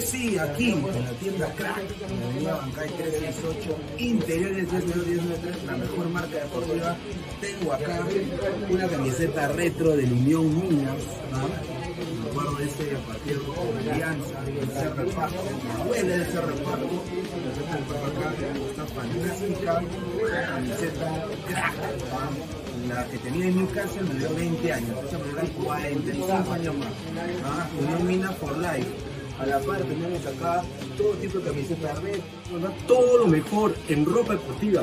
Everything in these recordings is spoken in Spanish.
Sí, aquí, en la tienda Crack, en la avenida Bancay 368, interiores 393, la mejor marca deportiva. Tengo acá una camiseta retro del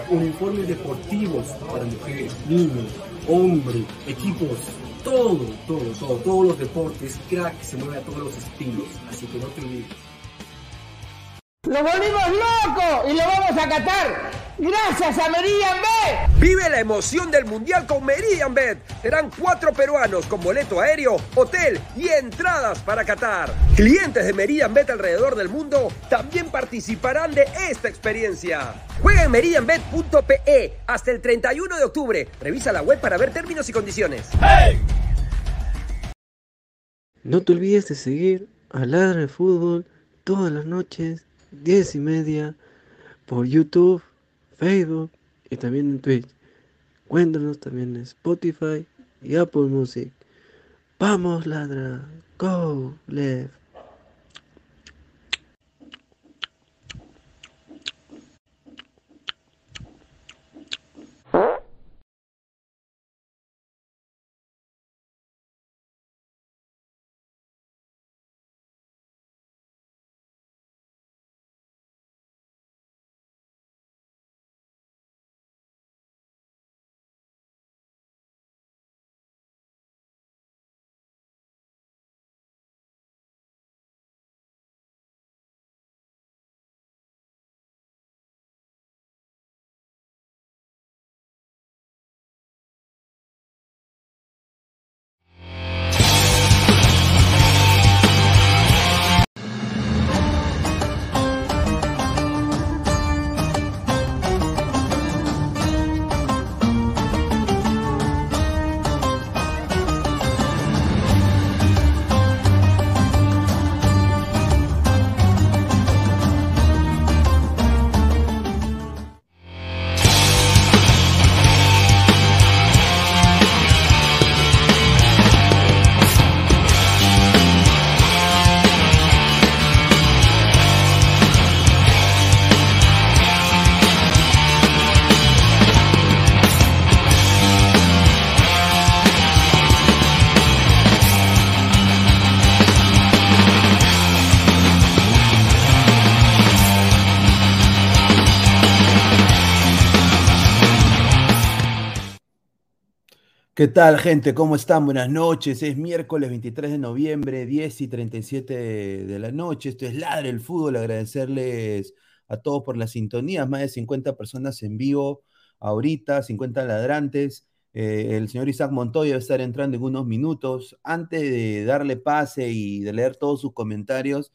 uniformes deportivos para mujeres, niños, hombres, equipos, todo, todo, todo, todos los deportes, crack se mueve a todos los estilos, así que no te olvides. ¡Lo volvimos loco! ¡Y lo vamos a catar! ¡Gracias a Meridian Bet! Vive la emoción del Mundial con Meridian Bet. Serán cuatro peruanos con boleto aéreo, hotel y entradas para Qatar. Clientes de Meridian Bet alrededor del mundo también participarán de esta experiencia. Juega en meridianbet.pe hasta el 31 de octubre. Revisa la web para ver términos y condiciones. No te olvides de seguir a Ladra de Fútbol todas las noches, 10 y media, por YouTube, Facebook y también en Twitch. Cuéntanos también en Spotify y Apple Music. Vamos, ladra. Go, left. ¿Qué tal, gente? ¿Cómo están? Buenas noches. Es miércoles 23 de noviembre, 10 y 37 de la noche. Esto es Ladre el Fútbol. Agradecerles a todos por las sintonías. Más de 50 personas en vivo ahorita, 50 ladrantes. Eh, el señor Isaac Montoya va a estar entrando en unos minutos. Antes de darle pase y de leer todos sus comentarios,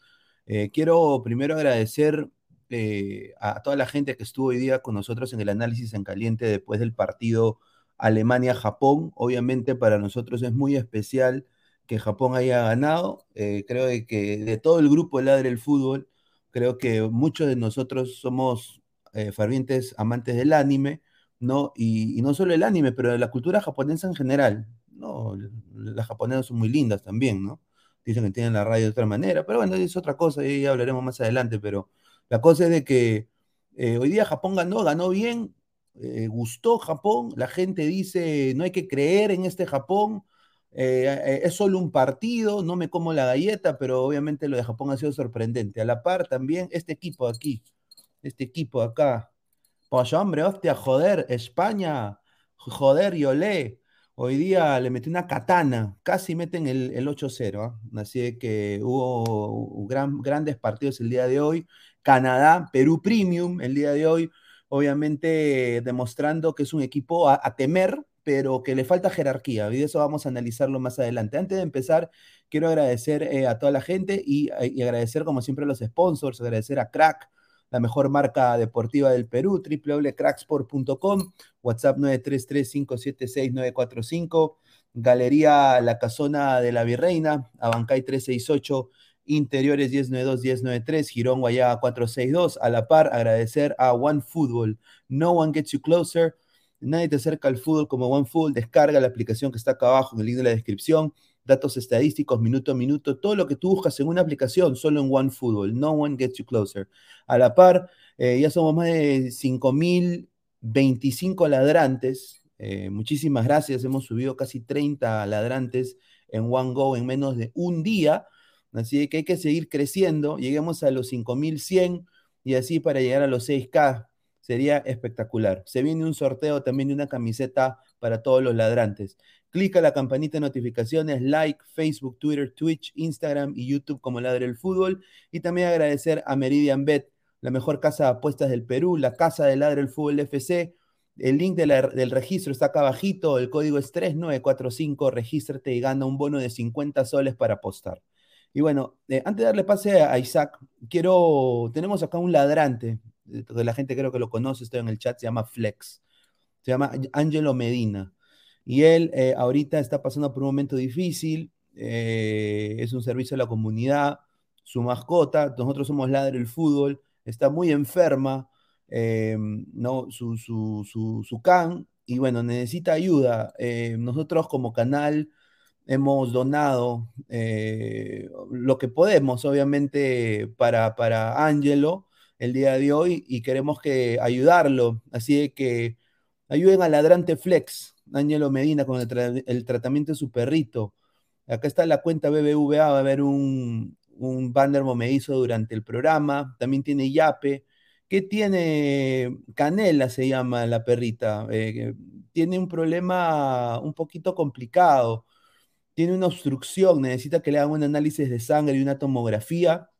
eh, quiero primero agradecer eh, a toda la gente que estuvo hoy día con nosotros en el análisis en caliente después del partido Alemania-Japón. Obviamente para nosotros es muy especial que Japón haya ganado. Eh, creo que de todo el grupo de Ladre el Fútbol, creo que muchos de nosotros somos eh, fervientes amantes del anime, ¿no? Y, no solo el anime, pero de la cultura japonesa en general, ¿no? Las japonesas son muy lindas también, ¿no? Dicen que tienen la radio de otra manera, pero bueno, es otra cosa, y ya hablaremos más adelante, pero la cosa es de que eh, hoy día Japón ganó, ganó bien, eh, gustó Japón, la gente dice, no hay que creer en este Japón, eh, eh, es solo un partido, no me como la galleta, pero obviamente lo de Japón ha sido sorprendente. A la par también este equipo aquí, este equipo acá, pues hombre, hostia, joder, España, joder, Yolé, hoy día le metí una katana, casi meten el, el 8-0, ¿ah? así que hubo grandes partidos el día de hoy. Canadá, Perú Premium el día de hoy, obviamente demostrando que es un equipo a, temer, pero que le falta jerarquía, y eso vamos a analizarlo más adelante. Antes de empezar, quiero agradecer eh, a toda la gente y, agradecer, como siempre, a los sponsors, agradecer a Crack, la mejor marca deportiva del Perú, www.cracksport.com, WhatsApp 933-576-945, Galería La Casona de la Virreina, Abancay 368 Interiores 1092-1093, Girón Guayaba 462. A la par, agradecer a OneFootball. No one gets you closer. Nadie te acerca al fútbol como OneFootball. Descarga la aplicación que está acá abajo en el link de la descripción. Datos estadísticos, minuto a minuto, todo lo que tú buscas en una aplicación, solo en OneFootball. No one gets you closer. A la par, eh, ya somos más de 5.025 ladrantes. Eh, muchísimas gracias. Hemos subido casi 30 ladrantes en OneGo en menos de un día. Así que hay que seguir creciendo. Lleguemos a los 5100 y así para llegar a los 6K. Sería espectacular. Se viene un sorteo también de una camiseta para todos los ladrantes. Clica la campanita de notificaciones, like, Facebook, Twitter, Twitch, Instagram y YouTube como Ladre el Fútbol. Y también agradecer a Meridian Bet, la mejor casa de apuestas del Perú, la casa de Ladre el Fútbol FC. El link del registro está acá abajito, el código es 3945, regístrate y gana un bono de 50 soles para apostar. Y bueno, eh, antes de darle pase a Isaac, quiero, tenemos acá un ladrante, eh, la gente creo que lo conoce, estoy en el chat, se llama Flex, se llama Angelo Medina. Y él eh, ahorita está pasando por un momento difícil, es un servicio a la comunidad, su mascota, nosotros somos Ladre el Fútbol, está muy enferma, ¿no? Su, su, su, su, can, y bueno, necesita ayuda. nosotros como canal hemos donado eh, lo que podemos, obviamente, para, para Angelo el día de hoy y queremos que ayudarlo. Así que ayuden a Ladrante Flex, Angelo Medina, con el, tratamiento de su perrito. Acá está la cuenta BBVA, va a haber un, un banner hizo durante el programa. También tiene Yape. ¿Qué tiene? Canela se llama la perrita. Eh, tiene un problema un poquito complicado tiene una obstrucción, necesita que le hagan un análisis de sangre y una tomografía,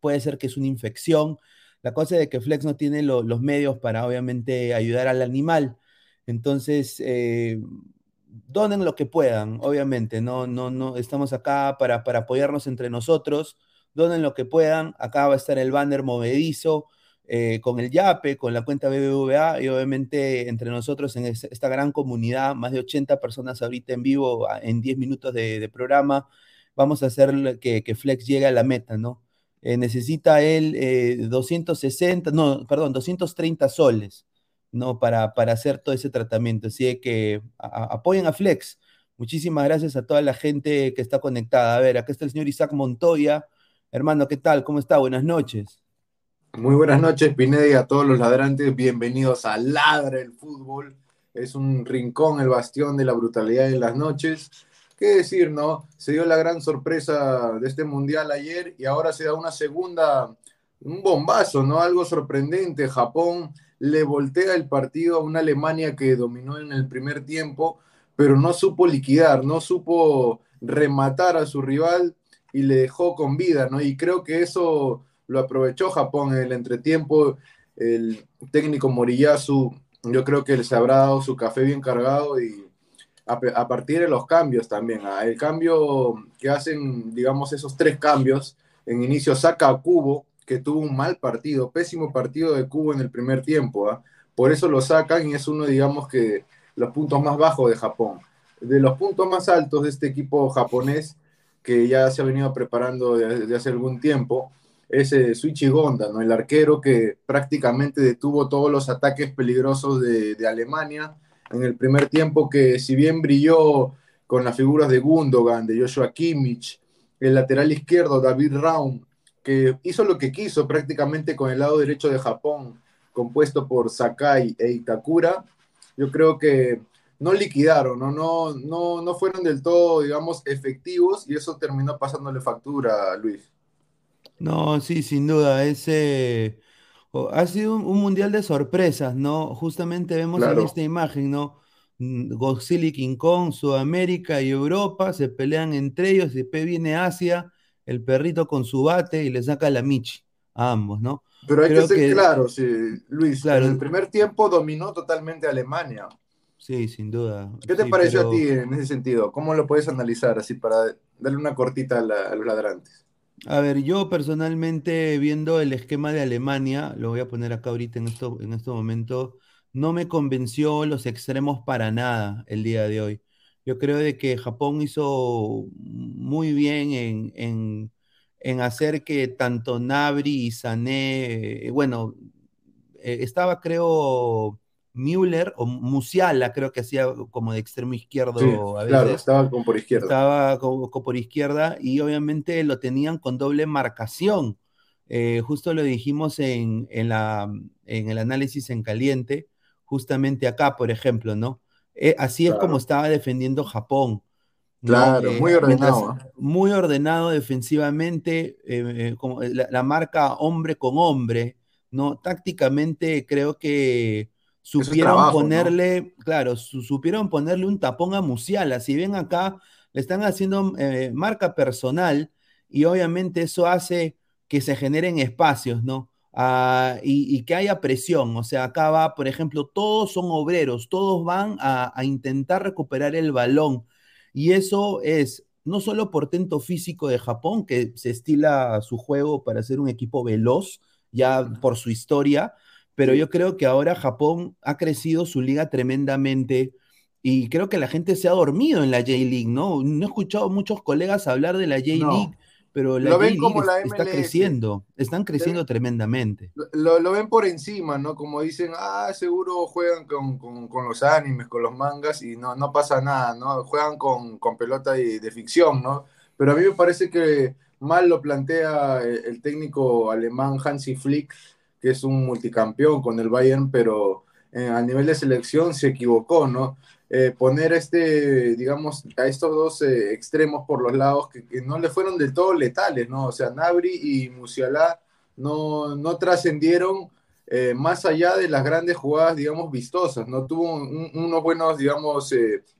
puede ser que es una infección. La cosa es de que Flex no tiene los medios para obviamente ayudar al animal. Entonces, eh, donen lo que puedan, obviamente, no, no, no, estamos acá para, para apoyarnos entre nosotros, donen lo que puedan, acá va a estar el banner movedizo, eh, con el YAPE, con la cuenta BBVA y obviamente entre nosotros en esta gran comunidad, más de 80 personas ahorita en vivo en 10 minutos de, programa, vamos a hacer que, Flex llegue a la meta, ¿no? Eh, necesita él 260, eh, no, perdón, 230 soles, ¿no? Para, para hacer todo ese tratamiento. Así que apoyen a Flex. Muchísimas gracias a toda la gente que está conectada. A ver, acá está el señor Isaac Montoya. Hermano, ¿qué tal? ¿Cómo está? Buenas noches. Muy buenas noches, Pineda, y a todos los ladrantes. Bienvenidos a Ladra el Fútbol. Es un rincón, el bastión de la brutalidad en las noches. ¿Qué decir, no? Se dio la gran sorpresa de este mundial ayer y ahora se da una segunda, un bombazo, ¿no? Algo sorprendente. Japón le voltea el partido a una Alemania que dominó en el primer tiempo, pero no supo liquidar, no supo rematar a su rival y le dejó con vida, ¿no? Y creo que eso lo aprovechó Japón en el entretiempo. El técnico Moriyasu, yo creo que se habrá dado su café bien cargado y a, partir de los cambios también. ¿ah? El cambio que hacen, digamos, esos tres cambios, en inicio saca a Cubo, que tuvo un mal partido, pésimo partido de Cubo en el primer tiempo. ¿ah? Por eso lo sacan y es uno, digamos, que los puntos más bajos de Japón. De los puntos más altos de este equipo japonés, que ya se ha venido preparando desde hace algún tiempo, ese Suichi Gonda, ¿no? el arquero que prácticamente detuvo todos los ataques peligrosos de, Alemania en el primer tiempo, que si bien brilló con las figuras de Gundogan, de Joshua Kimmich, el lateral izquierdo David Raum, que hizo lo que quiso prácticamente con el lado derecho de Japón, compuesto por Sakai e Itakura, yo creo que no liquidaron, ¿no? No, no, no fueron del todo, digamos, efectivos y eso terminó pasándole factura, Luis. No, sí, sin duda. Ese ha sido un, mundial de sorpresas, ¿no? Justamente vemos en esta imagen, ¿no? Mm, Godzilla y King Kong, Sudamérica y Europa se pelean entre ellos, y después viene Asia, el perrito con su bate y le saca la Michi a ambos, ¿no? Pero hay que ser claro, sí, Luis. En el primer tiempo dominó totalmente Alemania. Sí, sin duda. ¿Qué te pareció a ti en ese sentido? ¿Cómo lo puedes analizar así para darle una cortita a los ladrantes? A ver, yo personalmente viendo el esquema de Alemania, lo voy a poner acá ahorita en esto, en este momento, no me convenció los extremos para nada el día de hoy. Yo creo de que Japón hizo muy bien en, en hacer que tanto Nabri y Sané, eh, bueno, eh, estaba creo Müller o Musiala, creo que hacía como de extremo izquierdo a veces. Claro, estaba como por izquierda. Estaba como, por izquierda y obviamente lo tenían con doble marcación. Eh, justo lo dijimos en, la, en el análisis en caliente, justamente acá, por ejemplo, ¿no? Eh, así es como estaba defendiendo Japón. Claro, muy ordenado. Muy ordenado defensivamente, como la marca hombre con hombre, ¿no? Tácticamente creo que supieron ponerle, claro, supieron ponerle un tapón a Musiala. Si ven acá, le están haciendo eh, marca personal y obviamente eso hace que se generen espacios, ¿no? Ah, y, que haya presión. O sea, acá va, por ejemplo, todos son obreros, todos van a, a intentar recuperar el balón. Y eso es no solo portento físico de Japón, que se estila su juego para ser un equipo veloz, ya por su historia, pero yo creo que ahora Japón ha crecido su liga tremendamente y creo que la gente se ha dormido en la J-League, ¿no? No he escuchado muchos colegas hablar de la J-League, pero la J-League está creciendo, están creciendo tremendamente. Lo, ven por encima, ¿no? Como dicen, ah, seguro juegan con, los animes, con los mangas y no, no pasa nada, ¿no? Juegan con, pelota de, de ficción, ¿no? Pero a mí me parece que mal lo plantea el técnico alemán Hansi Flick que es un multicampeón con el Bayern, pero eh, a nivel de selección se equivocó, ¿no? Eh, poner este, digamos, a estos dos eh, extremos por los lados que, no le fueron del todo letales, ¿no? O sea, Nabri y Musiala no, no trascendieron más allá de las grandes jugadas, digamos, vistosas, ¿no? Tuvo unos buenos, digamos,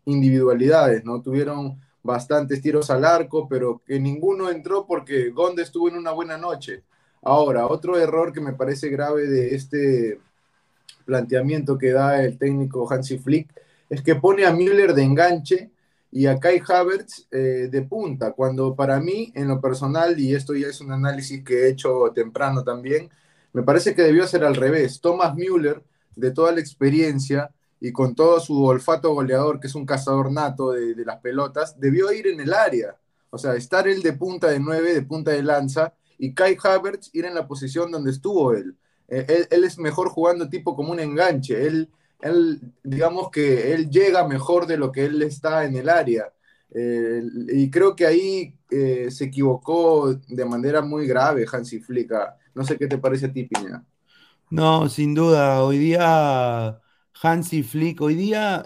individualidades, ¿no? Tuvieron bastantes tiros al arco, pero que ninguno entró porque Gonde estuvo en una buena noche. Ahora, otro error que me parece grave de este planteamiento que da el técnico Hansi Flick es que pone a Müller de enganche y a Kai Havertz eh, de punta, cuando para mí, en lo personal, y esto ya es un análisis que he hecho temprano también, me parece que debió ser al revés. Thomas Müller, de toda la experiencia y con todo su olfato goleador, que es un cazador nato de, de las pelotas, debió ir en el área. O sea, estar él de punta de nueve, de punta de lanza, y Kai Havertz ir en la posición donde estuvo él. Eh, él, es mejor jugando tipo como un enganche. Él, él, digamos que él llega mejor de lo que él está en el área. Eh, y creo que ahí eh, se equivocó de manera muy grave Hansi Flick. Ah, no sé qué te parece a ti, Piña. No, sin duda. Hoy día Hansi Flick, hoy día,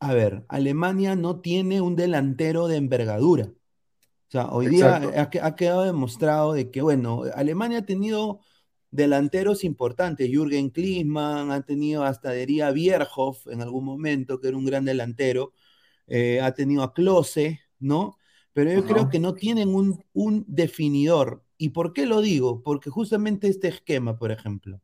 a ver, Alemania no tiene un delantero de envergadura. O sea, hoy día ha, quedado demostrado de que, bueno, Alemania ha tenido delanteros importantes, Jürgen Klinsmann, ha tenido hasta Deria Bierhoff en algún momento, que era un gran delantero, eh, ha tenido a Klose, ¿no? Pero yo creo que no tienen un, un, definidor. ¿Y por qué lo digo? Porque justamente este esquema, por ejemplo,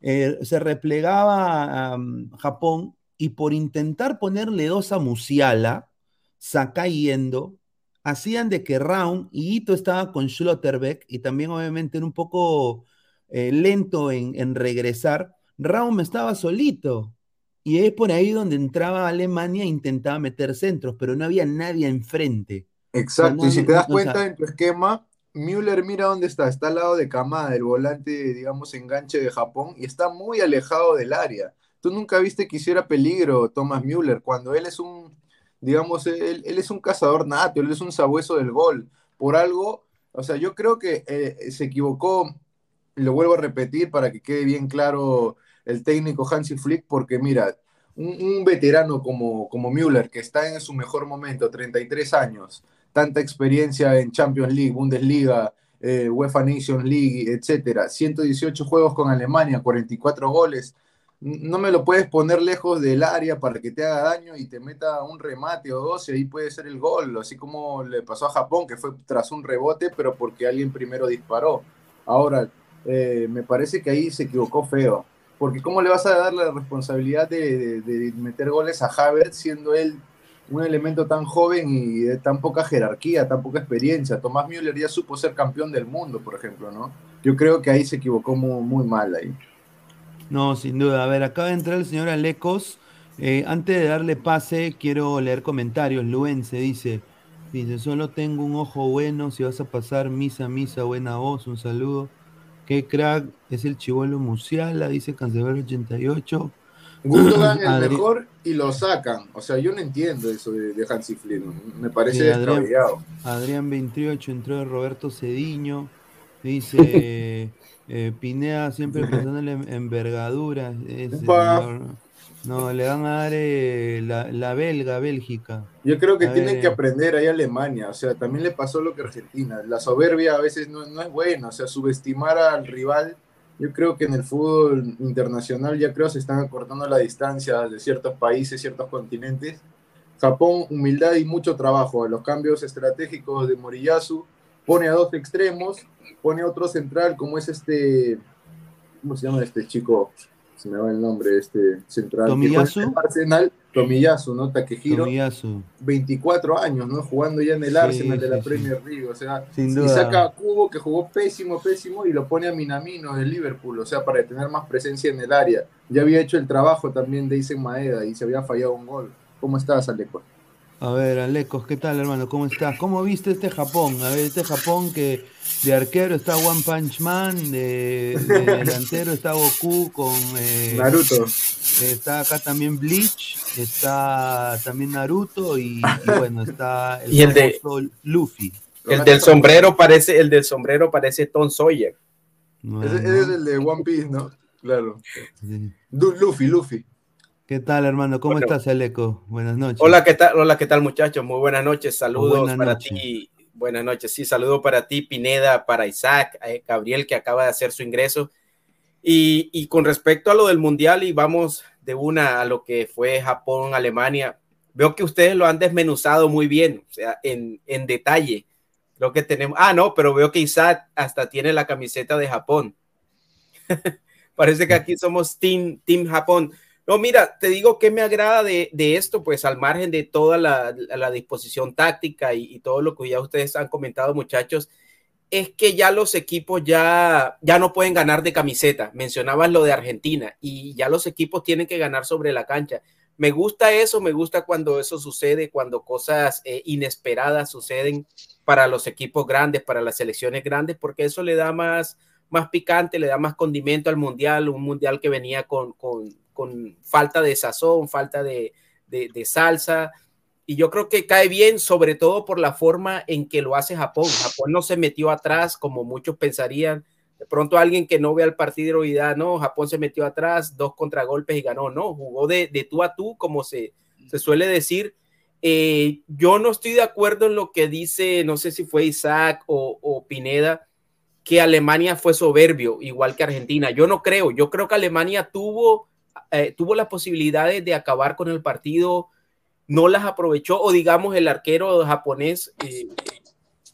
eh, se replegaba a Japón y por intentar ponerle dos a Musiala, Sakai yendo, hacían de que Raun y Ito estaba con Schlotterbeck y también obviamente era un poco eh, lento en, regresar. Raum estaba solito y es por ahí donde entraba Alemania e intentaba meter centros, pero no había nadie enfrente. Exacto, y si te das cuenta en tu esquema, Müller mira dónde está, está al lado de Kamada, el volante, digamos, enganche de Japón, y está muy alejado del área. Tú nunca viste que hiciera peligro Thomas Müller, cuando él es un digamos, él, es un cazador nato, él es un sabueso del gol. Por algo, o sea, yo creo que eh, se equivocó, lo vuelvo a repetir para que quede bien claro el técnico Hansi Flick, porque mira, un, veterano como, como Müller, que está en su mejor momento, 33 años, tanta experiencia en Champions League, Bundesliga, eh, UEFA Nations League, etcétera, 118 juegos con Alemania, 44 goles, no me lo puedes poner lejos del área para que te haga daño y te meta un remate o dos y ahí puede ser el gol, así como le pasó a Japón, que fue tras un rebote, pero porque alguien primero disparó. Ahora, eh, me parece que ahí se equivocó feo, porque ¿cómo le vas a dar la responsabilidad de, meter goles a Havertz siendo él un elemento tan joven y de tan poca jerarquía, tan poca experiencia? Tomás Müller ya supo ser campeón del mundo, por ejemplo, ¿no? Yo creo que ahí se equivocó muy, muy mal ahí. No, sin duda. A ver, acaba de entrar el señor Alecos. Eh, antes de darle pase, quiero leer comentarios. Luen se dice: Dice, solo tengo un ojo bueno, si vas a pasar misa, misa, buena voz, un saludo. Qué crack, es el chivolo Musiala, dice Cancelero 88. Gundogan el Adri mejor y lo sacan. O sea, yo no entiendo eso de, de Hansi Flick. Me parece Sí, Adrián. Adrián 28 entró de Roberto Cediño. Dice eh, Pineda siempre pensándole en envergadura. ese Upa. señor. No, le van a dar eh, la, la belga, Bélgica. Yo creo que A tienen ver. que aprender ahí a Alemania. O sea, también le pasó lo que Argentina. La soberbia a veces no, no es buena. O sea, subestimar al rival. Yo creo que en el fútbol internacional ya creo se están acortando la distancia de ciertos países, ciertos continentes. Japón, humildad y mucho trabajo. Los cambios estratégicos de Moriyasu pone a dos extremos, pone a otro central como es este, ¿cómo se llama este chico? Se me va el nombre, este central. que ¿Tomiyasu? el Arsenal, Tomiyasu, ¿no? Takehiro. Tomiyasu. 24 años, ¿no? Jugando ya en el Sí, Arsenal de la sí. Premier League, o sea, Sin y duda. saca a Cubo que jugó pésimo, pésimo y lo pone a Minamino del Liverpool, o sea, para tener más presencia en el área. Ya había hecho el trabajo también de Isen Maeda y se había fallado un gol. ¿Cómo estás, Aleco? A ver, Alecos, ¿qué tal, hermano? ¿Cómo estás? ¿Cómo viste este Japón? A ver, este Japón que de arquero está One Punch Man, de, de delantero está Goku con... eh, Naruto. Está acá también Bleach, está también Naruto y, y bueno, está el, Y el de- Luffy. El del sombrero parece, el del sombrero parece Tom Sawyer. Ese, es el de One Piece, ¿no? Claro. sí. Du- Luffy, Luffy. ¿Qué tal, hermano? ¿Cómo Bueno. estás, Aleco? Buenas noches. Hola, ¿qué tal? Hola, ¿qué tal, muchachos? Muy buenas noches. Saludos Buenas para noches. ti. Buenas noches. Sí, saludo para ti, Pineda, para Isaac, eh, Gabriel, que acaba de hacer su ingreso. Y, y con respecto a lo del Mundial, y vamos de una a lo que fue Japón, Alemania, veo que ustedes lo han desmenuzado muy bien, o sea, en, en detalle. Creo que tenemos. Ah, no, pero veo que Isaac hasta tiene la camiseta de Japón. Parece que aquí somos Team, team Japón. No, mira, te digo que me agrada de, de esto, pues al margen de toda la, disposición táctica y, y, todo lo que ya ustedes han comentado, muchachos, es que ya los equipos ya, ya no pueden ganar de camiseta. Mencionabas lo de Argentina y ya los equipos tienen que ganar sobre la cancha. Me gusta eso, me gusta cuando eso sucede, cuando cosas eh, inesperadas suceden para los equipos grandes, para las selecciones grandes, porque eso le da más, más picante, le da más condimento al mundial, un mundial que venía con, con, con falta de sazón, falta de, de, de, salsa. Y yo creo que cae bien, sobre todo por la forma en que lo hace Japón. Japón no se metió atrás como muchos pensarían. De pronto alguien que no vea el partido y da, no, Japón se metió atrás, dos contragolpes y ganó. No, jugó de, de tú a tú, como se, se suele decir. Eh, yo no estoy de acuerdo en lo que dice, no sé si fue Isaac o, o Pineda, que Alemania fue soberbio, igual que Argentina. Yo no creo, yo creo que Alemania tuvo, eh, tuvo las posibilidades de acabar con el partido, no las aprovechó, o digamos el arquero japonés eh,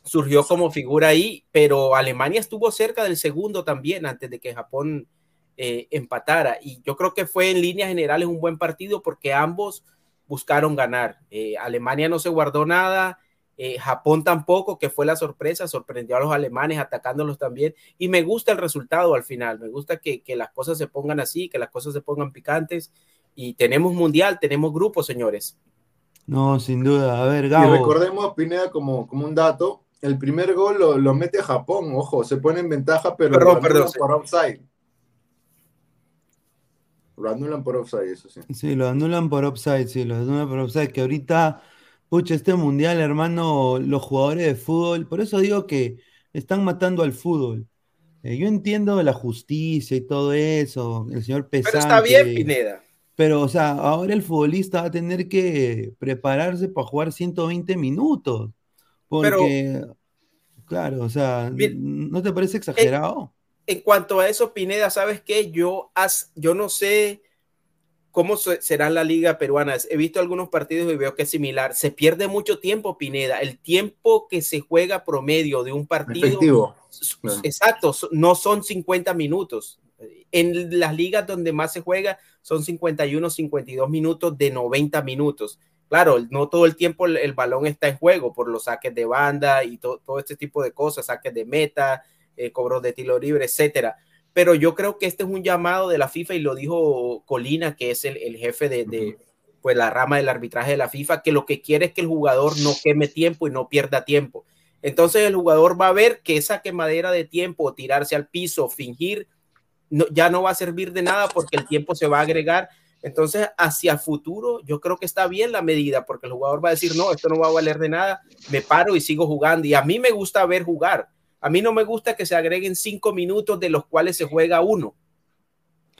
surgió como figura ahí, pero Alemania estuvo cerca del segundo también antes de que Japón eh, empatara. Y yo creo que fue en líneas generales un buen partido porque ambos buscaron ganar. Eh, Alemania no se guardó nada, eh, Japón tampoco, que fue la sorpresa, sorprendió a los alemanes atacándolos también. Y me gusta el resultado al final, me gusta que, que las cosas se pongan así, que las cosas se pongan picantes. Y tenemos mundial, tenemos grupo, señores. No, sin duda. A ver, Gabo. Y recordemos, Pineda, como, como un dato, el primer gol lo, lo mete Japón, ojo, se pone en ventaja, pero perdón, lo perdón, por offside. Lo anulan por offside, eso sí. Sí, lo anulan por offside, sí, lo anulan por offside, que ahorita, pucha, este mundial, hermano, los jugadores de fútbol, por eso digo que están matando al fútbol. Eh, yo entiendo la justicia y todo eso, el señor Pesante. Pero está bien, Pineda. Pero, o sea, ahora el futbolista va a tener que prepararse para jugar 120 minutos. Porque, Pero, claro, o sea, bien, ¿no te parece exagerado? En, en, cuanto a eso, Pineda, ¿sabes qué? Yo, yo no sé cómo será la liga peruana. He visto algunos partidos y veo que es similar. Se pierde mucho tiempo, Pineda. El tiempo que se juega promedio de un partido. Efectivo. Exacto, no son 50 minutos. En las ligas donde más se juega son 51, 52 minutos de 90 minutos. Claro, no todo el tiempo el, el balón está en juego por los saques de banda y to, todo este tipo de cosas, saques de meta, eh, cobros de tiro libre, etcétera. Pero yo creo que este es un llamado de la FIFA y lo dijo Colina, que es el, el jefe de, de pues la rama del arbitraje de la FIFA, que lo que quiere es que el jugador no queme tiempo y no pierda tiempo. Entonces el jugador va a ver que esa quemadera de tiempo, tirarse al piso, fingir, no, ya no va a servir de nada porque el tiempo se va a agregar. Entonces, hacia futuro, yo creo que está bien la medida porque el jugador va a decir, no, esto no va a valer de nada, me paro y sigo jugando. Y a mí me gusta ver jugar. A mí no me gusta que se agreguen cinco minutos de los cuales se juega uno.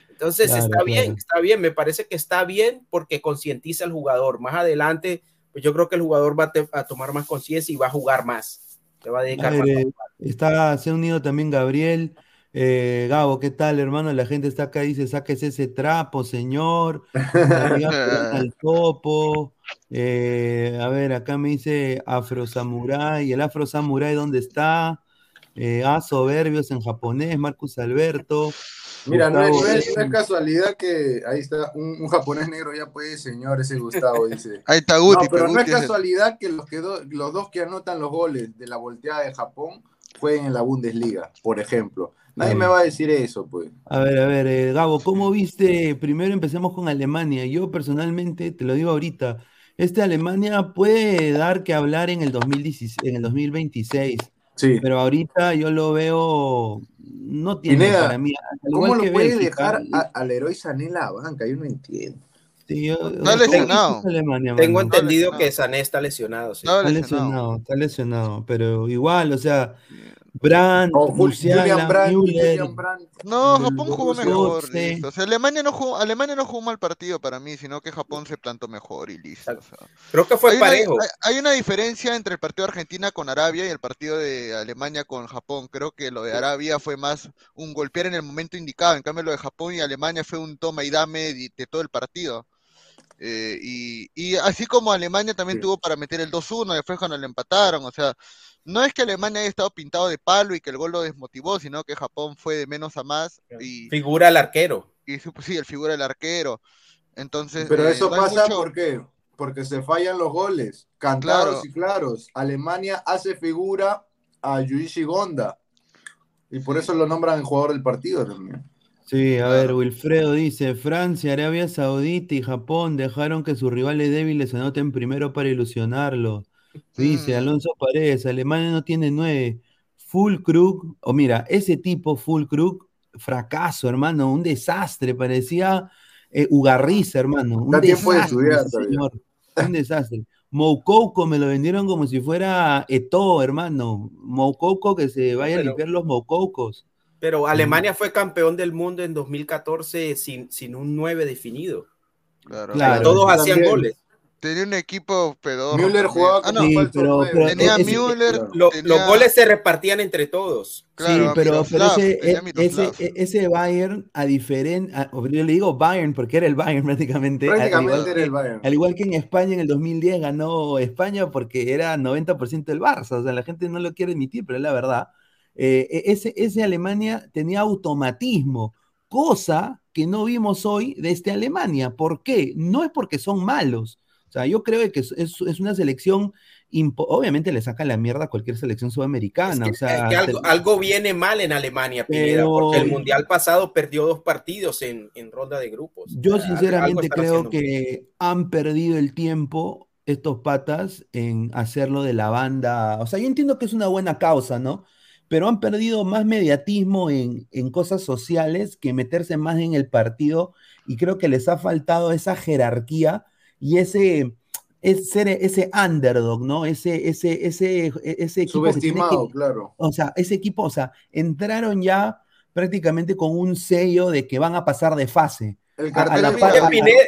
Entonces está bien, está bien, me parece que está bien porque concientiza al jugador. Más adelante, pues yo creo que el jugador va a, tomar más conciencia y va a jugar más. Se va a dedicar más. Eh, está, se ha unido también Gabriel. Eh, Gabo, ¿qué tal, hermano? La gente está acá, dice, sáquese ese trapo, señor. al topo. Eh, a ver, acá me dice Afro Samurai. ¿El Afro Samurai dónde está? Ah, soberbios en japonés, Marcus Alberto. Mira, no es, casualidad que ahí está un, japonés negro ya puede, señor, ese Gustavo dice. ahí está Guti. No, pero no es casualidad que los, que los dos que anotan los goles de la volteada de Japón jueguen en la Bundesliga, por ejemplo. Nadie me va a decir eso, pues. A ver, a ver, eh, Gabo, ¿cómo viste? Primero empecemos con Alemania. Yo personalmente, te lo digo ahorita, este Alemania puede dar que hablar en el, 2016, en el 2026. Sí. Pero ahorita yo lo veo no tiene para mí. ¿Cómo lo puede dejar al héroe Sané la banca? Yo no entiendo. está lesionado. Tengo entendido que Sané está lesionado. Está lesionado, está lesionado, pero igual, o sea, Brand, Julian No, Japón jugó mejor. O sea, Alemania no jugó, Alemania no jugó mal partido para mí, sino que Japón se plantó mejor y listo. Creo que fue hay parejo. Una, hay, una diferencia entre el partido de Argentina con Arabia y el partido de Alemania con Japón. Creo que lo de Arabia fue más un golpear en el momento indicado. En cambio, lo de Japón y Alemania fue un toma y dame de, todo el partido. Eh, y, así como Alemania también tuvo para meter el 2-1, después cuando le empataron, o sea, no es que Alemania haya estado pintado de palo y que el gol lo desmotivó, sino que Japón fue de menos a más. Y, figura el arquero. Y sí, el figura el arquero. Entonces. Pero eh, eso pasa porque se fallan los goles, cantados y claros. Alemania hace figura a Yuichi Gonda. Y por eso lo nombran el jugador del partido también. Sí, a ver, Wilfredo dice, Francia, Arabia Saudita y Japón dejaron que sus rivales débiles se anoten primero para ilusionarlos. Dice mm. Alonso Paredes, Alemania no tiene nueve. Full Krug, o mira, ese tipo Full Krug, fracaso, hermano, un desastre, parecía eh, Ugarriza, hermano. Un desastre, señor, un desastre. Moukouko me lo vendieron como si fuera Eto, hermano. Moukouko que se vaya a limpiar los Moukoukos. Pero Alemania fue campeón del mundo en 2014 sin, sin un 9 definido. Claro, Todos hacían goles. Tenía un equipo pedor. Müller jugaba ah, no, pero, tenía Müller. Los goles se repartían entre todos. sí, pero, ese, ese, ese, Bayern, a diferente. Yo le digo Bayern porque era el Bayern prácticamente. Prácticamente al, era el Bayern. Al igual que en España en el 2010 ganó España porque era 90% del Barça. O sea, la gente no lo quiere admitir, pero es la verdad. Eh, e, ese, ese Alemania tenía automatismo, cosa que no vimos hoy de este Alemania. ¿Por qué? No es porque son malos o sea, yo creo que es, una selección, obviamente le saca la mierda a cualquier selección sudamericana. o sea, algo, viene mal en Alemania, Pineda, porque el Mundial pasado perdió dos partidos en, ronda de grupos. Yo sinceramente creo que han perdido el tiempo estos patas en hacerlo de la banda. O sea, yo entiendo que es una buena causa, ¿no? Pero han perdido más mediatismo en, en cosas sociales que meterse más en el partido y creo que les ha faltado esa jerarquía y ese, ese, ese underdog, ¿no? Ese, ese, ese, ese equipo. Subestimado, claro. O sea, ese equipo, o sea, entraron ya prácticamente con un sello de que van a pasar de fase. El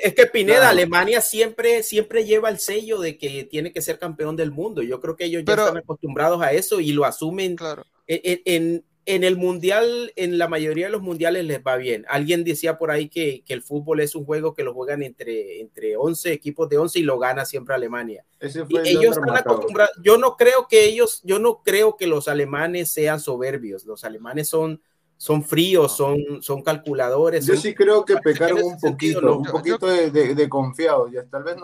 es, que Pineda, Alemania siempre, siempre lleva el sello de que tiene que ser campeón del mundo. Yo creo que ellos ya están acostumbrados a eso y lo asumen claro. en, en el mundial, en la mayoría de los mundiales les va bien. Alguien decía por ahí que, el fútbol es un juego que lo juegan entre, entre 11 equipos de 11 y lo gana siempre Alemania. ellos están acostumbrados. Yo no creo que ellos, yo no creo que los alemanes sean soberbios. Los alemanes son, son fríos, son, son calculadores. Yo sí creo que pecaron un poquito, un poquito de, de, confiados. Tal vez no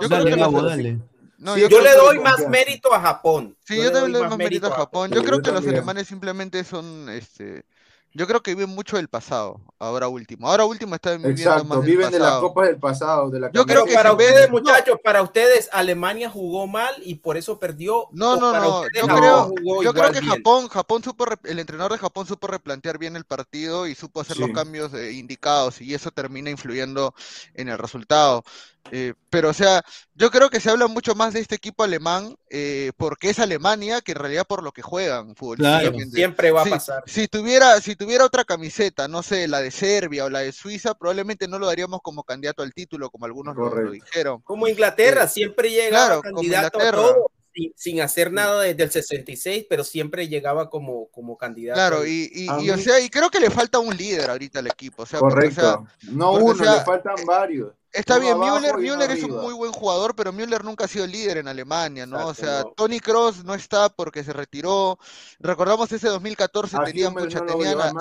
dale, yo, le doy más mérito a Japón. Sí, yo, también le doy más mérito a Japón. Yo, creo que los alemanes simplemente son, este, Yo creo que viven mucho del pasado, ahora último. Ahora último están viviendo Exacto, más del viven de las pasado. copas del pasado, de la Yo creo que para si ustedes, no. muchachos, para ustedes, Alemania jugó mal y por eso perdió. No, no, no. ustedes, Yo creo, yo creo que bien? Japón, Japón supo, el entrenador de Japón supo replantear bien el partido y supo hacer los cambios eh, indicados y eso termina influyendo en el resultado. Eh, pero, o sea, yo creo que se habla mucho más de este equipo alemán eh, porque es Alemania que en realidad por lo que juegan Claro. futbolísticamente. Siempre va a Sí, pasar. Si tuviera, si tuviera otra camiseta, no sé, la de Serbia o la de Suiza, probablemente no lo daríamos como candidato al título, como algunos lo- dijeron. Como Inglaterra, siempre llegaba claro, como candidato a Inglaterra. todo, sin, sin hacer nada desde el 66, pero siempre llegaba como, como candidato. Claro, y, y, y, o sea, y creo que le falta un líder ahorita al equipo. O sea, porque, o sea, Correcto. no o uno, sea, le faltan varios. Está bien, Müller, Müller es un muy buen jugador, pero Müller nunca ha sido líder en Alemania, ¿no? o sea, no. Tony Cross no está porque se retiró. Recordamos ese 2014, A tenían, pucha, no tenían, a,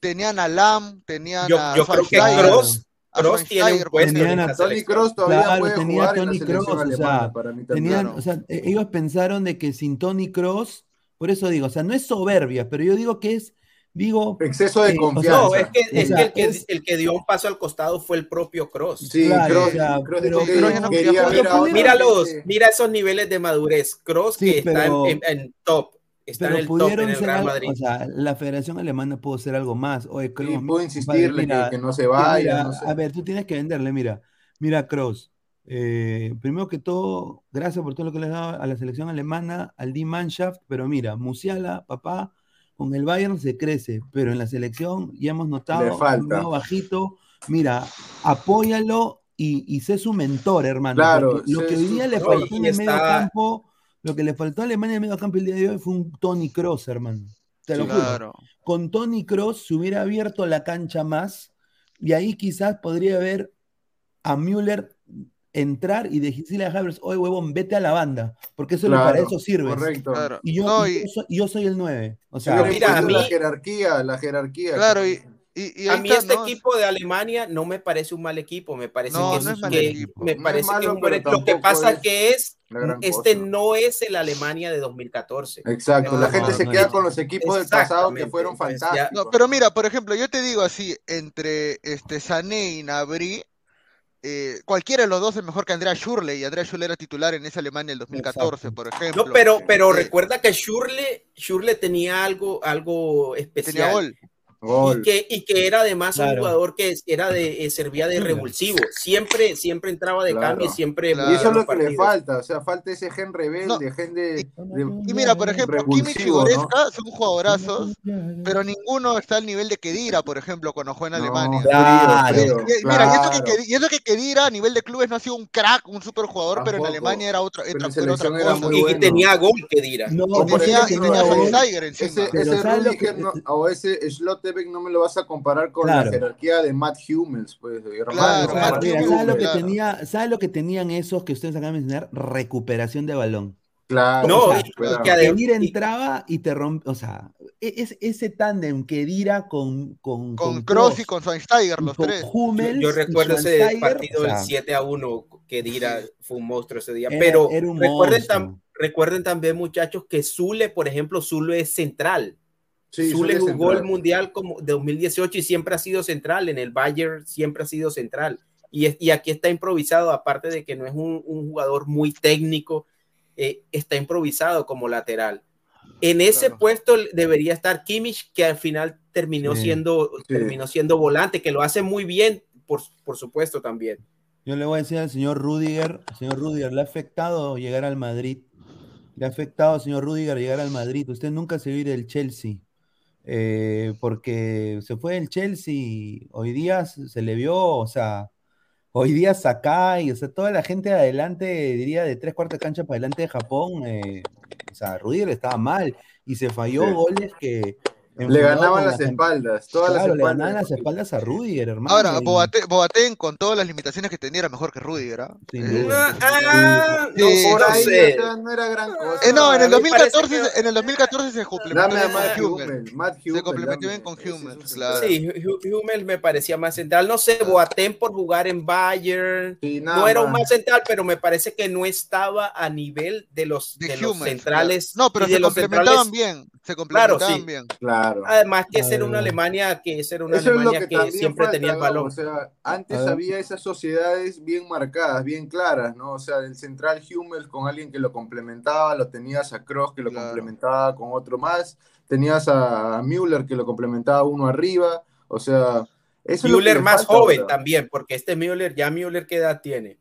tenían a Lam, tenían Yo, a yo creo que Schweinsteiger, Cross, a Cross tiene un Schweinsteiger, puesto en Tenían a Tony. Kroos todavía Claro, puede tenía jugar a en la Tony o sea, para mí también. Tenían, Claro. o sea, e- ellos pensaron de que sin Tony Cross, por eso digo, o sea, no es soberbia, pero yo digo que es, digo, Exceso de Eh, confianza. No, es que, O es sea, que el que es- el que dio un paso al costado fue el propio Cross. Sí, Claro, pero- que pero no quería otro Mira los, que- mira esos niveles de madurez. Cross Sí, que está pero- en, en- en top, está en pero top pudieron en el ser Real algo, Madrid. o sea, la Federación Alemana pudo ser algo más. Oye, Kroos, Sí, puedo insistirle mira, que, que no se vaya, mira, no sé. a ver, tú tienes que venderle, mira, mira, Kroos, eh, primero que todo, gracias por todo lo que le has dado a la selección alemana, al Die Mannschaft, pero mira, Musiala, papá, con el Bayern se crece, pero en la selección ya hemos notado Le falta. medio bajito, mira, apóyalo y, y sé su mentor, hermano, Claro, lo que hoy día le faltó en el medio campo, lo que le faltó a Alemania en el medio campo el día de hoy fue un Tony Cross, hermano. Te lo Sí, juro Claro. con Tony Cross se hubiera abierto la cancha más y ahí quizás podría ver a Müller entrar y decirle a Havertz, oye huevón, vete a la banda, porque eso es lo- para Claro, eso sirve. Correcto. Claro. Y yo, No, y y- yo soy, yo soy el 9. O Se sea, mira, a mí- la jerarquía, la jerarquía. Claro, y, y, y A mí está, este ¿no? equipo de Alemania no me parece un mal equipo, me parece No, que, no es, mal que- equipo. me es parece que es malo, un buen pero equipo. Lo que pasa es que es este cosa. no es el Alemania de 2014. Exacto, No, la gente no, se no queda con los equipos del pasado que fueron fantásticos. No, pero mira, por ejemplo, yo te digo así, entre este Sané y Nabri, eh, cualquiera de los dos es mejor que Andrea Schürrle, y Andrea Schürrle era titular en esa Alemania del 2014, Exacto. por ejemplo. No, pero, pero Eh, recuerda que Schürrle, Schürrle tenía algo, algo tenía especial. gol. Gol. Y que, y que era además un jugador que era de, eh, servía de revulsivo. Siempre, siempre entraba de Claro. cambio y siempre Claro. Y eso es lo que le falta, o sea, falta ese gen rebelde, No, gen de, de- Y mira, por ejemplo, Kimmich y son jugadorazos, pero ninguno está al nivel de Kedira, por ejemplo, cuando juega en No, Alemania. Mira, y eso, que, claro. Kedi- y eso que Kedira a nivel de clubes no ha sido un crack, un super jugador, pero en. Alemania era otra, era, era otra era cosa. muy Y, bueno. tenía gol que dirá. no, tenía, tenía gol. Encima. Ese, ese ¿sabes lo Rudiger que- no- o ese No me lo vas a comparar con Claro. la jerarquía de Matt Hummels, pues, hermano. Claro, o Claro, mira, ¿sabes lo que claro. tenía? ¿Sabes lo que tenían esos que ustedes acaban de mencionar? Recuperación de balón. claro, No, o sea, claro. que Kedira entraba y te rompe, o sea, e- es, ese tándem Kedira con con Con Kroos y con Schweinsteiger, los con tres. Hummels Yo recuerdo ese partido o del sea, 7 a 1 que Dira fue un monstruo ese día. Era- Pero era un recuerden, tam- recuerden también, muchachos, que Zule, por ejemplo, Zule es central. Sí, Zule jugó el. Mundial como de 2018 y siempre ha sido central. En el Bayern siempre ha sido central. Y, es- y aquí está improvisado, aparte de que no es un, un jugador muy técnico, eh, está improvisado como lateral. En ese Claro. puesto debería estar Kimmich, que al final terminó, Sí. siendo, Sí. terminó siendo volante, que lo hace muy bien, por, por supuesto, también. Yo le voy a decir al señor Rudiger, señor Rudiger, le ha afectado llegar al Madrid. Le ha afectado, señor Rudiger, llegar al Madrid. Usted nunca se vio ir del Chelsea. Eh, porque se fue del Chelsea. Hoy día se le vio, o sea, hoy día Sakai, o sea, toda la gente de adelante, diría de tres cuartos de cancha para adelante de Japón. eh, o sea, Rudiger estaba mal y se falló Sí. goles que. Le ganaban las las- espaldas, todas Claro, las le ganaban las espaldas a Rudiger, hermano. Ahora, Boateng, con todas las limitaciones que tenía, era mejor que Rudiger. ¿ah? Sin Eh, duda. Ah, no, Sí, Por no ahí, sé. no era gran cosa. Eh, no, en el mí me parece 2014, que- en el 2014 se complementó Dame a Matt Matt Se complementó bien con claro. Sí, Hu- Hummels me parecía más central. No sé, Boateng por jugar en Bayern. Sí, nada No era un más. central, pero me parece que no estaba a nivel de los, De de los Hummels, centrales. claro. No, pero se complementaban bien. Se Claro, sí. bien. Claro. Además que esa era una Ah. Alemania que esa era una Eso es Alemania que, siempre falta, tenía el balón. O sea, antes había esas sociedades bien marcadas, bien claras, ¿no? O sea, el central Hummels con alguien que lo complementaba, lo tenías a Kroos que lo Claro. complementaba con otro más, tenías a, Müller que lo complementaba uno arriba, o sea, eso Müller le más falta joven también, porque este Müller, ya Müller qué edad tiene.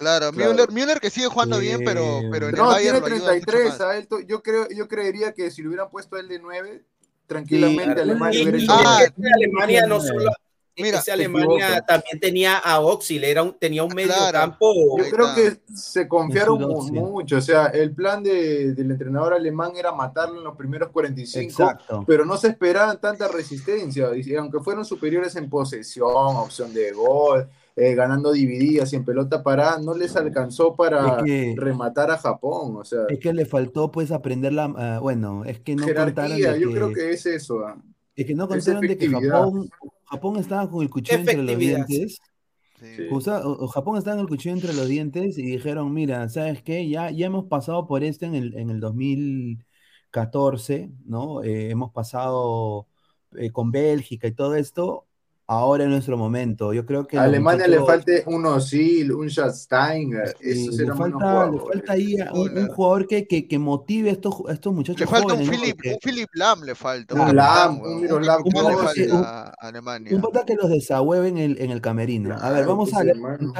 Claro, Claro. Müller, Müller que sigue jugando bien, pero, Eh, pero en el No, Bayern tiene lo ayuda mucho 33, más. a él yo creo, yo creería que si le hubieran puesto él de 9, tranquilamente claro. Alemania hubiera hecho Ah, es bien. que Alemania no solo, Mira, esa se Alemania también tenía a Oxil, era un, tenía un medio Claro. campo. Yo creo que se confiaron mucho, o sea, el plan de- del entrenador alemán era matarlo en los primeros 45, Exacto. pero no se esperaban tanta resistencia, y aunque fueron superiores en posesión, opción de gol, eh, ganando divididas y en pelota parada, no les alcanzó para Es que- rematar a Japón, o sea, Es que le faltó pues aprender la, ah, bueno, es que no contaron de yo que, creo que es eso. ah. es que no contaron de que. Japón, Japón estaba con el cuchillo entre los dientes. Sí. Usa- o- o Japón estaba con el cuchillo entre los dientes y dijeron, mira, ¿sabes qué? Ya, ya hemos pasado por esto en el, en el 2014, ¿no? Eh, hemos pasado eh, con Bélgica y todo esto. Ahora es nuestro momento. Yo creo que A Alemania le falte un Osil, un Schasteiger, esos le falta, le falta ahí un, un jugador que, que, que motive a estos, a estos muchachos Le falta un. Philip, Porque- un Philip Lam le falta. Un Lam, un falta un- a Alemania. Un pata que los desahueve en el, en el camerino. A ver, vamos a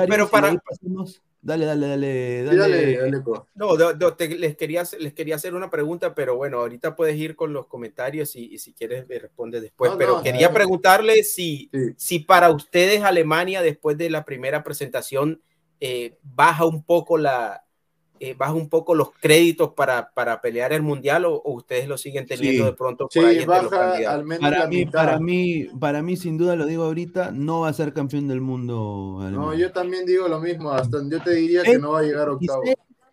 Pero para- pasemos. Dale, dale, dale, Sí, dale. dale, dale. No, do- do- te- les, quería, hacer- les quería hacer una pregunta, pero bueno, ahorita puedes ir con los comentarios y, y si quieres me respondes después. No, pero no, quería dale. preguntarle si, Sí. si para ustedes Alemania, después de la primera presentación, eh, baja un poco la eh, baja un poco los créditos para, para pelear el mundial o, o ustedes lo siguen teniendo Sí. de pronto por ahí los baja candidatos. al menos Para la mí, mitad. para mí, para mí, sin duda lo digo ahorita, no va a ser campeón del mundo. No, yo también digo lo mismo. Hasta yo te diría que no va a llegar a octavo.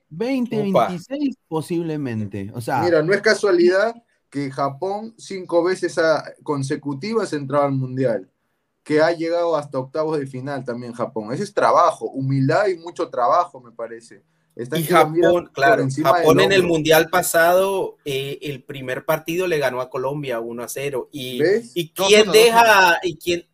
20, Upa. 26 posiblemente. O sea, Mira, no es casualidad que Japón cinco veces a- consecutivas ha entrado al mundial, que ha llegado hasta octavos de final también Japón. Ese es trabajo, humildad y mucho trabajo, me parece. Están Y Japón, claro, Japón en el mundial pasado, eh, el primer partido le ganó a Colombia 1 a 0. Y, y quién uno, deja, y quién,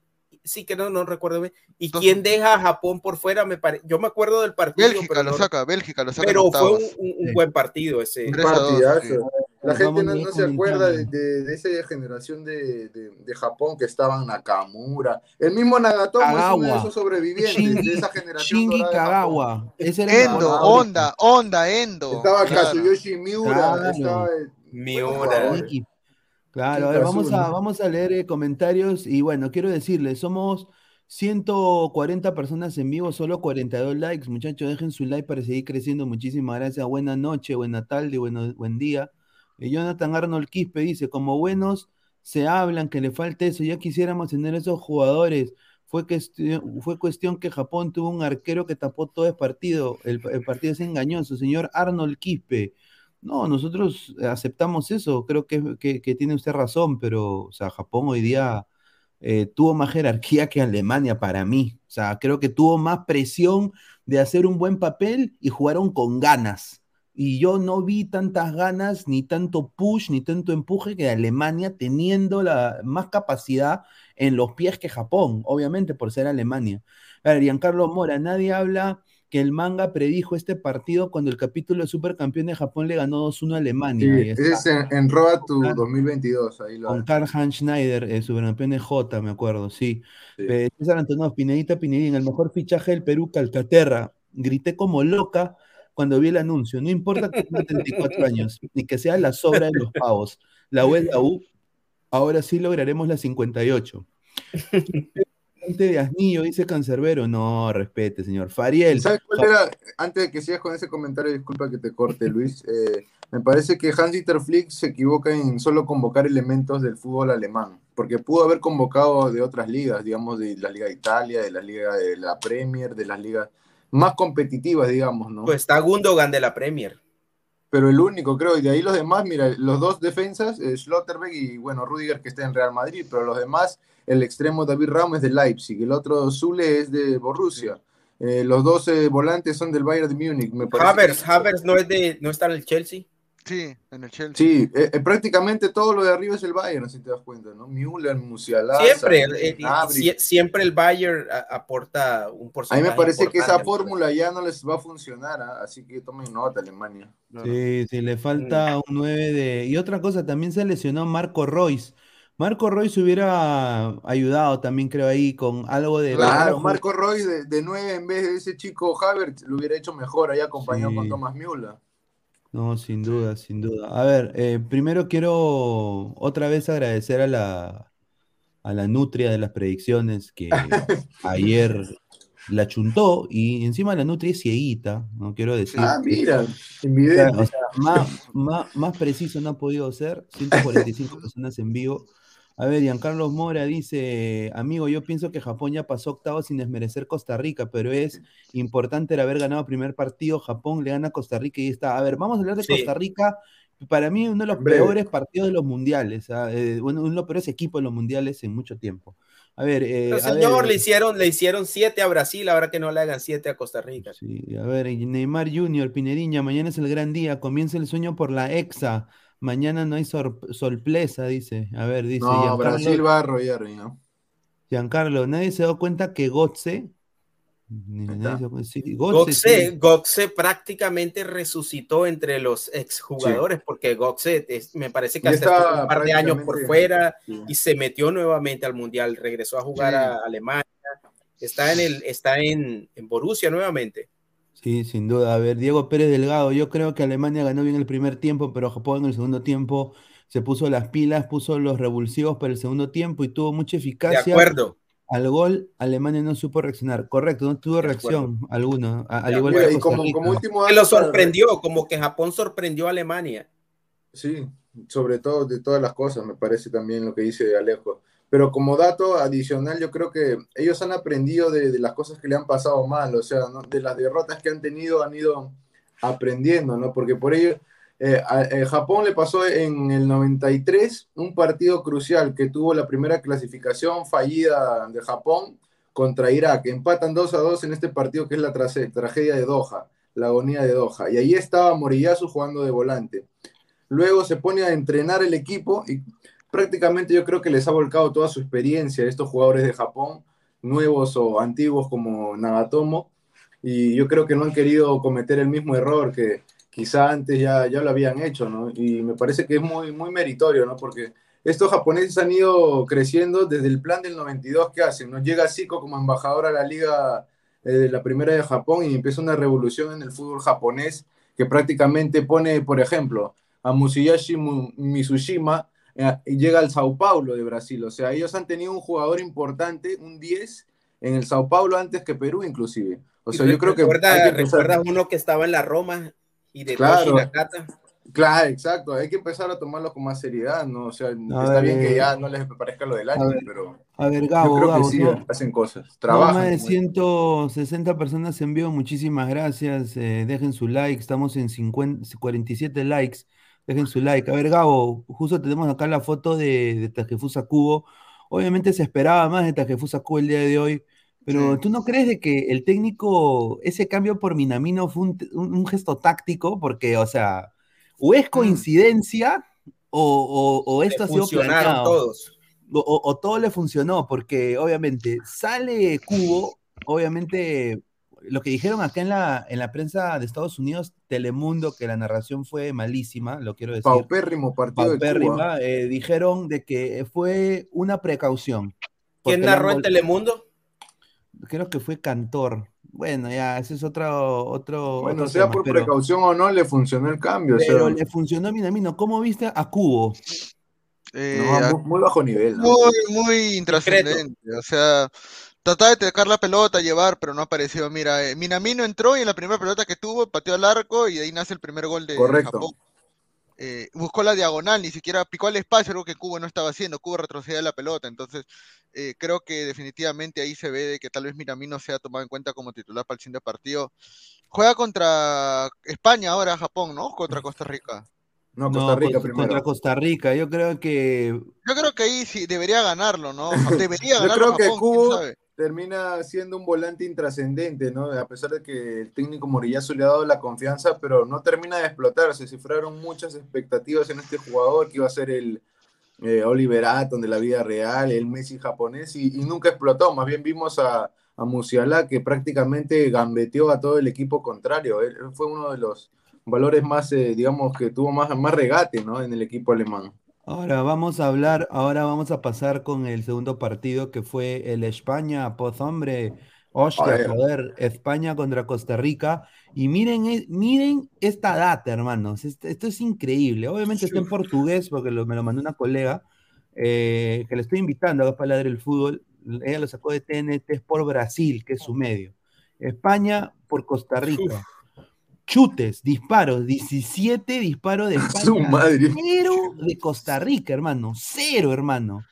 sí que no, no recuerdo bien, y quién deja a Japón por fuera, me parece, yo me acuerdo del partido, Bélgica pero, lo no- saca, Bélgica lo saca pero fue un, un- un Sí. buen partido ese. Un partidazo. sí. La gente no, se acuerda de, comentando. de- de esa generación de, de- de Japón que estaban Nakamura. El mismo Nagatomo es uno de esos sobrevivientes de esa generación. Shingi. Kagawa. Ese era el Endo, mejor. Onda, Onda, Endo. Estaba claro. Kazuyoshi Miura, Claro. estaba eh, Miura. Claro, a ver, vamos a leer eh, comentarios y bueno, quiero decirles, somos 140 personas en vivo, solo 42 likes. Muchachos, dejen su like para seguir creciendo. Muchísimas gracias. Buena noche, buena tarde, bueno, buen día. Eh, Jonathan Arnold Quispe dice, como buenos se hablan que le falta eso, ya quisiéramos tener esos jugadores. Fue cuestión, fue cuestión que Japón tuvo un arquero que tapó todo el partido. El, partido es engañoso, señor Arnold Quispe. No, nosotros aceptamos eso, creo que, que, que tiene usted razón, pero o sea, Japón hoy día eh, tuvo más jerarquía que Alemania para mí. O sea, creo que tuvo más presión de hacer un buen papel y jugaron con ganas. Y yo no vi tantas ganas, ni tanto push, ni tanto empuje que Alemania teniendo la más capacidad en los pies que Japón, obviamente por ser Alemania. A ver, Giancarlo Mora, nadie habla que el manga predijo este partido cuando el capítulo de Supercampeón de Japón le ganó 2-1 a Alemania. Sí, ese es en, en to Claro. 2022. Ahí lo Con Karl Hans Schneider, eh, supercampeón de J, me acuerdo, sí. Sí. Eh, César Antonov, Pinedita Pinedín, el mejor fichaje del Perú, Calcaterra. Grité como loca cuando vi el anuncio. No importa que tenga 34 años, ni que sea la sobra de los pavos. La U es la U. Ahora sí lograremos la 58. Gente de Asnillo, dice Cancerbero. No, respete, señor. Fariel. ¿Sabes cuál era? Antes de que sigas con ese comentario, disculpa que te corte, Luis. eh, me parece que Hans-Dieter Flick se equivoca en solo convocar elementos del fútbol alemán, porque pudo haber convocado de otras ligas, digamos, de la Liga de Italia, de la Liga de la Premier, de las ligas más competitivas, digamos, ¿no? Pues está Gundogan de la Premier. Pero el único, creo, y de ahí los demás, mira, los dos defensas, eh, Schlotterbeck y, bueno, Rudiger que está en Real Madrid, pero los demás, el extremo David Ramos es de Leipzig, el otro Zule es de Borussia. Eh, los dos eh, volantes son del Bayern de Múnich, me parece. Havertz, que- Havertz no es de, no está en el Chelsea. Sí, en el Chelsea. Sí, eh, eh, prácticamente todo lo de arriba es el Bayern, si te das cuenta, ¿no? Müller, Musiala. Siempre, eh, sie- siempre el Bayern a- aporta un A porcentaje. mí me parece que esa fórmula ya no les va a funcionar, ¿ah? así que tomen nota, Alemania. Sí, sí, le falta un 9 de... Y otra cosa, también se lesionó Marco Royce. Marco Royce hubiera ayudado también, creo, ahí con algo de... Claro, Marco Roy de, de 9 en vez de ese chico Havertz lo hubiera hecho mejor ahí acompañado Sí. con Thomas Müller. No, sin duda, sin duda. A ver, eh, primero quiero otra vez agradecer a la, a la nutria de las predicciones que ayer la chuntó y encima la nutria es cieguita, no quiero decir. Ah, mira, O sea, invidente. o sea, más, más, más preciso no ha podido ser. 145 personas en vivo. A ver, Giancarlos Mora dice, amigo, yo pienso que Japón ya pasó octavo sin desmerecer Costa Rica, pero es importante el haber ganado primer partido. Japón le gana a Costa Rica y está. A ver, vamos a hablar de Sí. Costa Rica. Para mí, uno de los breve. peores partidos de los mundiales. ¿ah? Eh, bueno, uno de los peores equipos de los mundiales en mucho tiempo. A ver, eh, Pero, a señor, ver, le hicieron, le hicieron siete a Brasil, ahora que no le hagan siete a Costa Rica. Sí, a ver, Neymar Junior, Pinediña, mañana es el gran día, comienza el sueño por la exa, mañana no hay sor- sorpresa, dice. A ver, dice No, Giancarlo, Brasil va a arrollar, ¿no? Giancarlo, nadie se da cuenta que Gotze, sí, Gotze, sí. Goxe, Goxe prácticamente resucitó entre los exjugadores, porque Goxe es- me parece que estaba un par de años por fuera Sí. y se metió nuevamente al Mundial, regresó a jugar Sí. a Alemania, está en el, está en, en Borussia nuevamente. Sí, sin duda. A ver, Diego Pérez Delgado, yo creo que Alemania ganó bien el primer tiempo, pero Japón en el segundo tiempo se puso las pilas, puso los revulsivos para el segundo tiempo y tuvo mucha De eficacia. acuerdo. Al gol, Alemania no supo reaccionar. Correcto, no tuvo De reacción alguna, al De igual que y Costa como, Rica. como último Que lo dato para- sorprendió, como que Japón sorprendió a Alemania. Sí, sobre todo de todas las cosas, me parece también lo que dice Alejo. Pero como dato adicional, yo creo que ellos han aprendido de, las cosas que le han pasado mal, o sea, de las derrotas que han tenido, han ido aprendiendo, ¿no? Porque por ello, eh, a- eh, Japón le pasó en el 93 un partido crucial que tuvo la primera clasificación fallida de Japón contra Irak. Empatan 2 a 2 en este partido que es la tragedia de Doha, la agonía de Doha. Y ahí estaba Moriyasu jugando de volante. Luego se pone a entrenar el equipo y prácticamente yo creo que les ha volcado toda su experiencia a estos jugadores de Japón, nuevos o antiguos como Nagatomo, y yo creo que no han querido cometer el mismo error que quizá antes ya, ya lo habían hecho, ¿no? Y me parece que es muy, muy meritorio, ¿no? Porque estos japoneses han ido creciendo desde el plan del 92 que hacen, ¿no? Llega Zico como embajador a la liga eh, de la primera de Japón y empieza una revolución en el fútbol japonés que prácticamente pone, por ejemplo, a Musashi Mu- Mitsushima eh, y llega al Sao Paulo de Brasil. O sea, ellos han tenido un jugador importante, un 10, en el Sao Paulo antes que Perú inclusive. O sea, yo creo que... recuerda, que uno que estaba en la Roma y de Claro. Nakata. Claro, exacto. Hay que empezar a tomarlo con más seriedad, ¿no? O sea, está ver, bien que eh, ya no les parezca lo del año, ver, pero A ver, yo Gabo, creo que Gabo, sí, no- hacen cosas, trabajan. más de como- 160 personas en vivo, muchísimas gracias. eh, dejen su like, estamos en 50, 47 likes. Dejen su like. A ver, Gabo, justo tenemos acá la foto de, de Takefusa Kubo. Obviamente se esperaba más de Takefusa Kubo el día de hoy, pero Sí. ¿tú no crees de que el técnico, ese cambio por Minamino fue un, un- un gesto táctico? Porque, o sea, o es coincidencia o, o- o esto ha sido planeado. todos. O todo le funcionó, porque obviamente sale Cubo, obviamente lo que dijeron acá en la, en la prensa de Estados Unidos, Telemundo, que la narración fue malísima, lo quiero decir. Paupérrimo partido de Cuba. paupérrima, eh, dijeron de que fue una precaución. ¿Quién narró en Telemundo? Creo que fue Cantor. Bueno, ya, ese es otro, otro, Bueno, otro sea tema, por pero, precaución o no, le funcionó el cambio. o sea, pero le funcionó a Minamino. ¿Cómo viste a Cubo? Eh, no, a- muy, muy bajo nivel. ¿no? muy, muy intrascendente. O sea, trataba de tocar la pelota, llevar, pero no apareció. Mira, eh, Minamino entró y en la primera pelota que tuvo, pateó al arco y de ahí nace el primer gol de Correcto. Japón. Eh, buscó la diagonal, ni siquiera picó al espacio, algo que Cuba no estaba haciendo. Cuba retrocedía la pelota. Entonces, eh, creo que definitivamente ahí se ve de que tal vez Minamino sea tomado en cuenta como titular para el siguiente partido. Juega contra España ahora, Japón, ¿no? Contra Costa Rica. No, Costa Rica contra, primero. contra Costa Rica. Yo creo que Yo creo que ahí sí debería ganarlo, ¿no? Debería Yo ganarlo creo que Japón, Cubo, sabe. Termina siendo un volante intrascendente, ¿no? A pesar de que el técnico Morillazo le ha dado la confianza, pero no termina de explotar. Se cifraron muchas expectativas en este jugador que iba a ser el eh, Oliver Atom de la vida real, el Messi japonés, y, nunca explotó. Más bien vimos a, a Musiala que prácticamente gambeteó a todo el equipo contrario. Fue uno de los valores más, eh, digamos, que tuvo más, más regate, ¿no? En el equipo alemán. Ahora vamos a hablar, ahora vamos a pasar con el segundo partido que fue el España, poz hombre, hostia, Joder. España contra Costa Rica. Y miren, eh, miren esta data, hermanos. Esto, es increíble. Obviamente está en portugués porque lo- me lo mandó una colega eh, que le estoy invitando a para el fútbol. Ella lo sacó de TNT por Brasil, que es su medio. España por Costa Rica. Chutes, disparos, 17 disparos de Su España, madre. cero de Costa Rica, hermano, cero, hermano.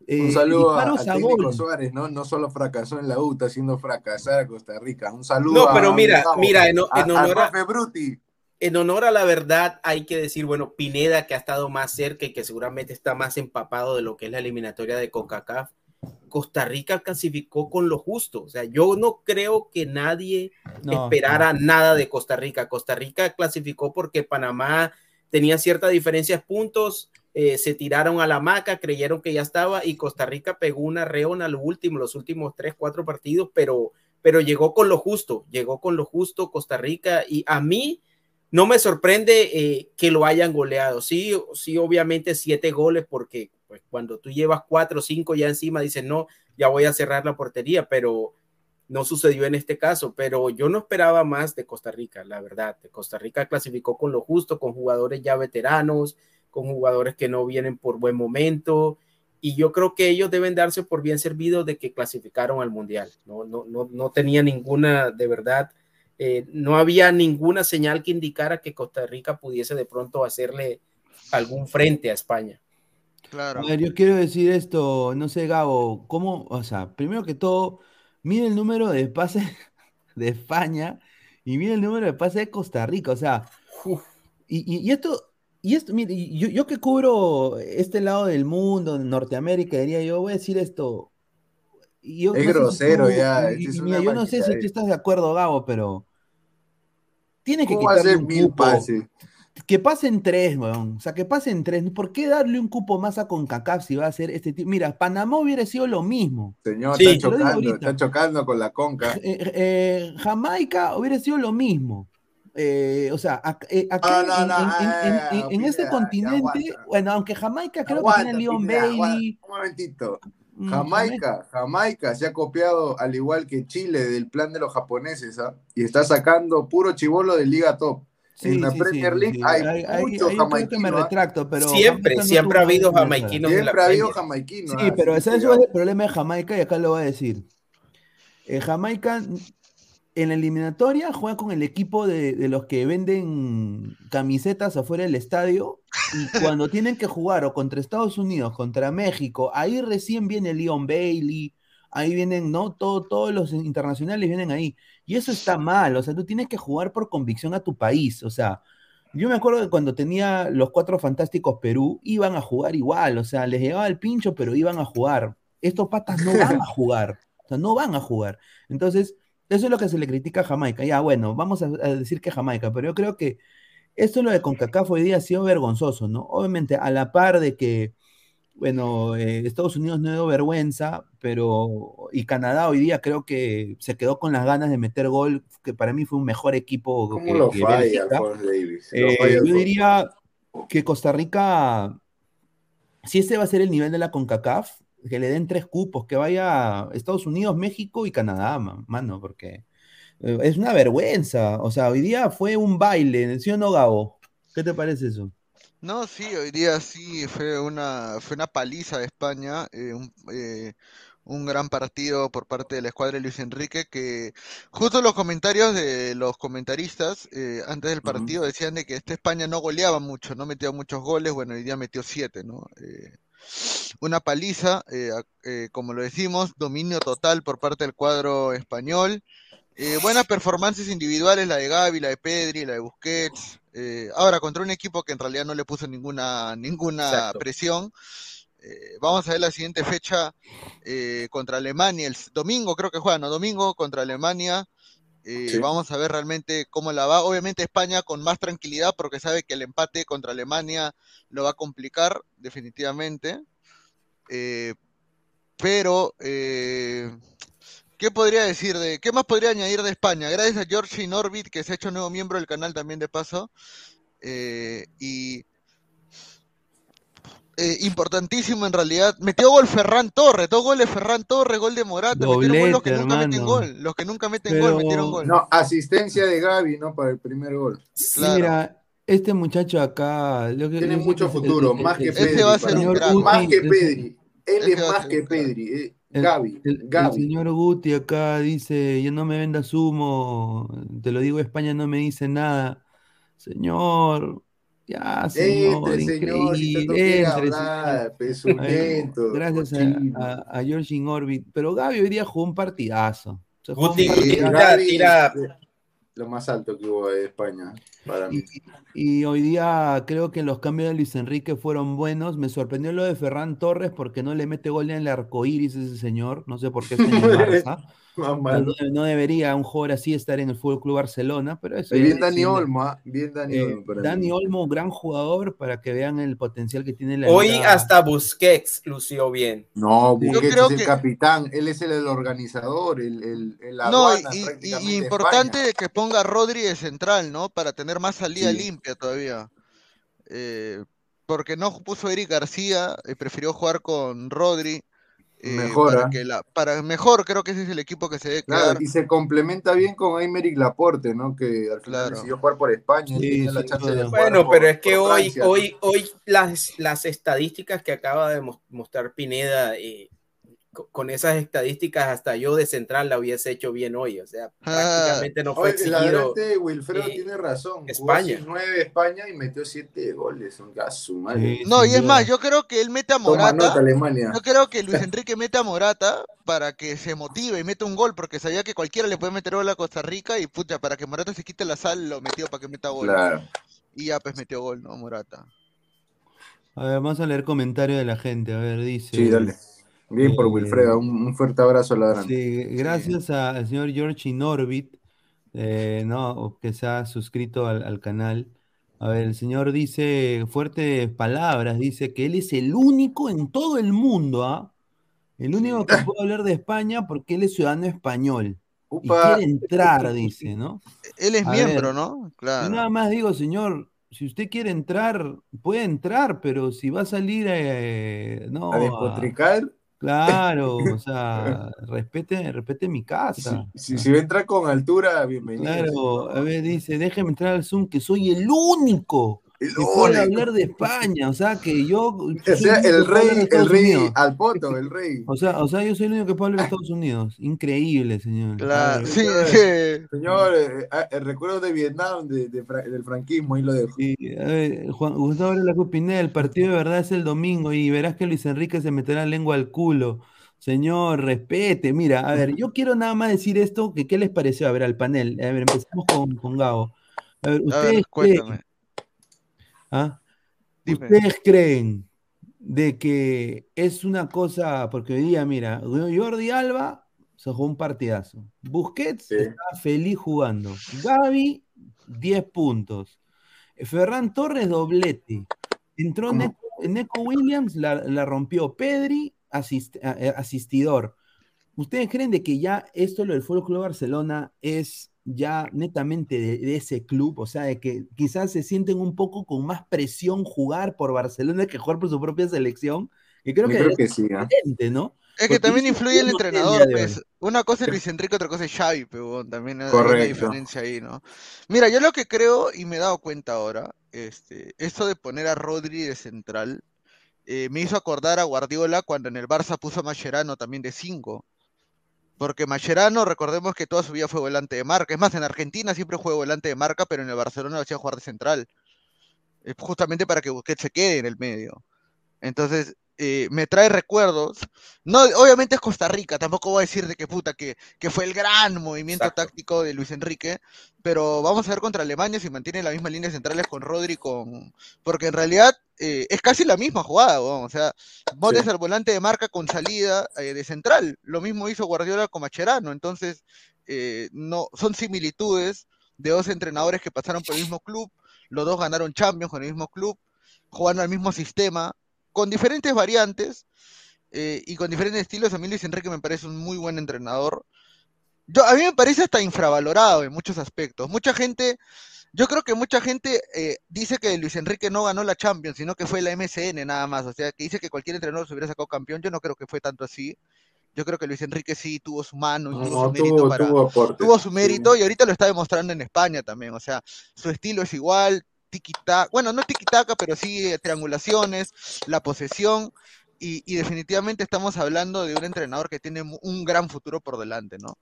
Un Eh, saludo a- a. Suárez, ¿no? No solo fracasó en la U, está haciendo fracasar a Costa Rica. Un saludo No, a- pero mira, mira, en, honor a, Bruti. en honor a la verdad, hay que decir, bueno, Pineda, que ha estado más cerca y que seguramente está más empapado de lo que es la eliminatoria de CONCACAF, Costa Rica clasificó con lo justo. O sea, yo no creo que nadie No, esperara nada de Costa Rica. Costa Rica clasificó porque Panamá tenía cierta diferencia de puntos, eh, se tiraron a la maca, creyeron que ya estaba y Costa Rica pegó una reona lo último, los últimos tres, cuatro partidos, pero, pero llegó con lo justo, llegó con lo justo Costa Rica y a mí no me sorprende eh, que lo hayan goleado. Sí, sí, obviamente siete goles porque pues, cuando tú llevas cuatro o cinco ya encima dices, no, ya voy a cerrar la portería, pero no sucedió en este caso, pero yo no esperaba más de Costa Rica, la verdad. Costa Rica clasificó con lo justo, con jugadores ya veteranos, con jugadores que no vienen por buen momento, y yo creo que ellos deben darse por bien servidos de que clasificaron al Mundial. No, no, no, no tenía ninguna, de verdad, eh, no había ninguna señal que indicara que Costa Rica pudiese de pronto hacerle algún frente a España. Claro. A ver, yo quiero decir esto, no sé, Gabo, ¿cómo? O sea, primero que todo, mire el número de pases de España y mire el número de pases de Costa Rica, o sea, y, y- y esto, y esto, mire, yo, yo que cubro este lado del mundo, Norteamérica, diría yo, voy a decir esto. yo Es no sé si grosero tú- ya, y- es mira, yo no sé si tú estás de acuerdo, Gabo, pero tiene que ¿Cómo va a quitarle un mil cupo. pases? Que pasen tres, weón. O sea, que pasen tres. ¿Por qué darle un cupo más a CONCACAF si va a ser este tipo? Mira, Panamá hubiera sido lo mismo. Señor, Sí. está chocando, ahorita. está chocando con la conca. Eh, eh, Jamaica hubiera sido lo mismo. Eh, o sea, eh, acá no, en, no, en- en- en- eh, en- en Pineda, este continente, bueno, aunque Jamaica creo que tiene a Leon. Bailey. Un momentito. mm, Jamaica, Jamaica se ha copiado al igual que Chile del plan de los japoneses ¿ah? y está sacando puro chivolo de Liga Top. Sí, en la sí, Premier sí, League sí. hay Ahí- ahí- mucho ahí yo creo que me ¿ah? retracto, pero siempre, siempre ha habido jamaiquinos Siempre ha habido Premier. jamaiquino. Sí, ¿ah? pero Así que ¿sabes cuál es cuidado. el problema de Jamaica? Y acá lo voy a decir. Eh, Jamaica en la eliminatoria juega con el equipo de, de los que venden camisetas afuera del estadio y cuando tienen que jugar o contra Estados Unidos, contra México, ahí recién viene Leon Bailey, ahí vienen, ¿no? Todo, todos los internacionales vienen ahí. Y eso está mal, o sea, tú tienes que jugar por convicción a tu país, o sea, yo me acuerdo que cuando tenía los cuatro fantásticos Perú, iban a jugar igual, o sea, les llegaba el pincho, pero iban a jugar. Estos patas no van a jugar, o sea, no van a jugar. Entonces, eso es lo que se le critica a Jamaica. Ya, bueno, vamos a, decir que Jamaica, pero yo creo que esto lo de CONCACAF hoy día ha sido vergonzoso, ¿no? Obviamente, a la par de que, bueno, eh, Estados Unidos no dio vergüenza, pero, y Canadá hoy día creo que se quedó con las ganas de meter gol, que para mí fue un mejor equipo ¿Cómo que, lo que falla? Lo Eh, falla yo diría que Costa Rica, si este va a ser el nivel de la CONCACAF, que le den tres cupos, que vaya a Estados Unidos, México y Canadá, ma- mano, porque eh, es una vergüenza. O sea, hoy día fue un baile, ¿sí o no, Gabo? ¿Qué te parece eso? No, sí, hoy día sí fue una, fue una paliza de España, eh, un, eh, un gran partido por parte de la escuadra de Luis Enrique, que justo los comentarios de los comentaristas eh, antes del partido decían de que esta España no goleaba mucho, no metía muchos goles, bueno, hoy día metió siete, ¿no? Eh, una paliza, eh, eh, como lo decimos, dominio total por parte del cuadro español. Eh, buenas performances individuales, la de Gavi, la de Pedri, la de Busquets. Eh, ahora, contra un equipo que en realidad no le puso ninguna, ninguna Exacto. presión. Eh, vamos a ver la siguiente fecha eh, contra Alemania, el domingo creo que juegan, ¿no? Domingo contra Alemania. Sí. Vamos a ver realmente cómo la va. Obviamente España con más tranquilidad porque sabe que el empate contra Alemania lo va a complicar definitivamente. Pero, ¿qué podría decir de, qué más podría añadir de España? Gracias a George Norbit que se ha hecho nuevo miembro del canal también de paso. Eh, y eh, importantísimo en realidad. Metió gol Ferran Torres, dos goles Ferran Torres, gol de Morata, metieron gol los que nunca meten gol, los que nunca meten Pero- gol metieron gol. No, asistencia de Gaby, ¿no? Para el primer gol. Claro. Mira, este muchacho acá. Lo que, Tiene mucho futuro, más que Pedri. Más que Pedri. Él es más que. Pedri. El- Gaby. El, señor Guti acá dice, yo no me vendas humo, te lo digo, España no me dice nada. Señor, ya, señor, Entre, señor, si entre, hablar, señor. pesulento, Gracias a, a, a George Orbit. Pero Gaby hoy día jugó un partidazo. Guti, tira, tira, Lo más alto que hubo de España, para mí. Y, y hoy día creo que los cambios de Luis Enrique fueron buenos. Me sorprendió lo de Ferran Torres porque no le mete gol en el arco iris ese señor. No sé por qué está en el Barça. No, no debería un jugador así estar en el Fútbol Club Barcelona, pero eso Bien Dani decide. Olmo, ah, bien Dani Eh, Olmo. Dani. Olmo, gran jugador para que vean el potencial que tiene la hoy hasta Busquets lució bien. No, Yo Busquets creo es el que- capitán, él es el, el organizador, el, el, el No, y, importante que ponga a Rodri de central, ¿no? Para tener más salida Sí. limpia todavía. Eh, porque no puso Eric García, eh, prefirió jugar con Rodri. Eh, Mejora. Para, que la, para mejor, creo que ese es el equipo que se debe Claro, quedar. y se complementa bien con Aymeric Laporte, ¿no? Que al final Claro. decidió jugar por España, Sí, tenía la chance de jugar Bueno, por- pero es que hoy, Francia, ¿no? hoy, hoy las, las estadísticas que acaba de mos- mostrar Pineda, eh, con esas estadísticas hasta yo de central la hubiese hecho bien hoy. O sea, Ah. prácticamente no fue exigido. adelante Wilfredo eh, tiene razón. España. Jugó 9 España y metió 7 goles. Un gaso, madre. Sí, No, y es más, yo creo que él mete a Toma nota, Morata. Alemania. Yo creo que Luis Enrique mete a Morata para que se motive y meta un gol, porque sabía que cualquiera le puede meter gol a Costa Rica y pucha, para que Morata se quite la sal, lo metió para que meta gol. Claro. Y ya pues metió gol, ¿no? Morata. A ver, vamos a leer comentarios de la gente. A ver, dice. Sí, dale. Bien por Eh, Wilfredo. Un, un fuerte abrazo al ladrón. Sí, gracias a- al señor George Inorbit, eh, no, que se ha suscrito al, al canal. A ver, el señor dice fuertes palabras, dice que él es el único en todo el mundo, ¿ah? El único que puede hablar de España porque él es ciudadano español y Upa. quiere entrar, dice, ¿no? Él es A miembro, ver, ¿no? Yo Claro. nada más digo, señor, si usted quiere entrar, puede entrar, pero si va a salir, eh, no, A a- despotricar. Claro, o sea, respete, respete mi Si, casa. si, si va a entrar con altura, bienvenido. Claro, a ver, dice, déjeme entrar al Zoom, que soy el único El hablar de España, o sea, que yo O sea, el de rey, el rey Unidos. al poto, el rey. O sea, o sea, yo soy el único que puede hablar de Estados Unidos. Increíble, señor. A Claro. Sí, señor. sí. Señor, eh, eh, el recuerdo de Vietnam, de, de del franquismo, ahí lo dejo. Sí, a ver, Juan Gustavo Varela Pineda, el partido de verdad es el domingo y verás que Luis Enrique se meterá lengua al culo. Señor, respete. Mira, a ver, yo quiero nada más decir esto, que qué les pareció, a ver, al panel. A ver, empezamos con, con Gabo. A ver, A ver, ¿ustedes cuéntame. creen, ah? ¿Ustedes creen de que es una cosa, porque hoy día, mira, Jordi Alba se jugó un partidazo. Busquets Sí. estaba feliz jugando. Gaby, 10 puntos. Ferran Torres, doblete. Entró. Neco, Neco Williams, la, la rompió. Pedri, asist- eh, asistidor. ¿Ustedes creen de que ya esto, lo del Fútbol Club Barcelona, es ya netamente de, de ese club? O sea, de que quizás se sienten un poco con más presión jugar por Barcelona que jugar por su propia selección. Y creo Yo que creo es que sí, ¿ah? diferente, ¿no? Es que Porque también influye el entrenador, pues. Una cosa es Luis Enrique, otra cosa es Xavi, pero también hay una diferencia ahí, ¿no? Mira, yo lo que creo, y me he dado cuenta ahora, este, esto de poner a Rodri de central, eh, me hizo acordar a Guardiola cuando en el Barça puso a Mascherano también de 5. Porque Mascherano, recordemos que toda su vida fue volante de marca. Es más, en Argentina siempre fue volante de marca, pero en el Barcelona lo hacía jugar de central. Es justamente para que Busquets se quede en el medio. Entonces, eh, me trae recuerdos. No, obviamente es Costa Rica, tampoco voy a decir de que puta, que, que fue el gran movimiento Exacto. táctico de Luis Enrique, pero vamos a ver contra Alemania si mantiene las mismas líneas centrales con Rodri, con... porque en realidad eh, es casi la misma jugada, o sea, pones al volante de marca con salida eh, de central, lo mismo hizo Guardiola con Macherano, entonces no, son similitudes de dos entrenadores que pasaron por el mismo club, los dos ganaron Champions con el mismo club, jugando al mismo sistema, con diferentes variantes eh, y con diferentes estilos. A mí Luis Enrique me parece un muy buen entrenador. Yo, a mí me parece hasta infravalorado en muchos aspectos. Mucha gente, yo creo que mucha gente eh, dice que Luis Enrique no ganó la Champions, sino que fue la MSN nada más. O sea, que dice que cualquier entrenador se hubiera sacado campeón. Yo no creo que fue tanto así. Yo creo que Luis Enrique sí tuvo su mano y tuvo su mérito tuvo, para, tuvo su sí. mérito y ahorita lo está demostrando en España también. O sea, su estilo es igual, tiki-taka, bueno, no tiki-taka, pero sí eh, triangulaciones, la posesión. Y, y definitivamente estamos hablando de un entrenador que tiene un gran futuro por delante, ¿no?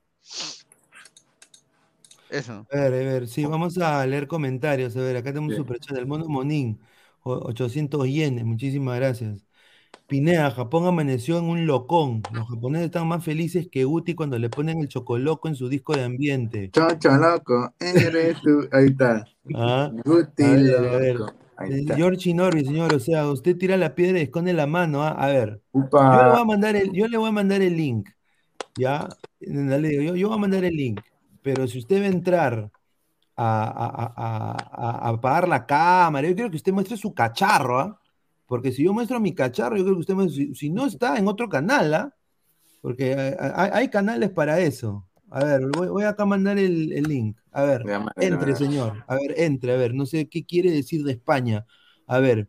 Eso. A ver, a ver, sí, vamos a leer comentarios. A ver, acá tenemos un superchat del Mono Monín, o- 800 yenes, muchísimas gracias. Pineda, Japón amaneció en un locón. Los japoneses están más felices que Uti cuando le ponen el chocoloco en su disco de ambiente. Chocho loco, eres tú. Ahí está. Ah, Guti a ver, a ver. loco. Ahí Eh, está. George Norby, señor, o sea, usted tira la piedra y esconde la mano. ah, A ver, yo le voy Upa. a mandar el, yo le voy a mandar el link. ¿Ya? Yo, yo voy a mandar el link. Pero si usted va a entrar a, a- a- a- a apagar la cámara, yo quiero que usted muestre su cacharro, ¿ah? Porque si yo muestro mi cacharro, yo creo que usted muestre, si, si no está en otro canal, ¿ah? Porque eh, hay, hay canales para eso. A ver, voy, voy acá a mandar el, el link. A ver, entre, señor. A ver, entre, a ver, no sé qué quiere decir de España. A ver.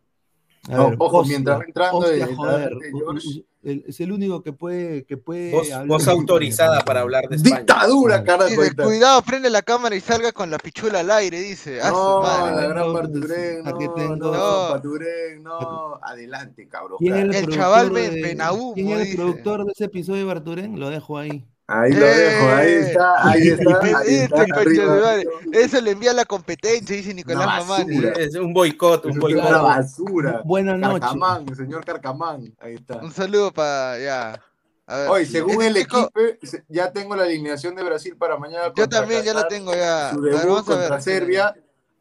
A No, ver, ojo, mientras hostia, entrando hostia, joder. George. El- es el único que puede, que puede España, autorizada para hablar de España. Dictadura, carajo. cuidado, prende la cámara y salga con la pichula al aire, dice. Ah, No, madre. la no, gran Barturén, aquí no, tengo- no, No. No. Adelante, cabrón. ¿Quién es el, El chaval me- de- Benahumo, ¿Quién es el dice. productor de ese episodio de Barturén? Lo dejo ahí. Ahí lo dejo, ahí ¡Eh! está, ahí está, ahí Este está, arriba. madre. Eso le envía a la competencia, dice Nicolás basura. Es un boicot, un boicot. una basura. Buenas noches. Carcamán, el señor Carcamán, ahí está. Un saludo para ya. A ver. Hoy, según el Chico, equipo, ya tengo la alineación de Brasil para mañana. Yo también ya la tengo ya. Su A ver, debut vamos a ver. contra Serbia,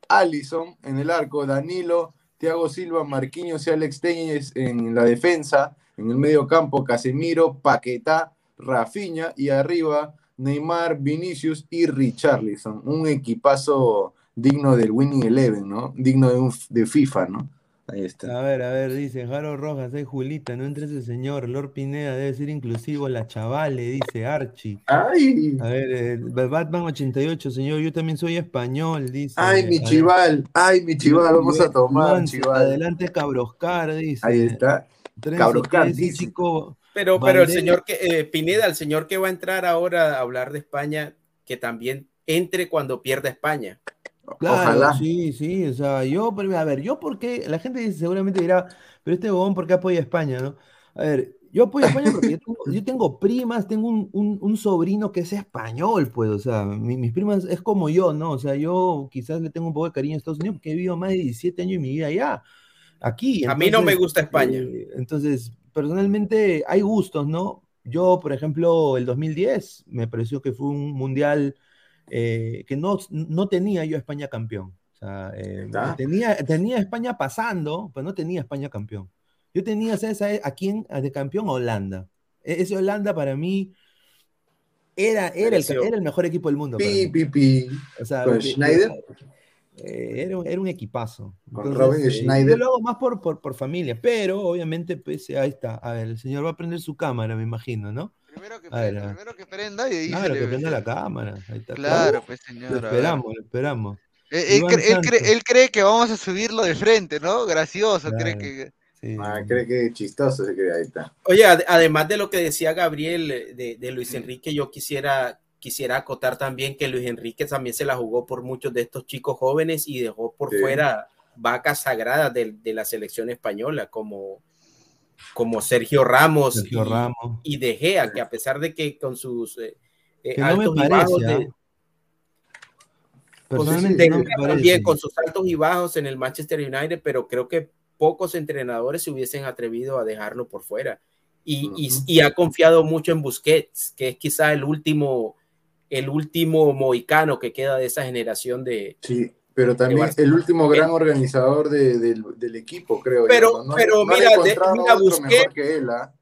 Allison en el arco, Danilo, Thiago Silva, Marquinhos y Alex Telles en la defensa, en el medio campo, Casemiro, Paquetá, Rafinha y arriba Neymar, Vinicius y Richarlison. Un equipazo digno del Winning Eleven, ¿no? Digno de, un, de FIFA, ¿no? Ahí está. A ver, a ver, dice Jaro Rojas, ay Julita, no entre ese señor, Lord Pineda debe ser inclusivo, la chavale, dice Archie. ¡Ay! A ver, eh, Batman 88, señor, yo también soy español, dice. ¡Ay, mi chival! ¡Ay, mi chival! Vamos a tomar, chival. Adelante Cabroscar, dice. Ahí está. Cabroscar, ¿qué es dice. chico? Pero, pero el Valdés- señor que, eh, Pineda, el señor que va a entrar ahora a hablar de España, que también entre cuando pierda España. Claro, Ojalá. sí, sí, o sea, yo, pero, a ver, yo porque, la gente seguramente dirá, pero este bobón, ¿por qué apoya a España, no? A ver, yo apoyo a España porque yo tengo, yo tengo primas, tengo un, un- un sobrino que es español, pues, o sea, mi- mis primas es como yo, ¿no? O sea, yo quizás le tengo un poco de cariño a Estados Unidos porque he vivido más de 17 años de mi vida allá, aquí. A mí no me entonces, gusta España. eh, entonces, personalmente hay gustos, ¿no? Yo, por ejemplo, el 2010 me pareció que fue un mundial eh, que no, no tenía yo a España campeón. O sea, eh, tenía, tenía España pasando, pero no tenía a España campeón. Yo tenía, ¿sabes a, quién a de campeón? A Holanda. E- Ese Holanda para mí era, era, el, era el mejor equipo del mundo. Pi, pi, pi. O sea, Con de- Schneider. Eh, era, un- era un equipazo. Entonces, Robin eh, Schneider. Yo lo hago más por, por, por familia, pero obviamente, pues ahí está. A ver, el señor va a prender su cámara, me imagino, ¿no? Primero que prenda, ver. primero que prenda y ahí Claro, que prenda la cámara. Ahí está. Claro, pues Lo señor. ver. esperamos, lo esperamos. Eh, Él, Iván cre- él cree, él cree que vamos a subirlo de frente, ¿no? Gracioso, cree Claro. que. Sí. Ah, cree que es chistoso, se cree, ahí está. Oye, ad- además de lo que decía Gabriel eh, de, de Luis Enrique, yo quisiera, quisiera acotar también que Luis Enrique también se la jugó por muchos de estos chicos jóvenes y dejó por Sí. fuera vacas sagradas de, de la selección española, como, como Sergio Ramos Sergio y, Ramos. y De Gea, que a pesar de que con sus eh, eh, Que no me altos y parece, bajos de- ¿ah? con sus- de no también con sus altos y bajos en el Manchester United, pero creo que pocos entrenadores se hubiesen atrevido a dejarlo por fuera. Y, y, y ha confiado mucho en Busquets, que es quizá el último, el último mohicano que queda de esa generación de... Sí, pero también el último gran organizador de, del, del equipo, creo. Pero, pero No mira, de- mira, que él, ¿ah?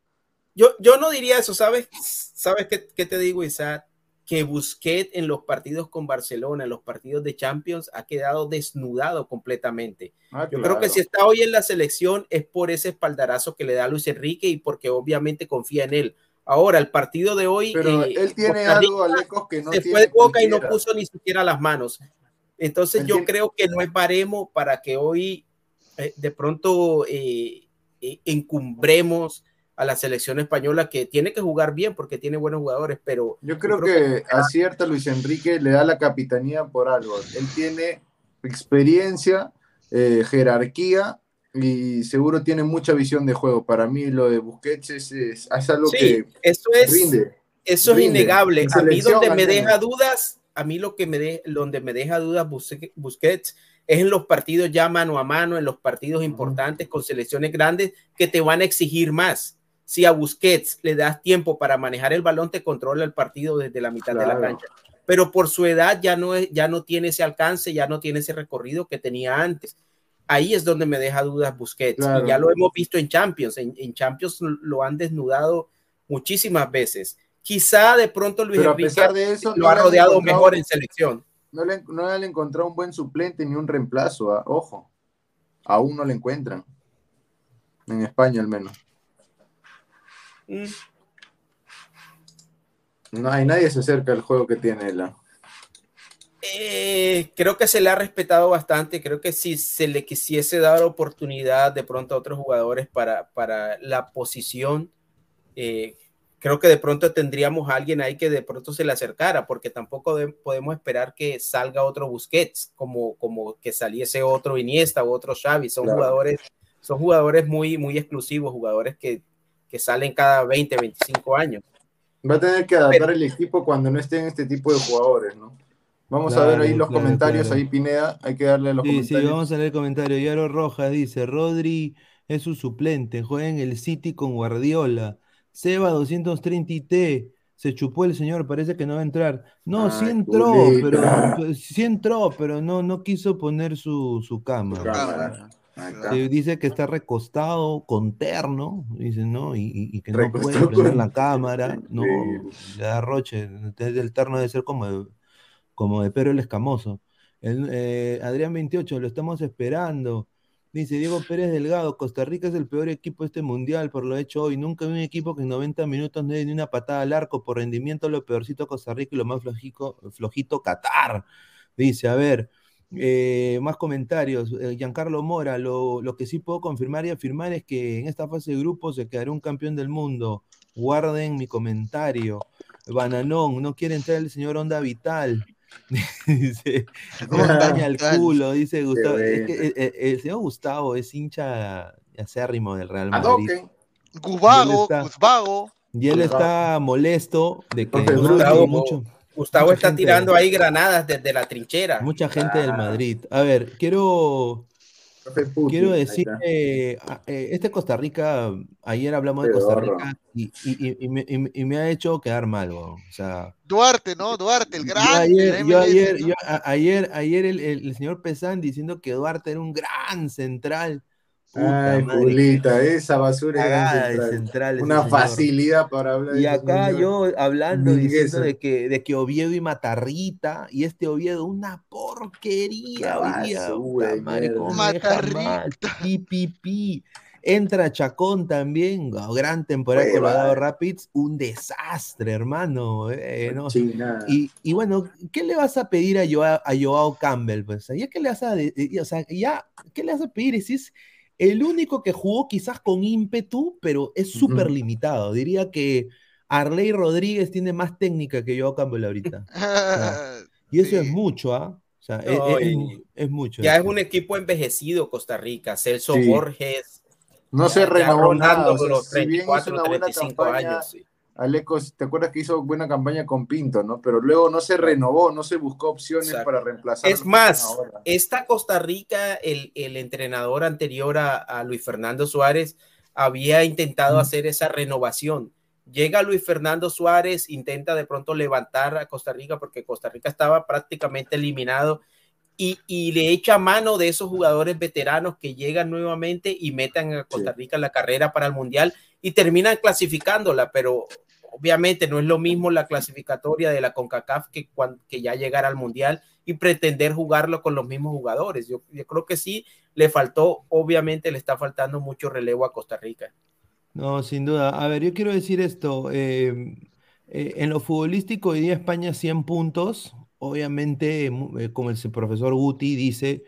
Yo, yo no diría eso, ¿sabes? ¿Sabes qué, qué te digo, Isaac? Que Busquets en los partidos con Barcelona, en los partidos de Champions, ha quedado desnudado completamente. Ah, Yo claro. creo que si está hoy en la selección es por ese espaldarazo que le da Luis Enrique y porque obviamente confía en él. Ahora, el partido de hoy. Pero eh, él tiene Rica algo, Alecos, que no se tiene fue de boca y no puso ni siquiera las manos. Entonces, yo creo que no es baremo para que hoy eh, de pronto eh, eh, encumbremos a la selección española que tiene que jugar bien porque tiene buenos jugadores, pero Yo creo, creo que acierta Luis Enrique, le da la capitanía por algo. Él tiene experiencia, eh, jerarquía y seguro tiene mucha visión de juego. Para mí lo de Busquets es, es- es algo sí, que eso es rinde. Eso es Rinde. innegable. A mí donde me deja dudas, a mí lo que me de, donde me deja dudas Busque- Busquets es en los partidos ya mano a mano, en los partidos importantes con selecciones grandes que te van a exigir más. Si a Busquets le das tiempo para manejar el balón, te controla el partido desde la mitad de la cancha. Pero por su edad ya no, es, ya no tiene ese alcance, ya no tiene ese recorrido que tenía antes. Ahí es donde me deja dudas Busquets. Claro. Y ya lo hemos visto en Champions. En, en Champions lo han desnudado muchísimas veces. Quizá de pronto Luis Pero a Enrique pesar de eso, lo no ha rodeado mejor en selección. No le, no le han encontrado un buen suplente ni un reemplazo. ah, Ojo, aún no le encuentran. En España al menos. Mm, No hay nadie se acerca al juego que tiene él. Eh, creo que se le ha respetado bastante. Creo que si se le quisiese dar oportunidad de pronto a otros jugadores para, para la posición, eh, creo que de pronto tendríamos a alguien ahí que de pronto se le acercara, porque tampoco de- podemos esperar que salga otro Busquets, como, como que saliese otro Iniesta o otro Xavi. Son Claro. jugadores, son jugadores muy, muy exclusivos, jugadores que, que salen cada 20, 25 años. Va a tener que adaptar Pero- el equipo cuando no estén este tipo de jugadores, ¿no? Vamos a ver ahí los claro, comentarios, claro. ahí Pineda, hay que darle a los Sí, sí, comentarios. vamos a leer el comentario. Yaro Rojas dice, Rodri es su suplente, juega en el City con Guardiola. Seba 230 IT, se chupó el señor, parece que no va a entrar. No, sí entró, culita. pero sí entró, pero no, no quiso poner su, su cámara. Sí, dice que está recostado con terno, dice, ¿no? Y, y- que no Recostado puede prender con- la cámara, ¿no? Sí. Le da roche, entonces el terno debe ser como de, como de Pedro el Escamoso. Eh, Adrián 28, lo estamos esperando. Dice Diego Pérez Delgado, Costa Rica es el peor equipo de este mundial por lo hecho hoy. Nunca vi un equipo que en 90 minutos no dé ni una patada al arco. Por rendimiento, lo peorcito Costa Rica y lo más flojico, flojito Qatar. Dice, a ver, eh, más comentarios. Eh, Giancarlo Mora, lo, lo que sí puedo confirmar y afirmar es que en esta fase de grupos se quedará un campeón del mundo. Guarden mi comentario. Bananón, no quiere entrar el señor Onda Vital. dice, montaña al culo, dice Gustavo. Es que, bueno. eh, eh, el señor Gustavo es hincha acérrimo del Real Madrid. Doken. Guzbago, está- Guzbago. Y él está molesto de que mucho, Gustavo está tirando ahí granadas desde la trinchera. mucha gente del. Madrid. A ver, quiero, Putin, quiero decir, está. eh, este Costa Rica, ayer hablamos de. Costa Rica y, y- y- y me, y me- y me ha hecho quedar mal. O sea, Duarte, ¿no? Duarte, el yo grande. ayer, la yo ayer, ¿no? yo a- ayer, ayer el, el- el señor Pesán diciendo que Duarte era un gran central. Puta Ay, madre, Julita, esa basura era central. Una señor. facilidad para hablar de Y acá señor. yo hablando diciendo de que, de que Oviedo y Matarrita, y este Oviedo, una porquería Una hoy día. basura puta madre, mal. Pi, pi, pi. Entra Chacón también, gran temporada Hueva. Colorado Rapids, un desastre, hermano. eh, ¿no? Y, y bueno, ¿qué le vas a pedir a Joao, a Joao Campbell? Pues, ya que le vas a, de- eh, o sea, ya, ¿qué le vas a pedir? Si es el único que jugó quizás con ímpetu, pero es súper limitado. Diría que Arley Rodríguez tiene más técnica que Joao Campbell ahorita. Y eso Sí. es mucho, ¿ah? O sea, es- No, es, mucho. Ya es un equipo envejecido Costa Rica. Celso Sí. Borges. No ya- se renovó nada. o sea, los si bien hizo 34, una buena 35 campaña, años. sí. Alecos, ¿te acuerdas que hizo buena campaña con Pinto, no? Pero luego no se renovó, no se buscó opciones Exacto. para reemplazar. Es más, esta Costa Rica, el, el entrenador anterior a, a, Luis Fernando Suárez había intentado hacer esa renovación. Llega Luis Fernando Suárez, intenta de pronto levantar a Costa Rica porque Costa Rica estaba prácticamente eliminado y, y le echa mano de esos jugadores veteranos que llegan nuevamente y metan a Costa Rica en la carrera para el Mundial y terminan clasificándola, pero obviamente no es lo mismo la clasificatoria de la CONCACAF que, que ya llegar al Mundial y pretender jugarlo con los mismos jugadores. Yo, yo, creo que sí, le faltó, obviamente le está faltando mucho relevo a Costa Rica. No, sin duda. A ver, yo quiero decir esto. Eh, eh, en lo futbolístico, hoy día España 100 puntos. Obviamente, eh, como el profesor Guti dice,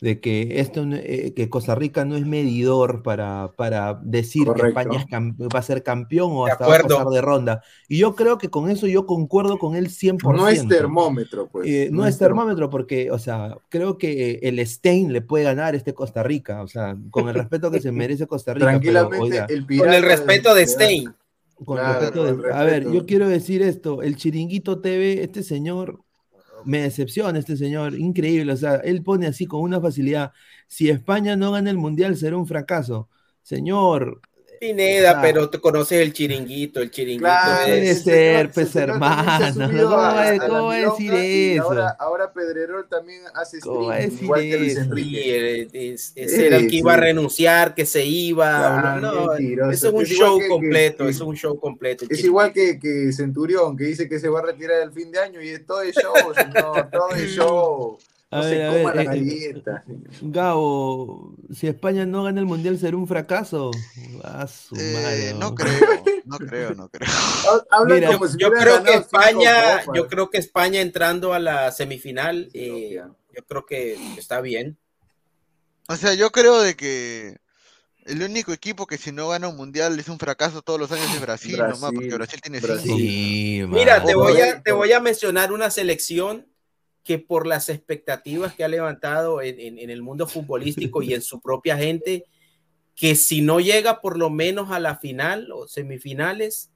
de que esto eh, que Costa Rica no es medidor para, para decir Correcto. que España es va a ser campeón o hasta va a pasar de ronda. Y yo creo que con eso yo concuerdo con él 100%. No es termómetro, pues. Eh, no, no, es termómetro porque, o sea, creo que el Stein le puede ganar este Costa Rica, o sea, con el respeto que se merece Costa Rica. Tranquilamente, pero, oiga, el con el respeto de, de Stein. Con claro, respeto de. A ver, yo quiero decir esto, el Chiringuito TV, este señor me decepciona este señor, increíble, o sea, él pone así con una facilidad, si España no gana el Mundial será un fracaso. Señor, Pineda, ah, pero tú conoces el chiringuito, el chiringuito. Claro, puede ser, pues hermano. ¿Cómo, a, a ¿cómo va a decir eso? Ahora, ahora Pedrerol también hace streaming, igual que Luis Enrique. Sí, es, es, era el que iba a renunciar, que se iba. Claro, no, eso es un es show que, completo, que, es un show completo. Es igual que, que Centurión, que dice que se va a retirar el fin de año y es todo el show, señor, todo el show. No a se ver, coma a ver, la eh, galleta. Gabo, si España no gana el mundial, ¿será un fracaso? A su Eh, madre, no ¿no? creo, no creo, no creo. Hablan Mira, como si Yo creo que España, copas. yo creo que España entrando a la semifinal, eh, yo creo que está bien. O sea, yo creo de que el único equipo que si no gana un mundial es un fracaso todos los años es Brasil, Brasil, nomás, porque Brasil tiene Brasil. cinco. Sí, Mira, te voy, a, te voy a mencionar una selección que por las expectativas que ha levantado en, en- en el mundo futbolístico y en su propia gente, que si no llega por lo menos a la final o semifinales,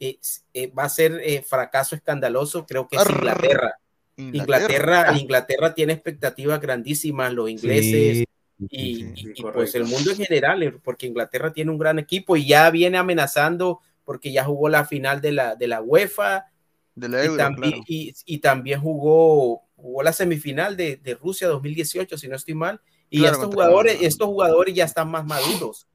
eh, eh, va a ser eh, fracaso escandaloso, creo que es Arr. Inglaterra. Inglaterra, Inglaterra tiene expectativas grandísimas, los ingleses Sí, y, sí, y- y, pues el mundo en general, eh, porque Inglaterra tiene un gran equipo y ya viene amenazando porque ya jugó la final de la, de la UEFA de la y, Euro, también, claro. y, y también jugó, jugó la semifinal de, de Rusia 2018, si no estoy mal. Y Claro, estos jugadores, estos jugadores ya están más maduros.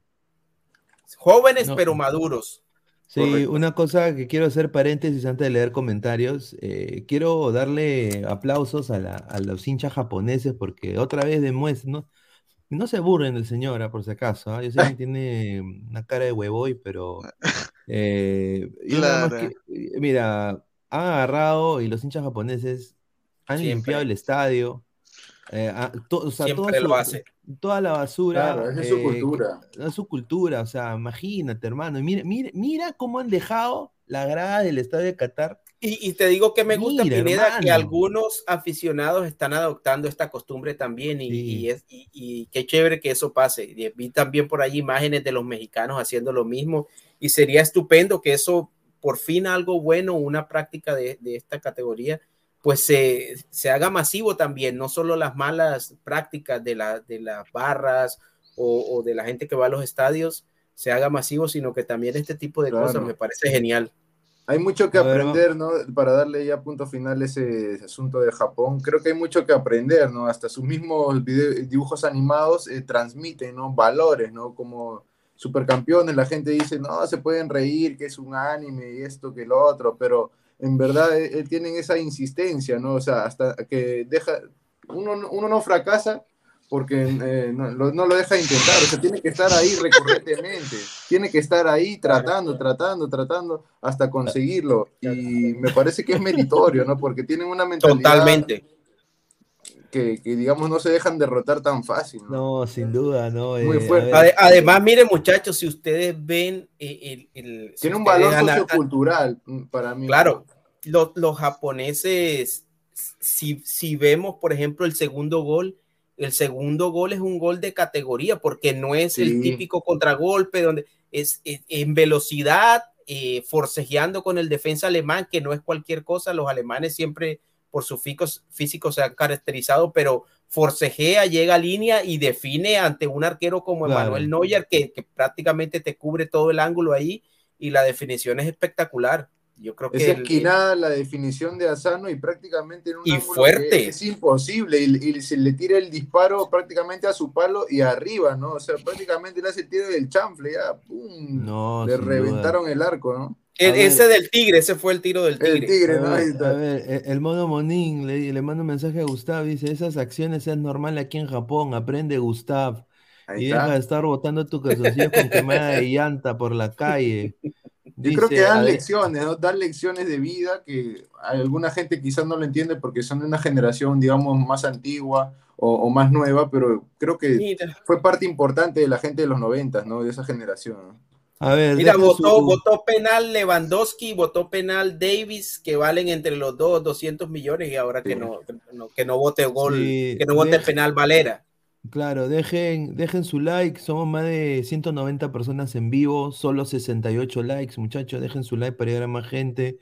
Jóvenes, No. pero maduros. Sí, Correcto. una cosa que quiero hacer paréntesis antes de leer comentarios. eh, quiero darle aplausos a, la- a los hinchas japoneses porque otra vez demuestran, no, no se burlen del señor, ah, por si acaso. ah, Yo sé que tiene una cara de huevoy, pero eh, Claro. que- eh, mira, han agarrado y los hinchas japoneses han Siempre. limpiado el estadio. eh, ah, to- o sea, Siempre toda, lo su- hace. toda la basura. Claro, es su eh, cultura. que- es su cultura, o sea, imagínate, hermano. Mira, mira, mira cómo han dejado la grada del estadio de Qatar. Y, y te digo que me gusta, Mira, Pineda, que hermano. algunos aficionados están adoptando esta costumbre también y, Sí. y es, y, y qué chévere que eso pase. Y vi también por ahí imágenes de los mexicanos haciendo lo mismo y sería estupendo que eso, por fin algo bueno, una práctica de, de esta categoría, pues se, se haga masivo también, no solo las malas prácticas de, la, de las barras o, o de la gente que va a los estadios se haga masivo, sino que también este tipo de Claro. cosas me parece genial. Hay mucho que aprender, ¿no? Para darle ya punto final a ese, ese asunto de Japón. Creo que hay mucho que aprender, ¿no? Hasta sus mismos video- dibujos animados eh, transmiten, ¿no? Valores, ¿no? Como supercampeones, la gente dice, no, se pueden reír, que es un anime y esto, que lo otro, pero en verdad eh, eh, tienen esa insistencia, ¿no? O sea, hasta que deja, uno, no- uno no fracasa porque eh, no, lo, no lo deja de intentar, o sea, tiene que estar ahí recurrentemente, tiene que estar ahí tratando, tratando, tratando hasta conseguirlo. Y me parece que es meritorio, ¿no? Porque tienen una mentalidad Totalmente. Que, que, digamos, no se dejan derrotar tan fácil, ¿no? No, sin duda, ¿no? Muy Eh, fuerte. Además, miren muchachos, si ustedes ven eh, el... si Tiene un valor ana- sociocultural mm, para mí. Claro, los, los japoneses, si, si vemos, por ejemplo, el segundo gol, el segundo gol es un gol de categoría porque no es el típico contragolpe donde es, es- en velocidad, eh, forcejeando con el defensa alemán, que no es cualquier cosa. Los alemanes siempre por su físico se han caracterizado, pero forcejea, llega a línea y define ante un arquero como Emanuel Neuer, que, que, prácticamente te cubre todo el ángulo ahí y la definición es espectacular. Yo creo que es esquinada la definición de Asano y prácticamente en un y fuerte. es imposible y, se le tira el disparo prácticamente a su palo y arriba, ¿no? O sea, prácticamente le hace el tiro del chanfle, ya, ¡pum! No, le reventaron el arco, ¿no? Ese del tigre, ese fue el tiro del tigre. El tigre, ¿no? A ver, e, el mono Monín le, le manda un mensaje a Gustav, dice, esas acciones es normal aquí en Japón, aprende Gustav. y deja de estar botando tu calzoncillo con quemada de llanta por la calle. Yo creo que dan lecciones, ¿no? Dan lecciones de vida que alguna gente quizás no lo entiende porque son de una generación, digamos, más antigua o, más nueva, pero creo que fue parte importante de la gente de los noventas, ¿no? De esa generación. A ver, Mira, votó, votó, penal Lewandowski, votó penal Davis, que valen entre los dos 200 millones y ahora que, no, que no vote gol, que no vote penal Valera. Claro, dejen, dejen su like. Somos más de 190 personas en vivo, solo 68 likes, muchachos. Dejen su like para llegar a más gente.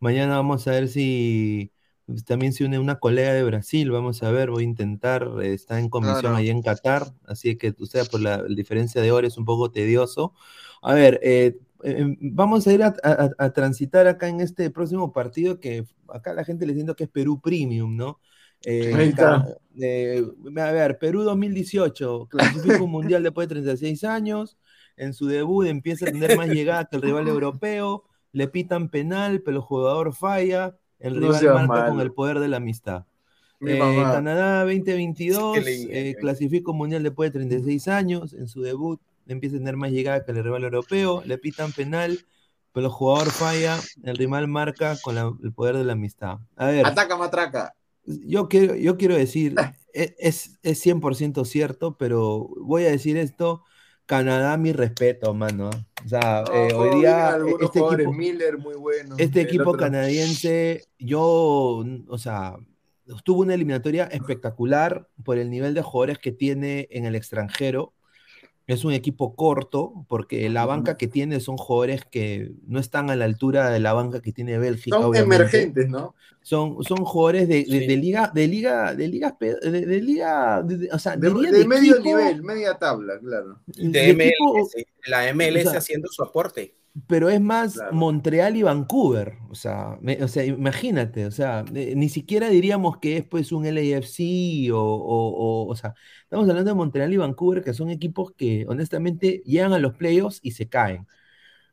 Mañana vamos a ver si pues, también se une una colega de Brasil. Vamos a ver, voy a intentar. Está en comisión ahí en Qatar, así que usted por la, diferencia de hora es un poco tedioso. A ver, eh, em, vamos a ir a, transitar acá en este próximo partido que acá la gente le siento que es Perú Premium, ¿no? Eh, eh, a ver, Perú 2018, clasifica un mundial después de 36 años. En su debut empieza a tener más llegada que el rival europeo. Le pitan penal, pero el jugador falla. El rival marca con el poder de la amistad. Eh, Canadá 2022 clasifica un mundial después de 36 años. En su debut empieza a tener más llegada que el rival europeo. Le pitan penal, pero el jugador falla. El rival marca con el poder de la amistad. A ver. Ataca, matraca yo quiero, yo quiero decir, e, es, es 100% cierto, pero voy a decir esto, Canadá, mi respeto, mano. O sea, eh, hoy día este equipo, Miller, muy bueno, este equipo canadiense, yo, o sea, tuvo una eliminatoria espectacular por el nivel de jugadores que tiene en el extranjero. Es un equipo corto, porque la banca que tiene son jugadores que no están a la altura de la banca que tiene Bélgica. Son emergentes, ¿no? Son, son jugadores de, de, liga, de liga, de liga, de, liga, o sea, de, medio nivel, media tabla, claro. De, MLS, la MLS haciendo su aporte pero es más Montreal y Vancouver. O sea, o sea, imagínate, o sea, ni siquiera diríamos que es pues un LAFC o, o, o, sea, estamos hablando de Montreal y Vancouver, que son equipos que honestamente llegan a los playoffs y se caen.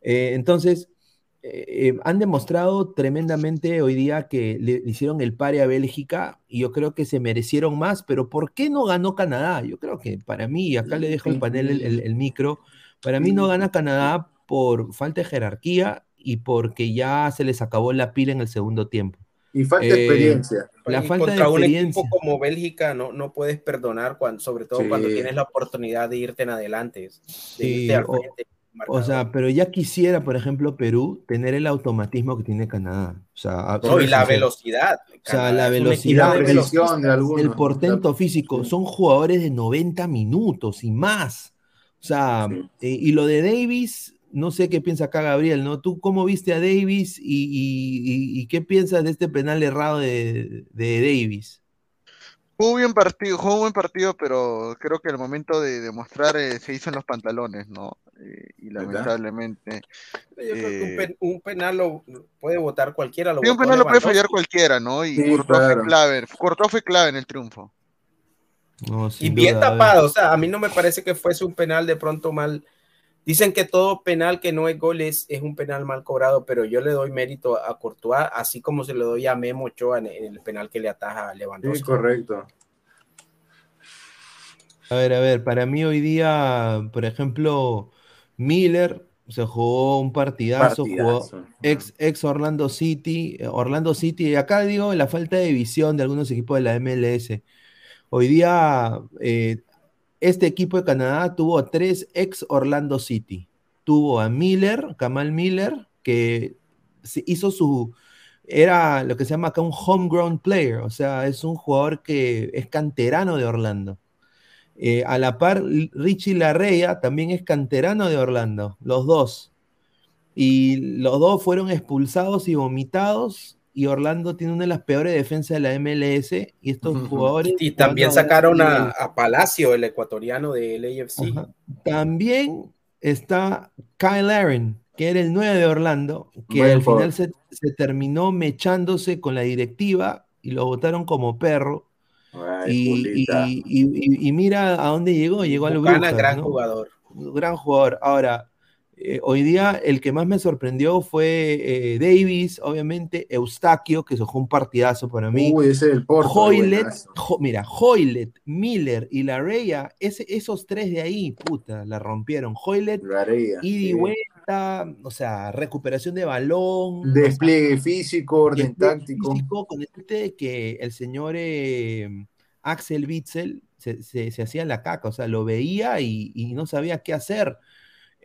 Eh, entonces, eh, eh, han demostrado tremendamente hoy día que le, hicieron el pare a Bélgica y yo creo que se merecieron más, pero ¿por qué no ganó Canadá? Yo creo que para mí, acá le dejo el panel, el, el micro, para mí no gana Canadá por falta de jerarquía y porque ya se les acabó la pila en el segundo tiempo. Y falta de eh, experiencia. La falta de experiencia. un equipo como Bélgica no, no puedes perdonar, cuando, sobre todo cuando tienes la oportunidad de irte en adelante. o, sea, pero ya quisiera, por ejemplo, Perú tener el automatismo que tiene Canadá. O sea, y la velocidad. o sea, la velocidad, el portento físico. Son jugadores de 90 minutos y más. O sea, eh, y lo de Davis, no sé qué piensa acá Gabriel, ¿no? ¿Tú cómo viste a Davis y, qué piensas de este penal errado de, Davis? Jugó un buen partido, jugó un buen partido, pero creo que el momento de demostrar eh, se hizo en los pantalones, ¿no? Eh, y lamentablemente. Yo creo que un, eh, penal lo puede votar cualquiera. Lo sí, un penal lo puede fallar cualquiera, ¿no? Y sí, fue clave. fue clave en el triunfo. y bien tapado, o sea, a mí no me parece que fuese un penal de pronto mal Dicen que todo penal que no es gol es, un penal mal cobrado, pero yo le doy mérito a Courtois, así como se lo doy a Memo Ochoa en, el penal que le ataja a Lewandowski. Sí, correcto. A ver, a ver, para mí hoy día, por ejemplo, Miller se jugó un partidazo, jugó ex, ex Orlando City, Orlando City, acá digo la falta de visión de algunos equipos de la MLS. Hoy día eh, este equipo de Canadá tuvo tres ex Orlando City. Tuvo a Miller, Kamal Miller, que hizo su, era lo que se llama acá un homegrown player, o sea, es un jugador que es canterano de Orlando. Eh, a la par, Richie Larrea también es canterano de Orlando, los dos. Y los dos fueron expulsados y vomitados. Y Orlando tiene una de las peores defensas de la MLS. Y estos jugadores. Y también sacaron a, a, Palacio, el ecuatoriano del AFC. Ajá. También está Kyle Aaron, que era el 9 de Orlando, que al final se, se terminó mechándose con la directiva y lo votaron como perro. Ay, Y, Julita. y- y- y mira a dónde llegó, llegó al gran ¿no? jugador. gran jugador. Ahora, eh, hoy día el que más me sorprendió fue eh, Davis, obviamente, Eustaquio, que eso fue un partidazo para mí. Uy, ese del Porto. Hoylet. Jo- mira, Hoylet, Miller y Larrea, ese, esos tres de ahí, puta, la rompieron. Hoylet, Garea, ida y sí. vuelta, o sea, recuperación de balón. o sea, Despliegue físico, orden despliegue táctico. físico, con este de que el señor eh, Axel Witzel se, se- se hacía la caca, o sea, lo veía y, y no sabía qué hacer.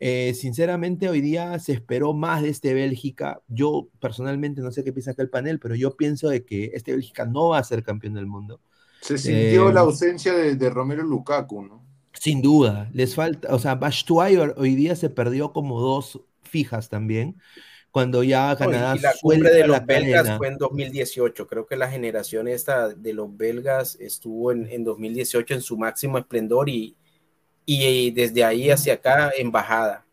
Eh, sinceramente, hoy día se esperó más de este Bélgica. Yo personalmente no sé qué piensa acá el panel, pero yo pienso de que este Bélgica no va a ser campeón del mundo. Se sintió Eh, la ausencia de, de Romero Lukaku, ¿no? Sin duda, les falta, o sea, Bastuay hoy día se perdió como dos fijas también, cuando ya No, Canadá y la cumbre de la los belgas cadena. fue en 2018. Creo que la generación esta de los belgas estuvo en, en 2018 en su máximo esplendor y, y desde ahí hacia acá en bajada.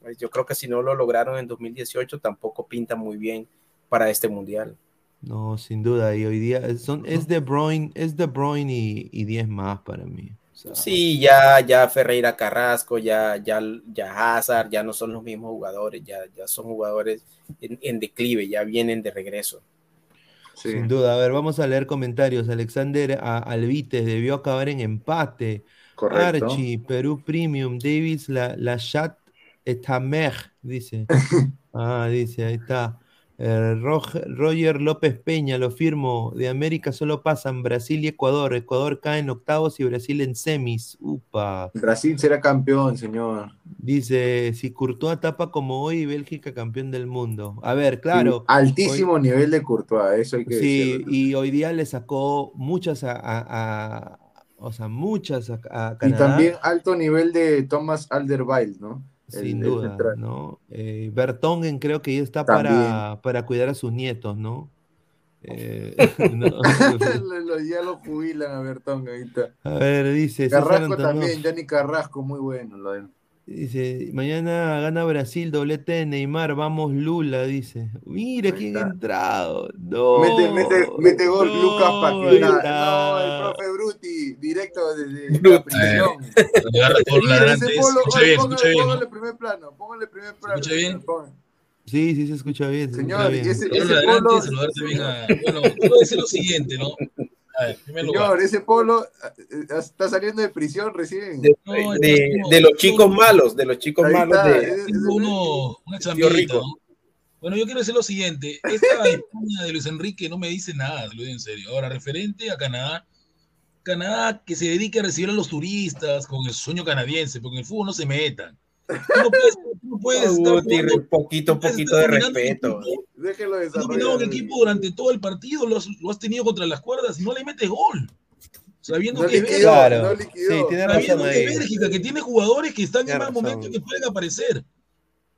Pues Yo creo que si no lo lograron en 2018 tampoco pinta muy bien para este mundial. No, sin duda, y hoy día es- son, es De Bruyne, es De Bruyne y, y 10 más para mí. O sea, Sí, ya, ya Ferreira Carrasco, ya, ya, ya Hazard, ya no son los mismos jugadores, ya, ya son jugadores en, en declive, ya vienen de regreso. Sí. Sin duda, a ver, vamos a leer comentarios. Alexander a- Alvites debió acabar en empate. Correcto. Archie, Perú Premium, Davis, la, la chat Etamer, dice. Ah, dice, ahí está. Eh, Rog- Roger López Peña, lo firmo. De América solo pasan Brasil y Ecuador. Ecuador cae en octavos y Brasil en semis. Upa. Brasil será campeón, señor. Dice, si Courtois tapa como hoy, Bélgica campeón del mundo. A ver, claro. Altísimo nivel de Courtois, eso hay que Sí, decirlo. y hoy día le sacó muchas a, a- a- o sea, muchas a, a Y también alto nivel de Thomas Alderweireld, ¿no? Sin el duda. ¿no? Eh, Bertongen creo que ya está para, para cuidar a sus nietos, ¿no? Eh, no. Ya lo jubilan a Bertón ahorita. A ver, dice Carrasco también, Yanni Carrasco, muy bueno. Lo de- dice, mañana gana Brasil, doblete de Neymar, vamos Lula, dice. Mira quién ha entrado. No, mete, mete, mete gol no, Lucas está. No, el profe Bruti, directo desde la Bruti. prisión. Ese polo, Escucha oye, bien, póngale, escucha bien. póngale primer plano, póngale primer plano. escucha bien? Sí, sí se escucha bien. se escucha Señor, bien. y ese, ese polo, a. Bueno, quiero decir lo siguiente, ¿no? Ver, primer lugar. señor, ese polo eh, está saliendo de prisión recién. De, No, de- es de los chicos malos, de los chicos Ahí malos está, de, ese- Tengo uno, una chambita. ¿no? Bueno, yo quiero decir lo siguiente. Esta España de Luis Enrique no me dice nada, lo digo en serio. Ahora, referente a Canadá, Canadá que se dedique a recibir a los turistas con el sueño canadiense, porque en el fútbol no se metan. Tú no puedes, tú no puedes estar Guti, jugando- poquito, tú puedes poquito estar de respeto. Déjelo Has dominado un desarrollar. equipo durante todo el partido, lo has, lo has tenido contra las cuerdas y no le metes gol. Sabiendo No que es liquidó, Bélgica, Claro. no. Sí, tiene razón sabiendo que es ahí. Bélgica, que tiene jugadores que están en Tiene mal razón. momento y que pueden aparecer.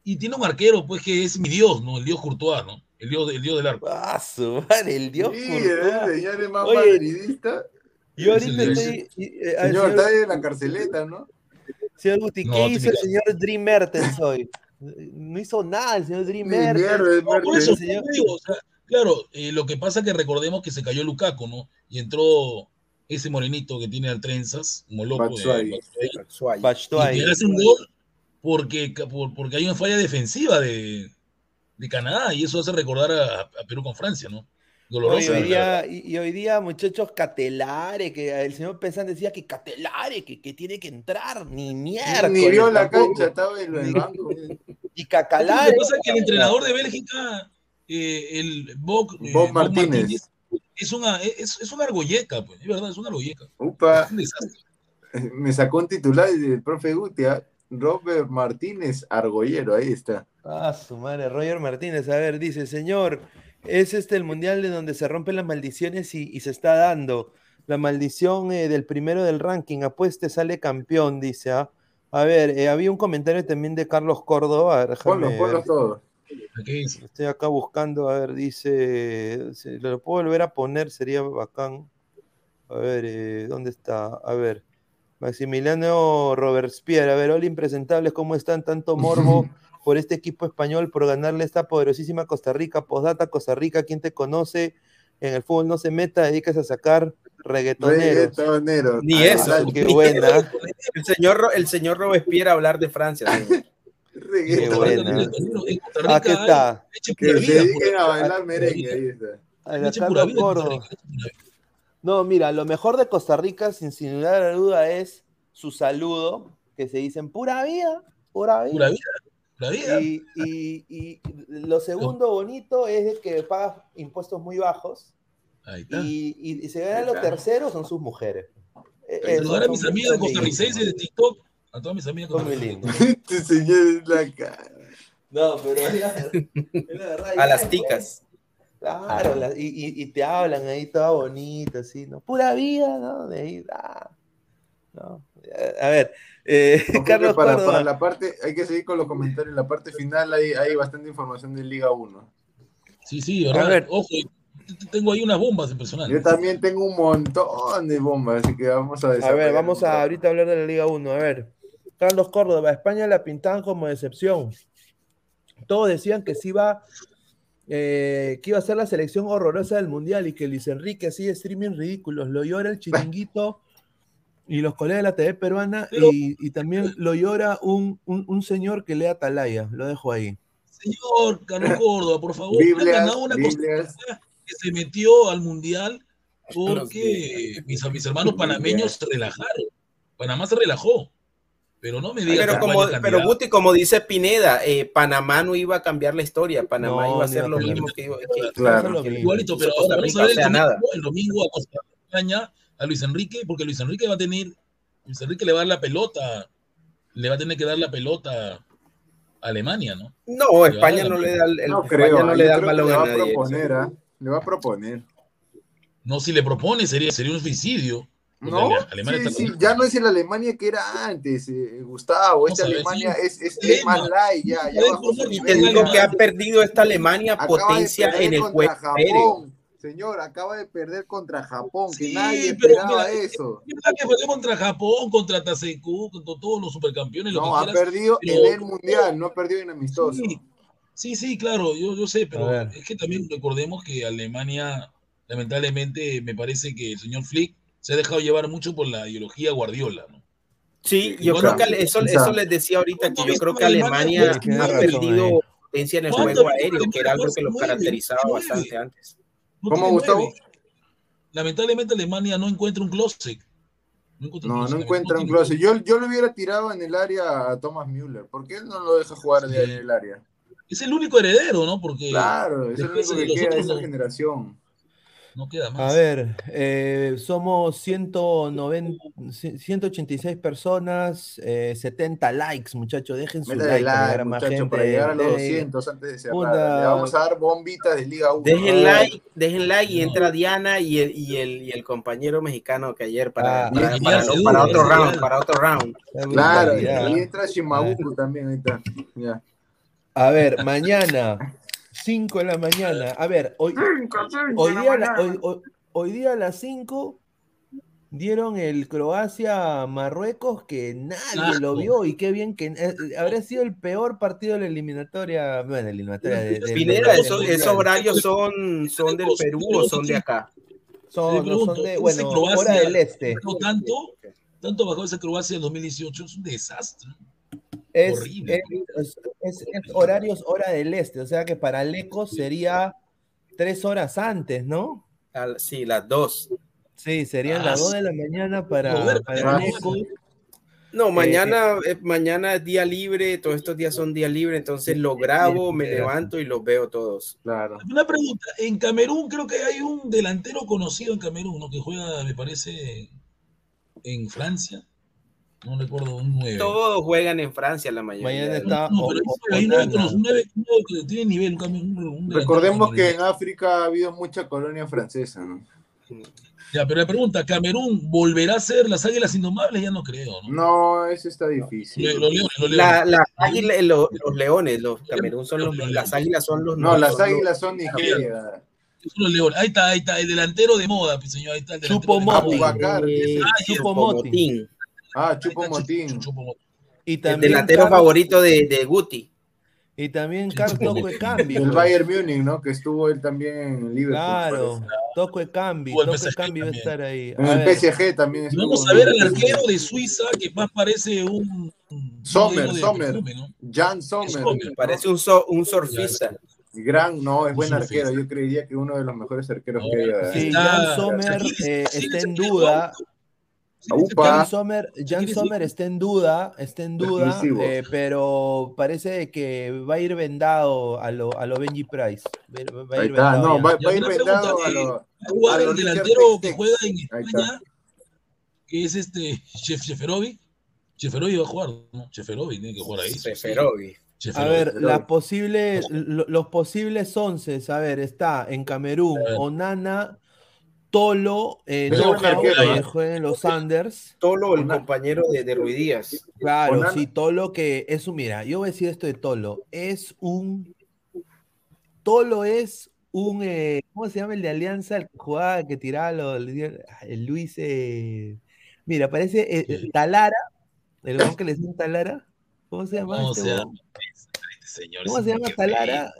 Y tiene un arquero, pues, que es mi Dios, ¿no? El Dios Courtois, ¿no? El Dios, el Dios del arco. Ah, su madre, el Dios Sí, Courtois. el señor es más Oye, madridista. Yo Es ahorita el- estoy. eh, Señor, señor, está en la carceleta, ¿no? Señor Guti, ¿qué hizo el señor Dream Mertens hoy? No hizo nada el señor Dream mierda, Mertens. es No, por Mertens. eso, señor. te digo, o sea, claro, eh, lo que pasa es que recordemos que se cayó Lukaku, ¿no? Y entró ese morenito que tiene al trenzas, como loco. de- Batshuayi. Y Batshuayi. que hace un gol porque, por- porque hay una falla defensiva de, de Canadá y eso hace recordar a, a Perú con Francia, ¿no? Oye, Doloroso. hoy la día, y, y hoy día, muchachos, Catelare, que el señor Pesán decía que Catelare, que, que tiene que entrar, ni mierda. Ni vio la cancha, estaba en el Ni- banco. Y Lo Cacalare. que pasa es que el entrenador de Bélgica, eh, el Bob, eh, Bob Martínez. es, una, es, es una argolleca, pues, es verdad, es una argolleca. Upa, Es un desastre. me sacó un titular del profe Gutia, Robert Martínez Argollero, ahí está. Ah, su madre, Roger Martínez. A ver, dice, señor, es este el mundial de donde se rompen las maldiciones y, y se está dando. La maldición eh, del primero del ranking, apueste, sale campeón, dice. ¿ah? A ver, eh, había un comentario también de Carlos Córdoba. todos. ¿Qué dice? Estoy acá buscando, a ver, dice, lo puedo volver a poner, sería bacán. A ver, eh, ¿dónde está? A ver, Maximiliano Robespierre, a ver, hola impresentables, ¿cómo están? Tanto morbo por este equipo español, por ganarle esta poderosísima Costa Rica, postdata Costa Rica, ¿quién te conoce? En el fútbol no se meta, dedicas a sacar reggaetoneros. Reggaetonero. Ni Ah, eso. Qué buena, El señor, el señor Robespierre a hablar de Francia. señor. qué buena. En Costa Rica Aquí está. Que se vida, dediquen a bailar merengue, vida. ahí está. A la Leche pura Carlos vida en Costa Córdoba. Rica, leche pura vida. No, mira, lo mejor de Costa Rica, sin, sin lugar a duda, es su saludo, que se dicen pura vida, pura vida. Pura vida, pura vida. Y, y- y lo segundo bonito es de que pagas impuestos muy bajos Ahí está. y, y- y se ganan los terceros son sus mujeres. Eh, eh, Saludar a son- mis amigas son costarricenses de TikTok. A todas mis amigas Son muy costarricenses. lindos. Este señor es la cara. No, pero es la, es la verdad. A las pues. ticas. Claro, la- y, y- y te hablan ahí toda bonita, así, ¿no? Pura vida, ¿no? De ahí, ah, ¿no? A ver, eh, Carlos para, Córdoba. para la parte, hay que seguir con los comentarios. En la parte final hay, hay bastante información de Liga 1. Sí, sí, A ver. Ojo, tengo ahí unas bombas impresionantes. Yo también tengo un montón de bombas, así que vamos a A ver, vamos a ahorita hablar de la Liga 1. A ver, Carlos Córdoba, España la pintaban como decepción. Todos decían que sí iba, eh, que iba a ser la selección horrorosa del Mundial y que Luis Enrique hacía streaming ridículos. Lo llora el chiringuito y los colegas de la TV peruana Pero- y, y también lo llora un, un, un señor que lee Atalaya. Lo dejo ahí. Señor Carlos Córdoba, por favor, Biblias, ganado una Biblias. Rica que se metió al mundial porque mis, mis hermanos panameños se relajaron. Panamá se relajó. Pero no me digas Pero, que como, pero. Guti, como dice Pineda, eh, Panamá no iba a cambiar la historia. Panamá No, iba a hacer lo mismo que iba que- Claro. Que-. Igualito, pero Costa ahora vamos Rica, a ver el domingo, nada. el domingo a Costa España a Luis Enrique, porque Luis Enrique va a tener, Luis Enrique le va a dar la pelota, le va a tener que dar la pelota a Alemania, ¿no? No, España no le da el, el- No España creo, no le da el balón le va a nadie. proponer, ¿ah? Le va a proponer. No, si le propone sería, sería un suicidio. No, sí, está sí, con- ya no es el Alemania que era antes, eh, Gustavo. Esta Alemania sí. es, es, es más light, ya, ya te digo que ha perdido esta Alemania Acaba potencia en el juego. Japón. Señor, acaba de perder contra Japón, que Sí, nadie pero esperaba mira, eso. Es verdad que fue contra Japón, contra Taseku, contra todos los supercampeones, lo No, que ha quieras. perdido pero- en el mundial, no ha perdido en amistoso. Sí, sí, sí, claro, yo, yo sé, pero es que también recordemos que Alemania, lamentablemente, me parece que el señor Flick se ha dejado llevar mucho por la ideología Guardiola, ¿no? Sí, yo Bueno, creo que eso, eso les decía ahorita, que yo creo que Alemania ha perdido potencia en el ¿Cuánto juego aéreo, que era algo que lo nueve, caracterizaba bastante antes. No ¿Cómo, Gustavo? nueve. Lamentablemente Alemania no encuentra un closet. No encuentra No, no closet, encuentra un closet. Yo, yo lo hubiera tirado en el área a Thomas Müller. ¿Por qué él no lo deja jugar de en el área? Es el único heredero, ¿no? Porque Claro, es el único que queda de esa no- generación. No queda A más. ver, eh, somos 190, 186 personas, eh, 70 likes, muchachos. Dejen su Métale like para like, a muchachos, gente. para llegar a los Denle- 200 antes de cerrar. Le vamos a dar bombitas de Liga 1. Dejen Ah. like, dejen like y entra Diana y el, y el, y el compañero mexicano que ayer para, Ah, para, para- ya, para seguro, otro round, para otro round. La Claro, y entra Shimabuku también, ahí está. Ya. A ver, mañana, 5 de la mañana. A ver, hoy, hoy, día, a la- hoy, hoy- hoy día a las 5 dieron el Croacia-Marruecos que nadie lo vio y qué bien que eh, habría sido el peor partido de la eliminatoria. Bueno, la eliminatoria de, de- Pineda, esos, esos horarios son, son del Perú o son de acá. son, no, de, bueno, Croacia- hora del este. Tanto, tanto bajó esa Croacia en 2018, es un desastre. Es, Horrible. es- es- es horarios hora del este, o sea que para Lecos sería tres horas antes, ¿no? Al- sí, las dos. Sí, serían Ah, las 2 sí. de la mañana para, Joder, para Lecos. No, mañana, eh, mañana es día libre, todos estos días son día libre, entonces lo grabo, me levanto y los veo todos. Claro. Una pregunta, en Camerún creo que hay un delantero conocido en Camerún, ¿no? Que juega, me parece, en Francia. No recuerdo, un 9. Todos juegan en Francia la mayoría. Mañana está No, pero hay un nueve Onana. cono- un nueve- un nueve que tiene nivel, un, cami- un- un delantero Recordemos que en África ha habido mucha colonia francesa, ¿no? Ya, pero la pregunta, ¿Camerún volverá a ser las águilas indomables? Ya no creo, ¿no? No, eso está difícil. Le- Los leones, los leones. La, la águila, los, los leones, los Camerún son los, las águilas son los No, las águilas son Nigeria. Son los leones. Ahí está, ahí está, el delantero de moda, pues, señor. Ahí está el delantero Chupo de moda. Motín. Ah, Chupo Motín. Y el también delantero Car- favorito de, de Guti. Y también Carlos Cambio. El Bayern Múnich, ¿no? Que estuvo él también en Liverpool. Claro. Toco de cambio, O el Toco de PSG cambio va a también. estar ahí. En A el PSG también estuvo. Vamos a ver el al arquero de Suiza que más parece un. Sommer, de Sommer. Jan Sommer. Parece un, so- un surfista. Gran, no, es buen Un arquero. surfista. Yo creería que uno de los mejores arqueros No, que haya. Sí, Jan Sommer eh, está en duda. Upa. Jan Sommer, Jan. Sommer está en duda, está en duda, eh, pero parece que va a ir vendado a lo, a lo Benji Price. Va, va a ir vendado no, va, a ir vendado a eh, lo. A lo el Richard delantero que juega en. España, que es este Chef Cheferovi. Cheferovi va a jugar, ¿no? Cheferovi tiene que jugar ahí. A ver, las posibles, lo- los posibles once, a ver, está en Camerún. Onana, Tolo, eh, que ¿eh? juega en los Sanders. Tolo, el Una- compañero de, de Ruiz Díaz. Claro, Onana. sí, Tolo que es un, mira, yo voy a decir esto de Tolo, es un, Tolo es un, eh, ¿cómo se llama el de Alianza? El que jugaba, que tiraba los, el Luis, eh, mira, parece eh, Sí. Talara, el que le decían Talara, ¿cómo se llama ¿Cómo este se llama? Este señor ¿Cómo se llama Talara?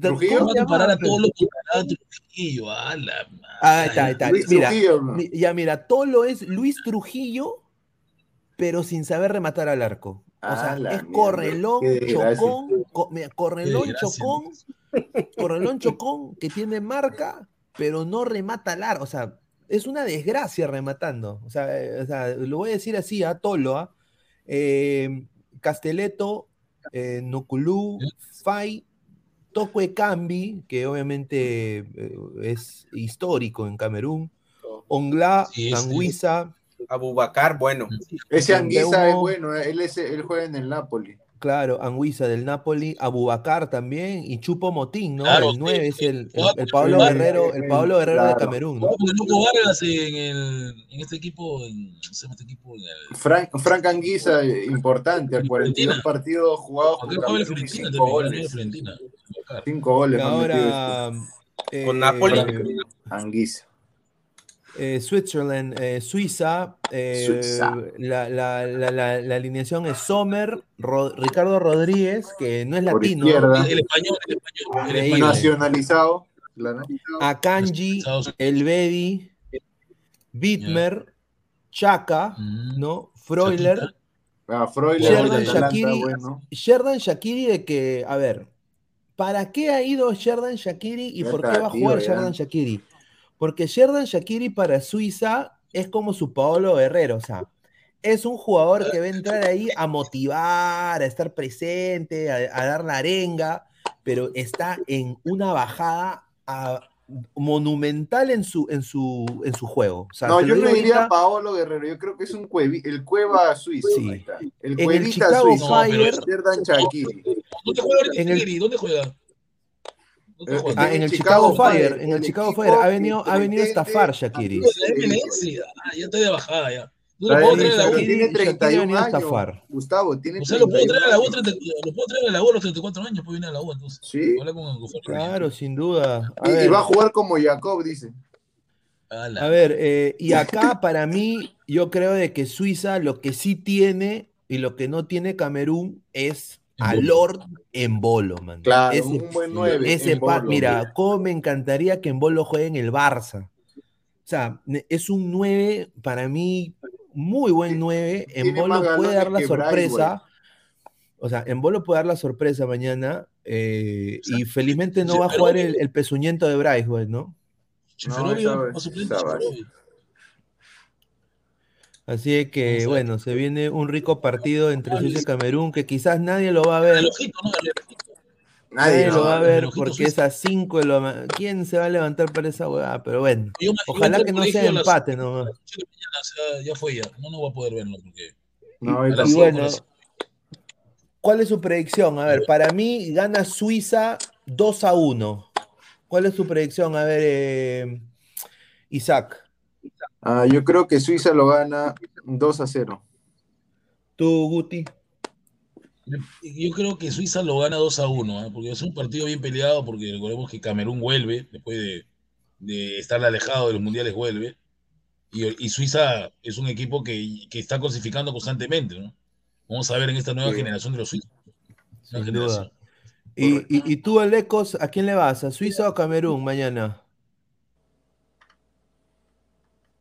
¿Trujillo? ¿Cómo Va se a comparar a todos los que a Trujillo, a la Ah, ahí está, está. Luis Mira, Trujillo, ya mira, Tolo es Luis Trujillo, pero sin saber rematar al arco. O sea, la es correlón, chocón, co- mira, correlón, chocón, correlón, chocón, que tiene marca, pero no remata al arco. O sea, es una desgracia rematando. O sea, eh, o sea, lo voy a decir así a Tolo, ¿ah? Eh, Casteleto, eh, Nuculú, Fay, Tokwe Cambi, que obviamente eh, es histórico en Camerún, Ongla, Sí, sí. Anguisa, Abubakar, bueno. Ese Anguisa es bueno, él, es, él juega en el Napoli. Claro, Anguisa del Napoli, Abubakar también, y Chupo Motín, ¿no? Claro, el 9 es el, el- Pablo Guerrero, el Pablo Guerrero de. Camerún, ¿no? Jugaba con el Loco Vargas en, el, en este equipo, en, ¿cómo se llama este equipo? En el, Frank, Frank Anguisa, eh, importante, En 42 Fiorentina. partidos jugados con Camerún y Fiorentina 5 también, jugaba en goles. Fiorentina. Abubakar. 5 goles metido este. ahora Con eh, Napoli. Anguisa. Eh, Switzerland, eh, Suiza, eh, Suiza. La, la- la- la- la alineación es Sommer, Ricardo Rodríguez, que no es Por latino, izquierda. El español, el español, el Increíble. español. Nacionalizado. Akanji. Elvedi, Bitmer, Chaka, Mm. ¿no? Freuler, Chaquita. Ah, Sherdan bueno. Sherdan Shakiri de que, a ver, ¿para qué ha ido Sherdan Shakiri y Ya por qué va a jugar. Sherdan Shakiri? Porque Sherdan Shakiri para Suiza es como su Paolo Guerrero, o sea, es un jugador que va a entrar ahí a motivar, a estar presente, a, a dar la arenga, pero está en una bajada a- monumental en su, en su, en su juego. O sea, No, yo no diría ahorita, Paolo Guerrero, yo creo que es un cuevi, el Cueva suizo. Sí. ahí está. El en el Cuevita Chicago suizo. No, pero Fire, es-. ¿Dónde juega el- Shaqiri? ¿Dónde juega? ¿Dónde Eh? Ah, en el Chicago Chicago Fire, Fire, en el Chicago Fire, ha venido, ha venido a pretende estafar Shakiri. Ah, ya está de bajada ya. No lo puedo traer a la U. Tiene Shaqiri 31 venía a años. estafar. Gustavo, tiene O sea, lo puedo traer a la U, 31 años. 30 lo puedo traer a la U a los 34 años, puede venir a la U entonces. Sí. Claro, sin duda. A Y, va a jugar como Jacob, dice. A ver, eh, y acá para mí, yo creo de que Suiza lo que sí tiene y lo que no tiene Camerún es a Embolo. Lord en bolo, man. Claro, Ese, un buen 9. ese pa- mira, cómo me encantaría que en bolo juegue en el Barça. O sea, es un 9 para mí, muy buen 9. En Tiene bolo más puede dar la sorpresa. O sea, en bolo puede dar la sorpresa mañana. eh, y felizmente no va a jugar el, el pezuñento de Braithwaite, ¿no? Cheferovi No, va esa- a suplente esa Cheferovi. Así es que, bueno, se viene un rico partido entre Suiza y Camerún que quizás nadie lo va a El ver. Nadie Nadie no, lo va a ver porque es a 5 de la ¿Quién se va a levantar para esa hueá? Pero bueno, Yo me- yo ojalá que no sea empate nomás. ya fue ya. No, no voy a poder verlo porque. No, Y cinco, bueno, ¿cuál es su predicción? A ver, para mí gana Suiza 2 a 1. ¿Cuál es su predicción? A ver, eh, Isaac. Ah, yo creo que Suiza lo gana 2 a 0. Tú, Guti. Yo creo que Suiza lo gana 2 a 1, ¿ah? porque es un partido bien peleado, porque recordemos que Camerún vuelve, después de, de estar alejado de los mundiales vuelve, y, y Suiza es un equipo que, que, está clasificando constantemente, ¿no? Vamos a ver en esta nueva Sí. generación de los suizos. Nueva Sin generación. duda. Y, y, y tú, Alecos, ¿a quién le vas? ¿A Suiza o Camerún mañana?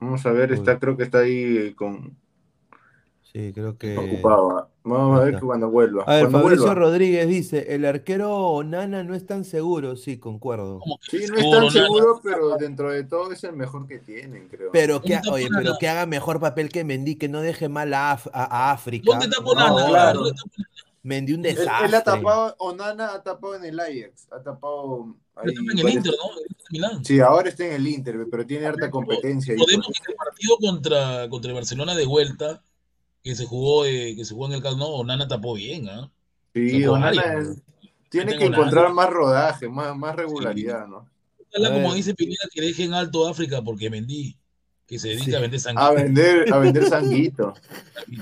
Vamos a ver, Uy. está, creo que está ahí con, Sí, creo que. ocupado. ah. Vamos a ver que cuando vuelva. A ver, Cuando Fabricio vuelva. Rodríguez dice: el arquero Onana no es tan seguro. Sí, concuerdo. ¿Cómo que Sí, no es tan Nana? seguro, pero dentro de todo es el mejor que tienen, creo. Pero que, ¿Dónde está oye, pero que haga mejor papel que Mendy, que no deje mal a, Af- a- a África. ¿Dónde está Ponana? No, claro. ¿Dónde está? Mendy un desastre. él ha tapado, Onana ha tapado en el Ajax, ha tapado ahí Está en el Inter, ¿no? En. Sí, ahora está en el Inter, pero tiene harta competencia. Podemos que el partido contra, contra el Barcelona de vuelta, que se jugó, eh, que se jugó en el Nou, Onana tapó bien, ¿ah? Sí, Onana tiene No que encontrar nada. más rodaje, más, más regularidad, ¿no? Ojalá, como dice Pineda, que dejen alto África porque Mendy, que se dedica Sí. a vender A sanguito. vender, a vender sanguito.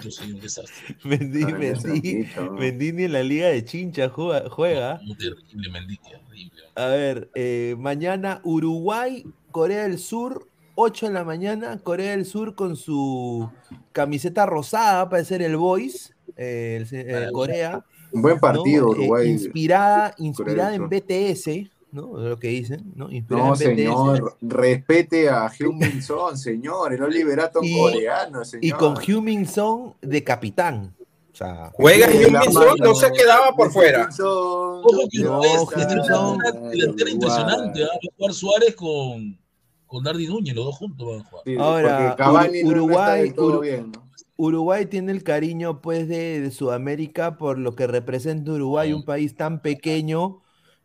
sí, un desastre. A sanguito, ¿no? Mendy ni en la Liga de Chincha juega. juega. Muy terrible, Mendy, terrible. A ver, eh, mañana Uruguay, Corea del Sur, 8 de la mañana, Corea del Sur con su camiseta rosada para ser el Boys, eh, el eh, Corea. Un buen ¿no? partido, Eh, Uruguay. inspirada inspirada en Sur. BTS, ¿no? Lo que dicen, ¿no? Inspirada No, señor, respete a Heung-Min Son, señor, el Oliverato Y- coreano, señor. Y con Heung-Min Son de capitán. O sea, Juega Sí, Heung-min Son, no se quedaba por fuera. Ojo que No, una delantera impresionante. ¿ah? Va a jugar Suárez con, con Dardy Núñez, los dos juntos van a jugar. Sí, Ahora, porque Cavani Uru- no- Uruguay- Uru- bien, ¿no? Uruguay tiene el cariño pues de, de Sudamérica por lo que representa Uruguay, un país tan pequeño,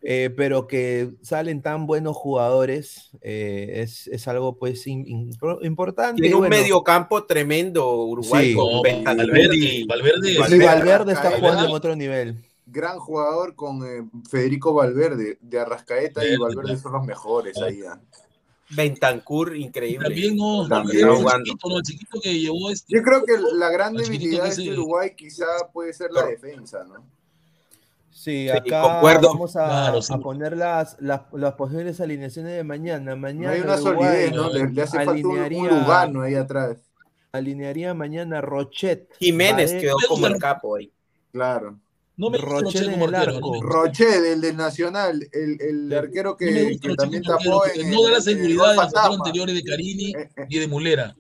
eh, pero que salen tan buenos jugadores, eh, es, es algo pues in- importante. Tiene un bueno, mediocampo tremendo Uruguay Sí. con No, Valverde Valverde, y- Valverde, y Valverde, Valverde está jugando en otro nivel. Gran jugador con eh, Federico Valverde, de Arrascaeta y Verde, Valverde claro. son los mejores ahí. ¿ah? Bentancur, increíble. también no, También. chiquito, ¿no? el chiquito que llevó este. Yo creo que la gran debilidad de este Uruguay quizá puede ser la defensa, ¿no? Sí, Sí, acá concuerdo. vamos a, Claro, sí. a poner las, las, las posibles alineaciones de mañana. No Mañana hay una solidez, ¿no? Le, le hace falta un, un alinearía- lugano ahí atrás. alinearía mañana Rochet. Jiménez quedó como el capo ahí. Claro. No me en como el arco. no me gusta. Roche, el del Nacional, el, el Sí. arquero que, que también tapó en no da la en- en seguridad de los anteriores de Carini Eh, eh, ni de Mulera.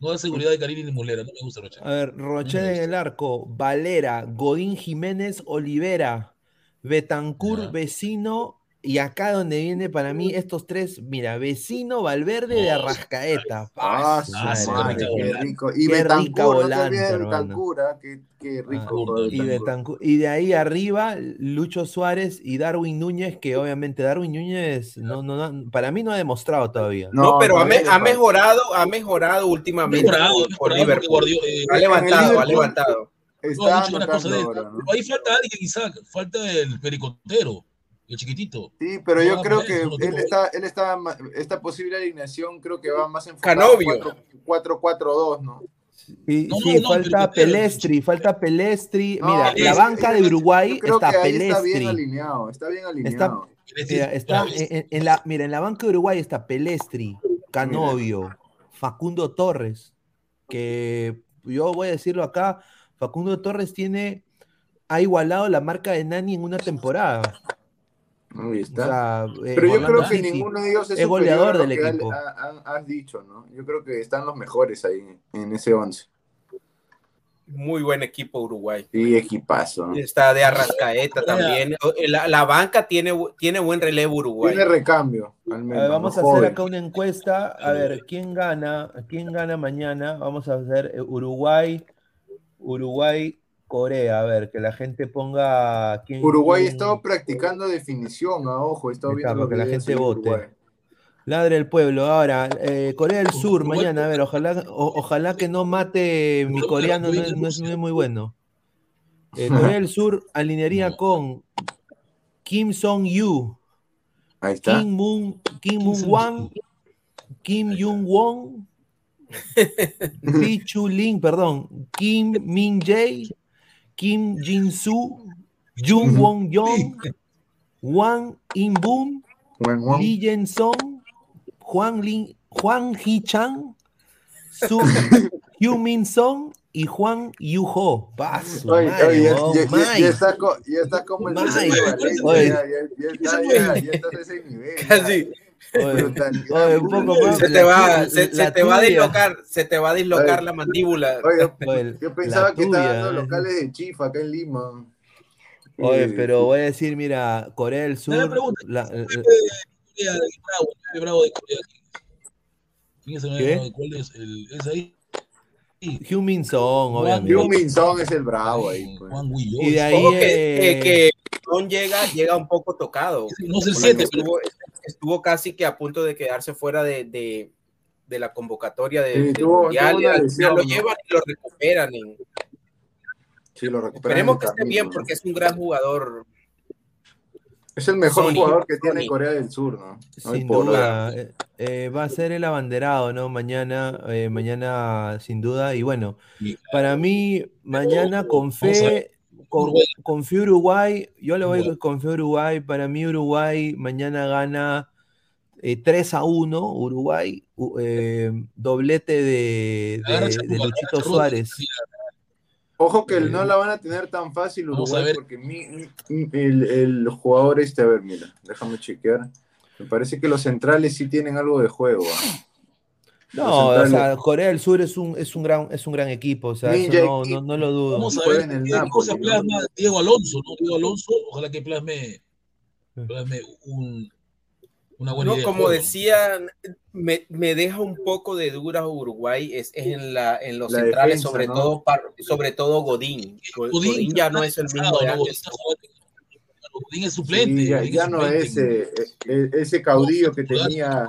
No da seguridad de Carini ni Mulera. No me gusta Rochelle. A ver, Rochet me en el arco, Valera, Godín Jiménez, Olivera, Betancur, Ya. Vecino, y acá donde viene para mí estos tres, mira, Vecino, Valverde de Oh, Arrascaeta. Ah, Ah, madre, qué rico. Y Qué rica no volante, ah, qué, qué rico. Ah, jugador Y, Betancur. Betancur- y de ahí arriba, Lucho Suárez y Darwin Núñez, que obviamente Darwin Núñez no, no, no- para mí no ha demostrado todavía. No, pero ha, me- ha mejorado, ha mejorado Ha últimamente mejorado, ha por, por mejorado porque Liverpool. Eh, Ha levantado, ha levantado. no Está ha dicho una cosa de ahora, ¿no? Ahí falta alguien, Isaac. Falta el pericotero, el chiquitito. Sí, pero No yo creo que él está, él está, esta posible alineación creo que va más enfocado Canovio. 4-4-2, ¿no? Y, No, sí, no, falta Pelestri, falta Pelestri. No, Mira, Pelestri, la banca de yo Uruguay creo está que ahí está bien Pelestri. alineado, está bien alineado. Este- Mira, está en, en- en la, mira, en la banca de Uruguay está Pelestri, Canovio, Facundo Torres, que yo voy a decirlo acá, Facundo Torres tiene, ha igualado la marca de Nani en una temporada. Ahí O está. sea, eh, Pero yo Orlando creo que City. ninguno de ellos es, es goleador del equipo. ha- ha- has dicho, ¿no? Yo creo que están los mejores ahí en ese 11. Muy buen equipo Uruguay. Sí, equipazo. Está de Arrascaeta también. La, la banca tiene, tiene buen relevo Uruguay. Tiene recambio, al A menos. ver, vamos a hacer acá una encuesta. A ver, ¿quién gana? ¿Quién gana mañana? Vamos a hacer eh, Uruguay, Uruguay, Corea. A ver, que la gente ponga. ¿quién, Uruguay quién- estado practicando definición, a ojo, estado Ahí está, viendo para que la gente vote. Ladre el pueblo. Ahora, eh, Corea del Sur, mañana. A ver, ojalá, o- ojalá que no mate mi coreano, no, es- no es, no es muy bueno. Eh, Corea del Sur alinearía con Kim Song-yu, Ahí está. Kim Moon, Kim Kim Moon. Wan, Kim Jung Won, Lee Chu Lin, perdón, Kim Min Jae, Kim Jin Soo, Jung Won Yong, Wang In Boon, Buen Juan. Lee Yen Song, Juan, Lin, Juan Hee Chang, Su Hyu Min Song y Juan Yu Ho. Pa, su Oye, está, ya está como el de Valencia, está, ese nivel. Casi. Oye, Brutalidad, oye, un poco brutal. más. Se te va, se, te va a dislocar, se te va a dislocar Oye. la mandíbula. Oye, Oye, yo pensaba la que estaba tuya, dando eh. locales de chifa acá en Lima. Oye, Eh, pero voy a decir, mira, Corea del Sur, la- eh, Corea de Bravo, el nueve Bravo de Corea. ¿Quién es el nueve ¿Qué? Bravo de Corea? Es, el, es ahí. Hugh Min Song, obviamente. Heung Min Son es el bravo ahí. pues. Y de ahí, Ojo que, eh, que, que Son llega, llega un poco tocado. No 7, pero estuvo, estuvo casi que a punto de quedarse fuera de, de, de la convocatoria de, Sí, tuvo- mundial. tuvo lesión, final lo llevan y lo recuperan. en- Sí, lo recuperan Esperemos que esté bien ¿no? porque es un gran jugador. Es el mejor Sony, jugador que tiene Sony. Corea del Sur, ¿no? No hay Sin duda, eh, eh, va a ser el abanderado, ¿no? Mañana, eh, mañana sin duda. Y bueno, para mí, mañana con fe, con, Uruguay. con fe Uruguay, yo le voy con fe Uruguay. Para mí, Uruguay mañana gana eh, 3 a 1. Uruguay, eh, doblete de, de- de Luchito Suárez. mira, Ojo que Eh, no la van a tener tan fácil Vamos a Uruguay ver. porque mi- mi- el, el jugador este, a ver, mira, déjame chequear. Me parece que los centrales sí tienen algo de juego. ¿ah? No, o sea, Corea del Sur es un, es un, gran, es un gran equipo, o sea, eso no, no, no lo dudo. Vamos a Juega ver en el qué Napoli, cosa ¿no? plasma Diego Alonso, ¿no? Diego Alonso, ojalá que plasme, plasme un, una buena No, idea. como decían, me, me deja un poco de dudas Uruguay es, es en, la, en los La centrales, defensa, sobre, ¿no? todo, par- sobre todo Godín. Go- Godín, ya no es el mismo de ¿no? Godín antes. es suplente. Sí, ya, Godín ya no es eh, eh, ese caudillo que tenía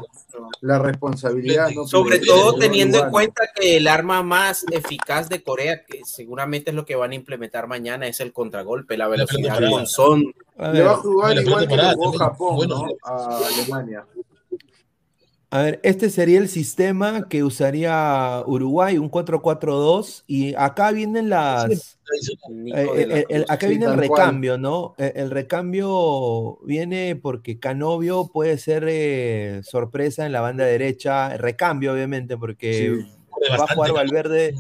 la responsabilidad. ¿no? Sobre todo teniendo en cuenta que el arma más eficaz de Corea, que seguramente es lo que van a implementar mañana, es el contragolpe, la velocidad con son. A Le ver, va a jugar igual que parada jugó. Japón, Bueno, ¿no? A Alemania. A ver, este sería el sistema que usaría Uruguay, un 4-4-2, y acá vienen las... Eh, eh, el- Cruz. acá viene el recambio, ¿no? Eh, El, recambio viene porque Canovio puede ser eh, sorpresa en la banda derecha, recambio obviamente, porque Sí. Va a jugar. Valverde,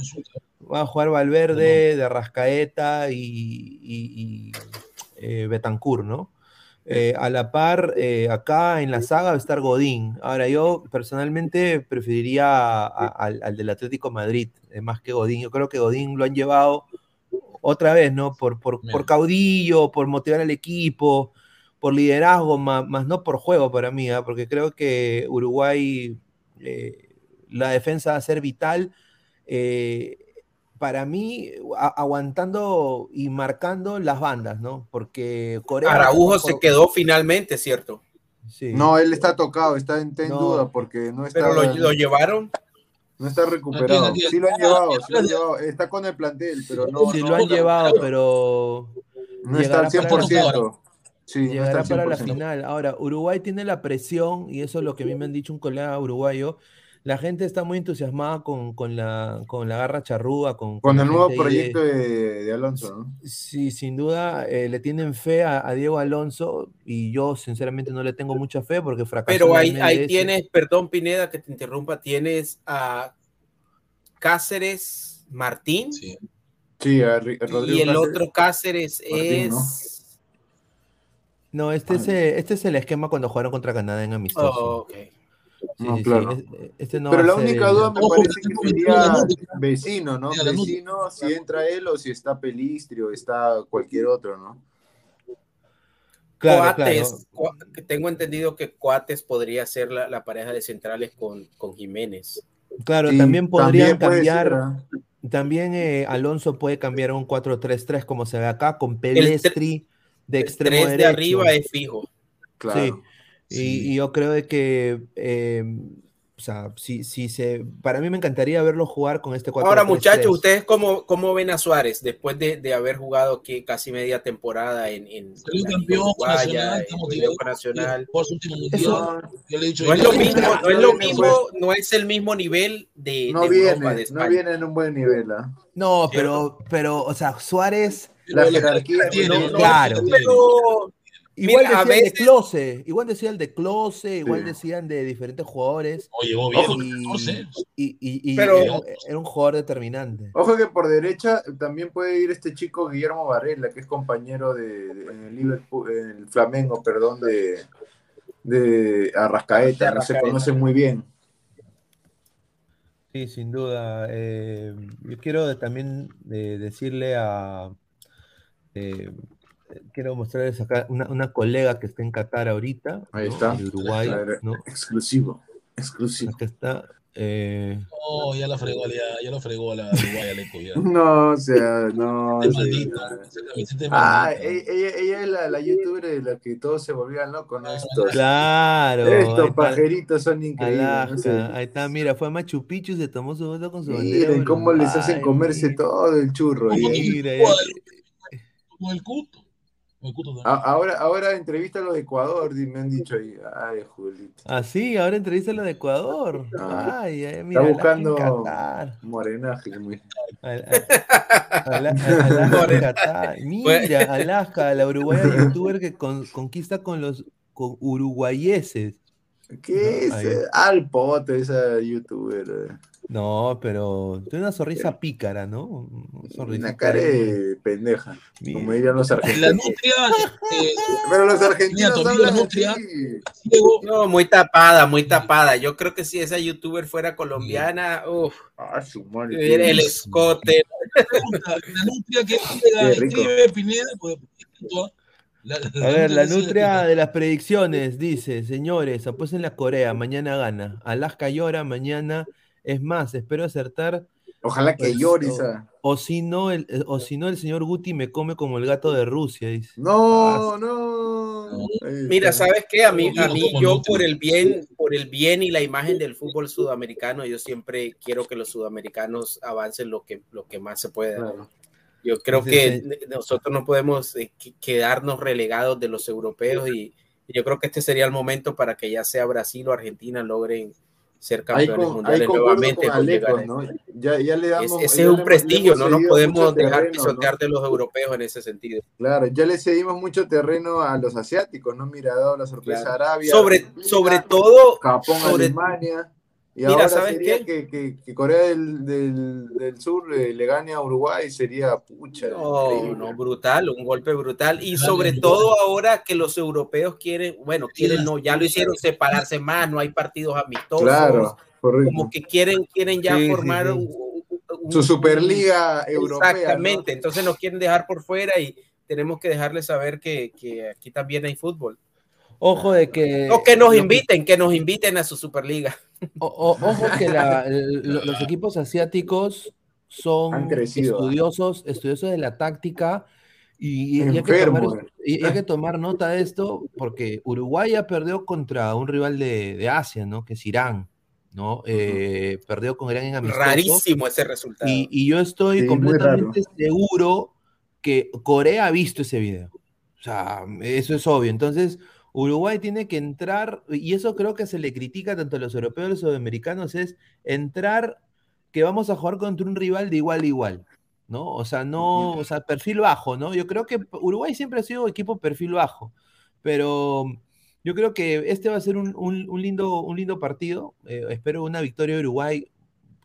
va a jugar Valverde, de Rascaeta y, y, y, eh, Betancourt, ¿no? Eh, a la par, eh, acá en la saga va a estar Godín. Ahora, yo personalmente preferiría a- a- al, al del Atlético Madrid, eh, más que Godín. Yo creo que Godín lo han llevado otra vez, ¿no? Por, por, por caudillo, por motivar al equipo, por liderazgo, más, más no por juego para mí, ¿ah? porque creo que Uruguay, la defensa va a ser vital. eh, para mí, a- aguantando y marcando las bandas, ¿no? Porque Corea. Araujo se quedó finalmente, ¿cierto? sí. No, él está tocado, está en, está en No. duda porque no está, Pero lo, lo llevaron. no está recuperado. Sí lo han llevado, sí lo han llevado. Está con el plantel, pero no, Sí, no, lo han no, llevado, pero no está al llegará para la- 100%. Sí, no está llegará al para la 100%. final. Ahora, Uruguay tiene la presión, y eso es lo que a mí me han dicho un colega uruguayo. La gente está muy entusiasmada con, con la, con la garra charrúa, con, Con el nuevo de- proyecto de, de Alonso, ¿no? Sí, sin duda eh, le tienen fe a, a Diego Alonso y yo sinceramente no le tengo mucha fe porque fracasó Pero ahí, tienes, perdón Pineda que te interrumpa, tienes a Cáceres Martín Sí. Sí, a a Rodrigo y el Cáceres. otro Cáceres es... No, este es, eh, este es el esquema cuando jugaron contra Canadá en amistoso. Oh, ok. Sí, No, sí, sí, claro. es- Este no Pero la ser única el- duda me Ojo, parece que sería vecino, ¿no? Vecino, si entra él o si está Pelistri o está cualquier otro, ¿no? Claro, Coates, tengo entendido que Coates podría ser la, la pareja de centrales con, con Jiménez. Claro, Sí, también podrían cambiar. ser. También eh, Alonso puede cambiar a un 4-3-3 como se ve acá, con Pelestri de El extremo derecho. de arriba es fijo. Claro. Y, y yo creo de que eh, o sea, si, si se, para mí me encantaría verlo jugar con este 4 Ahora, muchachos, ¿ustedes cómo, cómo ven a Suárez después de, de haber jugado que casi media temporada en, en Salió campeón Uruguaya, nacional, nacional? Por su último mundial. Yo le he dicho No es lo mismo, no es lo mismo, no es el mismo nivel de, No de viene, Europa, de no viene en un buen nivel. ¿ah? No, pero, pero, o sea, Suárez, La jerarquía tiene, No, ¿no? no, Claro. pero igual Mira, decían de Close, igual decían de Close, igual Sí. decían de diferentes jugadores. Oh, llegó bien, Ojo, con 14. Y, y, y Pero- era, era un jugador determinante. Ojo que por derecha también puede ir este chico Guillermo Varela, que es compañero de, de- en el Liverpool, en el Flamengo, perdón, de, de Arrascaeta, no se conocen muy bien. Sí, sin duda. Eh, yo quiero también eh, decirle a. eh, quiero mostrarles acá una, una colega que está en Qatar ahorita. Ahí ¿no? está. De Uruguay. ¿no? Exclusivo, exclusivo. Acá está. eh, No, ya la fregó, ya, ya lo fregó a la Uruguay, Aleco, ya. No, o sea, no. Camiseta es Ah, maldita. ella, ella- ella es la, la youtuber de la que todos se volvían locos, ¿no? Estos, claro. estos está, pajeritos son increíbles. no Alaska, sé. ahí está, mira, fue a Machu Picchu y se tomó su foto con su bandera. Miren cómo les hacen comerse mira. todo el churro. Y- Mira, Con el el cuto a- ahora, ahora entrevista a los de Ecuador, me han dicho ahí. Ay, Julito. Ah, sí, ahora entrevista a lo de Ecuador. Ah, Ay, ay, mira, Alaska en buscando-. Morenaje. muy- Al- Alaska. Mira, Alaska, la uruguaya youtuber que con- conquista con los con uruguayeses. ¿Qué es? Ahí. eh? Al pote esa youtuber. No, pero tiene una sonrisa pícara, ¿no? Una cara de pendeja. Como dirían los La argentinos. nutria, eh, Pero los argentinos Mira, hablan así. Nutria. No, muy tapada, muy tapada. Yo creo que si esa youtuber fuera colombiana, uff, Ah, su madre. el escote. la nutria que escribe Pineda, pues, la- A ver, la nutria de las predicciones dice, señores, apuesten la Corea, mañana gana. Alaska llora, mañana. Es más, espero acertar. Ojalá que Pues, llore esa. O si no, el, o si no, el señor Guti me come como el gato de Rusia, dice. No, no. Mira. ¿sabes qué? A mí, a mí yo por el bien, por el bien y la imagen del fútbol sudamericano, yo siempre quiero que los sudamericanos avancen lo que, lo que más se pueda. Claro. Yo creo que nosotros no podemos eh, que- quedarnos relegados de los europeos y yo creo que este sería el momento para que ya sea Brasil o Argentina logren ser campeones con, mundiales nuevamente. Ya, ya le Es- damos. ese es un prestigio, no nos podemos dejar terreno, ¿no? pisotear de los europeos en ese sentido. Claro, ya le cedimos mucho terreno a los asiáticos, ¿no? Mira, dado la sorpresa Claro. Arabia, Sobre, Argentina, sobre todo, Japón, sobre- Alemania. Y Mira, ahora ¿sabes sería qué? que, que- que Corea del, del, del Sur eh, le gane a Uruguay, sería pucha. No, increíble. no, brutal, un golpe brutal. Y sobre brutal. todo ahora que los europeos quieren, bueno, quieren, no, ya lo hicieron separarse más, no hay partidos amistosos, Claro, correcto. como que quieren, quieren ya Sí, formar sí. un- un- un- Su Superliga Europea. ¿no? Exactamente, entonces nos quieren dejar por fuera y tenemos que dejarles saber que, que aquí también hay fútbol. Ojo de que. O que nos inviten, que nos inviten a su Superliga. o- o- ojo que la- los equipos asiáticos son Han crecido, estudiosos, estudiosos de la táctica. Y, y hay, que tomar, y hay que tomar nota de esto porque Uruguay ya perdió contra un rival de, de Asia, ¿no? Que es Irán, ¿no? Eh, perdió con Irán en amistoso. Rarísimo ese resultado. Y, y yo estoy Sí, completamente seguro que Corea ha visto ese video. O sea, eso es obvio. Entonces, Uruguay tiene que entrar, y eso creo que se le critica tanto a los europeos como a los sudamericanos, es entrar que vamos a jugar contra un rival de igual a igual, ¿no? O sea, no, o sea, perfil bajo, ¿no? Yo creo que Uruguay siempre ha sido equipo perfil bajo, pero yo creo que este va a ser un, un- un lindo, un lindo partido. Eh, espero una victoria de Uruguay,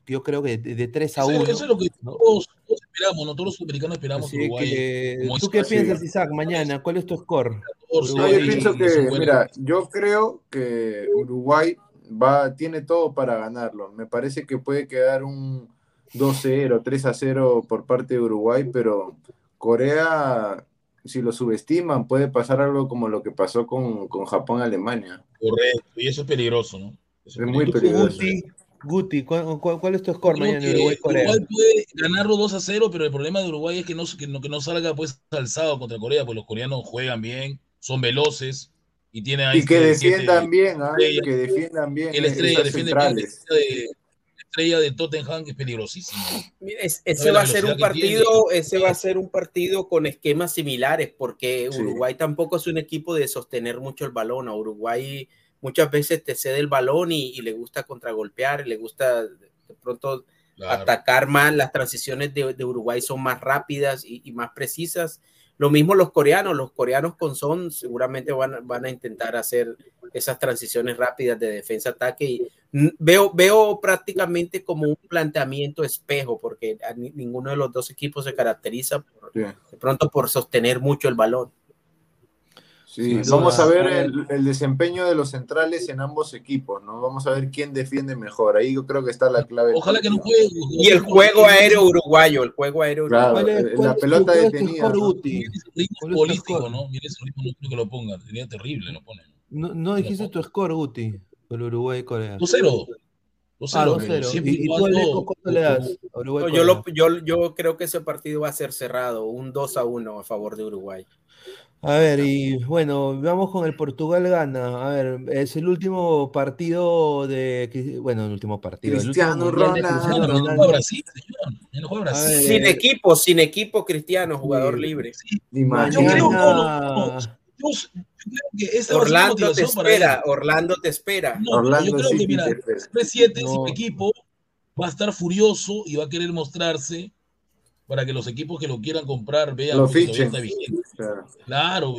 yo creo que de, de 3 a Eso, 1. eso es lo que ¿no? todos, todos esperamos, ¿no? Todos los sudamericanos esperamos Así Uruguay. que, ¿Tú qué piensas, Isaac, mañana? ¿Cuál es tu score? 14, No, yo pienso que, mira, yo creo que Uruguay va, tiene todo para ganarlo. Me parece que puede quedar un 2-0, 3-0 por parte de Uruguay, pero Corea, si lo subestiman, puede pasar algo como lo que pasó con, con Japón-Alemania. Correcto, y eso es peligroso, ¿no? Eso Es muy peligroso. Guti, Guti, ¿cuál, cuál- cuál es tu score Creo mañana que Uruguay-Corea? Uruguay puede ganarlo 2 a 0, pero el problema de Uruguay es que no, que no, que no salga pues alzado contra Corea, pues los coreanos juegan bien, son veloces Y, tiene a Y que este defiendan bien, ¿ah? que defiendan bien. que la estrella defiende bien, la centrales. estrella de, la estrella de Tottenham que es peligrosísimo. Es- ese va a ser un que partido, ese va a ser un partido con esquemas similares, porque Sí. Uruguay tampoco es un equipo de sostener mucho el balón. A Uruguay muchas veces te cede el balón y, y le gusta contragolpear, le gusta de pronto Claro. atacar más. Las transiciones de, de Uruguay son más rápidas y, y más precisas. Lo mismo los coreanos, los coreanos con Son seguramente van, van a intentar hacer esas transiciones rápidas de defensa-ataque y veo, veo prácticamente como un planteamiento espejo porque a ninguno de los dos equipos se caracteriza por- Sí. de pronto por sostener mucho el balón. Sí, vamos duda. a ver el, el desempeño de los centrales en ambos equipos, ¿no? Vamos a ver quién defiende mejor. Ahí yo creo que está la clave. Ojalá que no juegue. Y el juego aéreo uruguayo, el juego aéreo Claro, uruguayo. ¿Cuál es- cuál la pelota detenida, ¿no? Guti? Mira ese ritmo ¿Cuál es tu político, score? ¿no? Mira ese ritmo, no creo que lo ponga. Sería terrible, lo pone. No, no dijiste tu score, Guti, por Uruguay y Corea. 2-0. 2-0. Ah, pero 2-0. siempre ¿Y, y tú, jugando- Aleco, cuánto le das a Uruguay No, y yo, Corea? lo, yo, yo creo que ese partido va a ser cerrado, un 2 a 1 a favor de Uruguay. A ver, y bueno, vamos con el Portugal-Gana. A ver, es el último partido de. Bueno, el último partido. Cristiano Ronaldo. No, no, no Brasil, no Sin equipo, sin equipo cristiano, jugador sí. libre. Imagínate. Yo creo- Mañana. Yo, yo creo que Orlando te espera. Orlando te espera. No, Orlando yo creo que, mira, te espera. 3-7 No. sin equipo va a estar furioso y va a querer mostrarse para que los equipos que lo quieran comprar vean Lo que fichen. está vigente. Claro.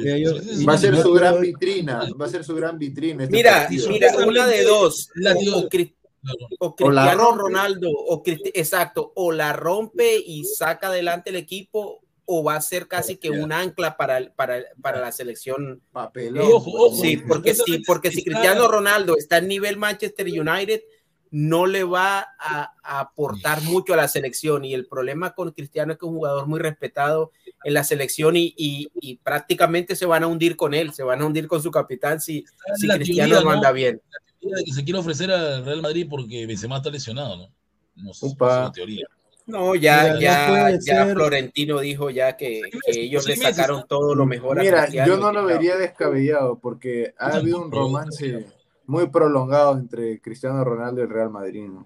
Va a ser su gran vitrina. Va a ser su gran vitrina. este Mira, partido. mira, una de dos. La- O, o o O Cristiano rompe. Ronaldo, o Cristi- exacto, o la rompe y saca adelante el equipo, o va a ser casi que un ancla para, para, para la selección. Papelón. Ojo, ojo, Sí, porque sí, porque si Cristiano Ronaldo está en nivel Manchester United, no le va a, a aportar mucho a la selección. Y el problema con Cristiano es que es un jugador muy respetado en la selección y, y- y prácticamente se van a hundir con él, se van a hundir con su capitán si, si Cristiano teoría, no anda bien. de que se quiere ofrecer al Real Madrid porque Benzema está lesionado, ¿no? No sé, una teoría. No, ya, Mira, no ya, ya ser. Florentino dijo ya que, ellos le sacaron todo lo mejor a Mira, yo no lo vería descabellado porque ha habido un romance. Muy prolongado entre Cristiano Ronaldo y el Real Madrid. ¿no?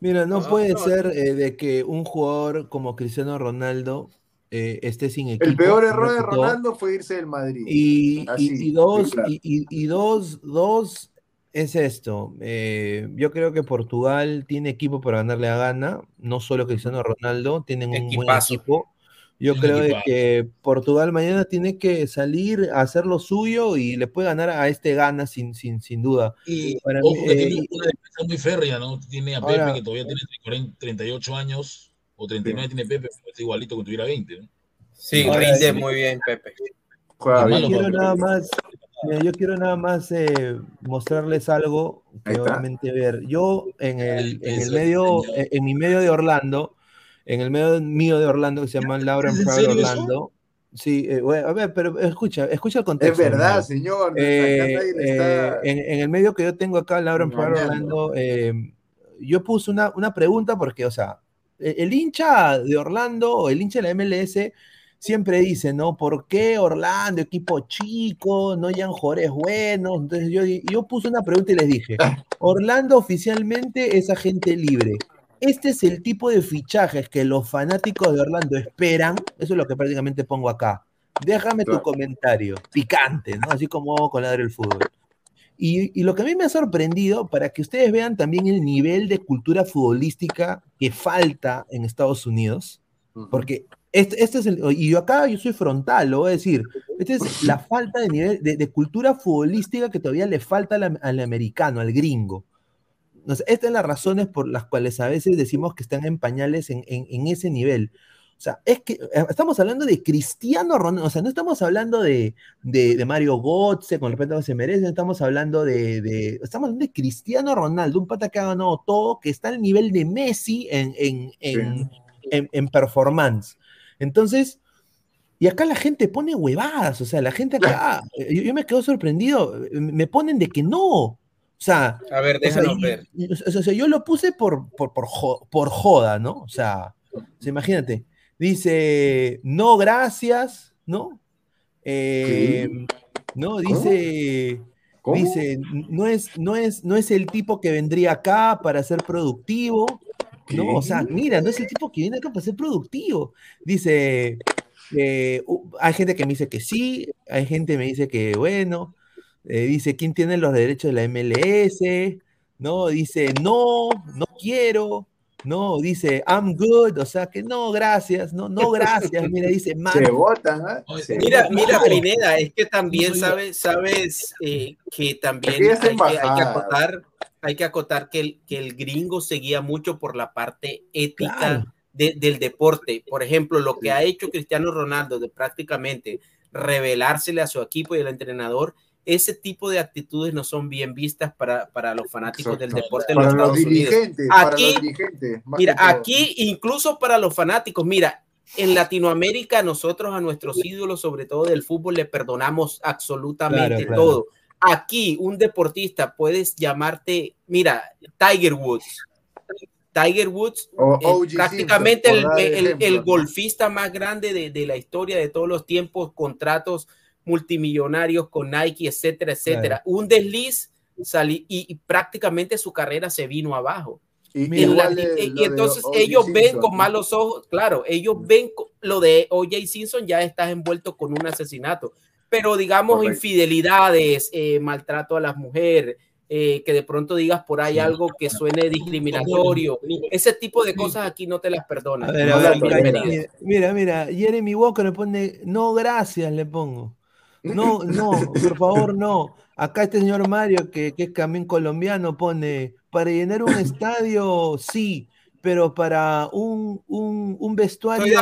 Mira, no No, puede no. ser eh, de que un jugador como Cristiano Ronaldo eh, esté sin equipo. El peor error de. Ronaldo fue irse del Madrid. Y, y- Así, y dos, claro. y, y- y dos, dos es esto. eh, yo creo que Portugal tiene equipo para ganarle a Ghana, no solo Cristiano Ronaldo, tienen un buen equipo. Yo creo de que Portugal mañana tiene que salir a hacer lo suyo y le puede ganar a este Ghana sin, sin, sin duda. Y Para ojo mí, que eh, tiene una defensa muy férrea, ¿no? Tiene a Ahora- Pepe que todavía tiene 40, 38 años, o 39 tiene Pepe, pero está igualito que tuviera 20, ¿no? Sí, Ahora, rinde sí. muy bien, Pepe. Juega Lo bien. malo, quiero nada más, mira, yo quiero nada más eh, mostrarles algo que obviamente ver. Yo en el, en el medio, en mi medio de Orlando, en el medio mío de Orlando que se llama Laura ¿Es Proud serio eso? Orlando. Sí, eh, bueno, a ver, pero escucha, escucha el Es contexto. verdad, hermano. señor. Eh, eh, está- en, en el medio que yo tengo acá, Laura Proud Engañando. Orlando, eh, yo puse una, una pregunta porque, o sea, el, el hincha de Orlando o el hincha de la MLS siempre dice, ¿no? ¿Por qué Orlando, equipo chico, no hayan jugadores buenos? Entonces yo, yo puse una pregunta y les dije, Orlando oficialmente es agente libre. Este es el tipo de fichajes que los fanáticos de Orlando esperan. Eso es lo que prácticamente pongo acá. Déjame tu comentario, picante, ¿no? Así como con ladre el fútbol. Y, y lo que a mí me ha sorprendido, para que ustedes vean también el nivel de cultura futbolística que falta en Estados Unidos, porque este, este es el, y yo acá yo soy frontal, lo voy a decir, esta es la falta de nivel de, de cultura futbolística que todavía le falta al, al americano, al gringo. Sea, estas son las razones por las cuales a veces decimos que están en pañales en, en- en ese nivel. O sea, es que eh, estamos hablando de Cristiano Ronaldo, o sea, no estamos hablando de, de, de Mario Götze, con respeto a lo que se merece, no estamos hablando de, de- estamos hablando de Cristiano Ronaldo, un pata que ha ganado todo, que está al nivel de Messi en, en, en, en- en performance. Entonces, y acá la gente pone huevadas, o sea, la gente acá, yo, yo me quedo sorprendido, me ponen de que no. O sea, A ver, o sea, déjanos y- ver. y- o sea, o yo lo puse por, por, por, jo- por joda, ¿no? O sea, o sea, imagínate. Dice, no, gracias, ¿no? Eh, ¿no? Dice, ¿Cómo? dice, no es, no, es, no es el tipo que vendría acá para ser productivo, ¿no? O sea, mira, no es el tipo que viene acá para ser productivo. Dice, eh, hay gente que me dice que sí, hay gente que me dice que bueno, eh, dice, ¿quién tiene los derechos de la MLS? ¿No? Dice, no, no quiero. No, dice, I'm good, o sea que no, gracias, no, no, gracias. Mira, dice, man, Se votan, ¿ah? Se Mira, votan. mira. Pineda, es que también sabes, sabes eh, que también hay que, hay que embajada. acotar, hay que acotar que el, que el gringo seguía mucho por la parte ética Claro. de- del deporte. Por ejemplo, lo que ha hecho Cristiano Ronaldo de prácticamente revelársele a su equipo y al entrenador, ese tipo de actitudes no son bien vistas para, para los fanáticos del Exacto. deporte en Para los los Estados Unidos. dirigentes, para Aquí- los dirigentes. Mira, aquí incluso para los fanáticos, mira, en Latinoamérica nosotros a nuestros ídolos, sobre todo del fútbol, le perdonamos absolutamente Claro, claro. todo. Aquí un deportista puedes llamarte, mira, Tiger Woods. Tiger Woods, O eh, prácticamente Simpson, el, por dar el- el ejemplos, ¿no? golfista más grande de, de la historia de todos los tiempos, contratos multimillonarios con Nike, etcétera, etcétera. Un desliz salí, y, y prácticamente su carrera se vino abajo. Y, la- de- entonces de ellos ven Simpson, con ¿no? malos ojos, claro, ellos ven co- lo de O.J. Simpson, ya estás envuelto con un asesinato, pero digamos Correcto. infidelidades, eh, maltrato a las mujeres, eh, que de pronto digas por ahí Sí. algo que suene discriminatorio, ese tipo de cosas aquí no te las perdonan. A ver, No ver, mira, mira, Jeremy Walker me pone, no, gracias, le pongo. No, no, por favor, no. Acá este señor Mario, que, que es también colombiano, pone, para llenar un estadio, sí, pero para un, un, un vestuario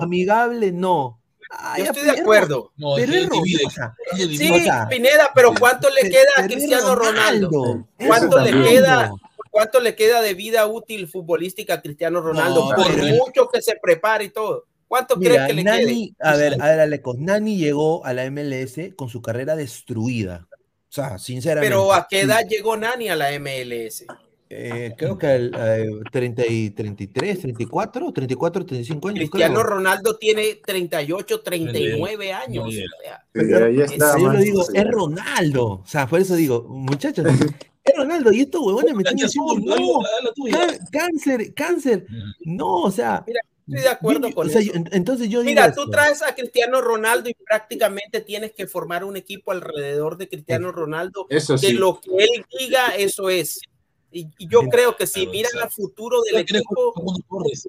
amigable, no. Ah, Yo estoy de acuerdo. No, Pero es Ronaldo Sí, Pineda, pero ¿cuánto le queda a Cristiano Ronaldo? ¿Cuánto le queda? ¿Cuánto le queda de vida útil futbolística a Cristiano Ronaldo? No, por mucho que se prepare y todo. ¿Cuánto Mira, crees que le quede? Nani, a ver, a ver, Alecos, Nani llegó a la MLS con su carrera destruida. O sea, sinceramente. Pero ¿a qué edad llegó Nani a la MLS? Eh, creo que al eh, 30 y 33, 34, 34, 35 años. Cristiano creo. Ronaldo tiene 38, 39 años. O sea, Pero ahí es- está, yo lo digo, Sí. es Ronaldo. O sea, por eso digo, muchachos, es Ronaldo. Y estos huevones me están diciendo, no, cáncer, cáncer. No, o sea. Estoy de acuerdo yo- con o sea, eso. yo- entonces yo. Mira, esto. tú traes a Cristiano Ronaldo y prácticamente tienes que formar un equipo alrededor de Cristiano Ronaldo. Eso Que sí. lo que él diga, eso es. Y, y yo Mira, creo que si miran al futuro del equipo, corres.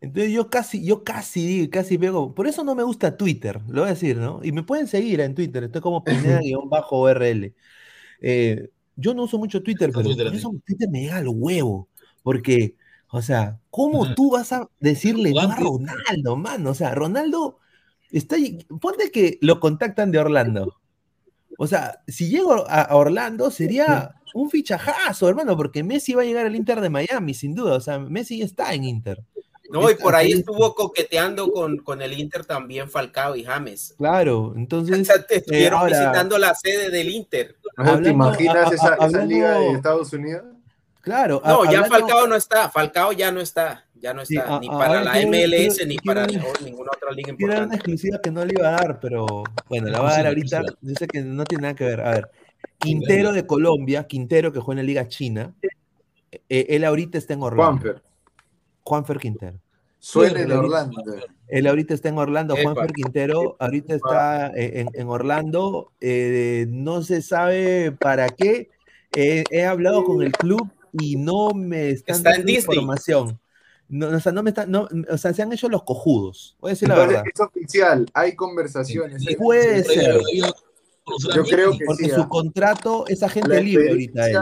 Entonces yo casi, yo casi digo, casi veo, por eso no me gusta Twitter, lo voy a decir, ¿no? Y me pueden seguir en Twitter, estoy como Pineda-RL. Eh, yo no uso mucho Twitter, pero Twitter me llega al huevo, porque, o sea, ¿cómo tú vas a decirle no a. Ronaldo, mano? O sea, Ronaldo está, ponte que lo contactan de Orlando. O sea, si llego a Orlando sería un fichajazo, hermano, porque Messi va a llegar al Inter de Miami, sin duda. O sea, Messi ya está en Inter. no, y por ahí estuvo coqueteando con, con el Inter también Falcao y James. Claro, O entonces, sea, te estuvieron ahora- visitando la sede del Inter. ¿No ¿Te imaginas a- a- esa, esa hablando- liga de Estados Unidos? Claro. a- No, ya Falcao no está. Falcao ya no está. Ya no Sí, está. a- ni a- para la MLS quiero- ni quiero- para ninguna otra liga Quiero dar una importante. exclusiva que no le iba a dar, pero bueno, la va a dar ahorita. Sé que no tiene nada que ver. A ver, Quintero de Colombia, Quintero que juega en la Liga China, eh, él ahorita está en Orlando. Juanfer. Juanfer Quintero. Suena en Orlando. Él ahorita está en Orlando, Epa. Juanfer Quintero, ahorita está eh, en, en Orlando, eh, no se sabe para qué. Eh, he hablado con el club y no me están Está dando información. No, o sea, no me están, no, o sea, se han hecho los cojudos. Voy a decir la verdad. es oficial, hay conversaciones. Sí, Puede ser. Yo creo que Porque sí, su ¿ah? contrato es agente libre ahorita él.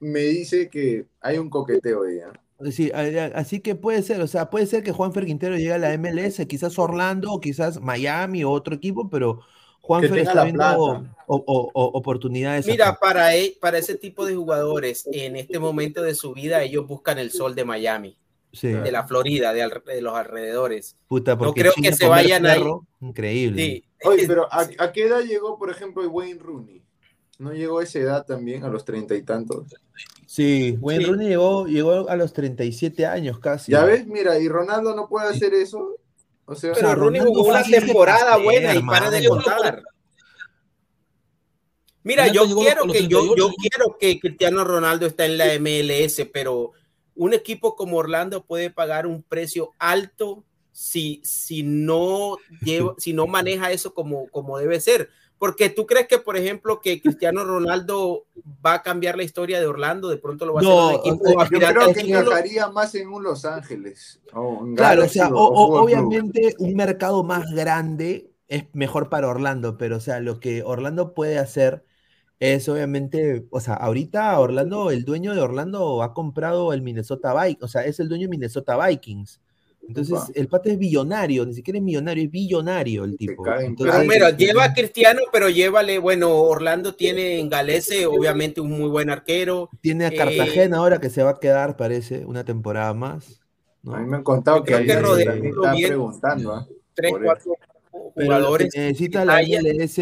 me dice que hay un coqueteo ahí. ¿ah? Sí, así que puede ser, o sea, puede ser que Juanfer Quintero llegue a la MLS, quizás Orlando, o quizás Miami o otro equipo, pero Juanfer tenga está viendo o- o- o- oportunidades. Mira, acá. para, e- para ese tipo de jugadores, en este momento de su vida, ellos buscan el sol de Miami, Sí, de la Florida, de, al- de los alrededores. puta, porque creo China que se vayan ahí. perro, Increíble. Sí. Oye, pero ¿a, Sí. a qué edad llegó, por ejemplo, Wayne Rooney? ¿No llegó a esa edad también, a los treinta y tantos? Sí, Wayne Sí. Rooney llegó, llegó a los 37 años casi. Ya ves, mira, y Ronaldo no puede hacer eso. O sea, Pero sea, Rooney jugó una temporada hacer, buena y para de contar. Mira, yo quiero que yo, 38. yo quiero que Cristiano Ronaldo está en la MLS, pero un equipo como Orlando puede pagar un precio alto si, si no lleva, si no maneja eso como, como debe ser. Porque tú crees que, por ejemplo, que Cristiano Ronaldo va a cambiar la historia de Orlando, de pronto lo va a hacer un equipo o sea, Yo creo que encajaría más en un Los Ángeles. o en Claro, o sea, o- o- obviamente un mercado más grande es mejor para Orlando, pero o sea, lo que Orlando puede hacer es obviamente, o sea, ahorita Orlando, el dueño de Orlando ha comprado el Minnesota Vikings, o sea, es el dueño de Minnesota Vikings. Entonces, Upa. el pata es billonario, ni siquiera es millonario, es billonario el tipo. Entonces, Pero mira, lleva a Cristiano, pero llévale, bueno, Orlando tiene en Galese, obviamente, un muy buen arquero. tiene a eh, Cartagena ahora que se va a quedar, parece, una temporada más. ¿no? A mí me han contado que que está preguntando. ¿ah? Tres, cuatro Pero jugadores. necesita la. MLS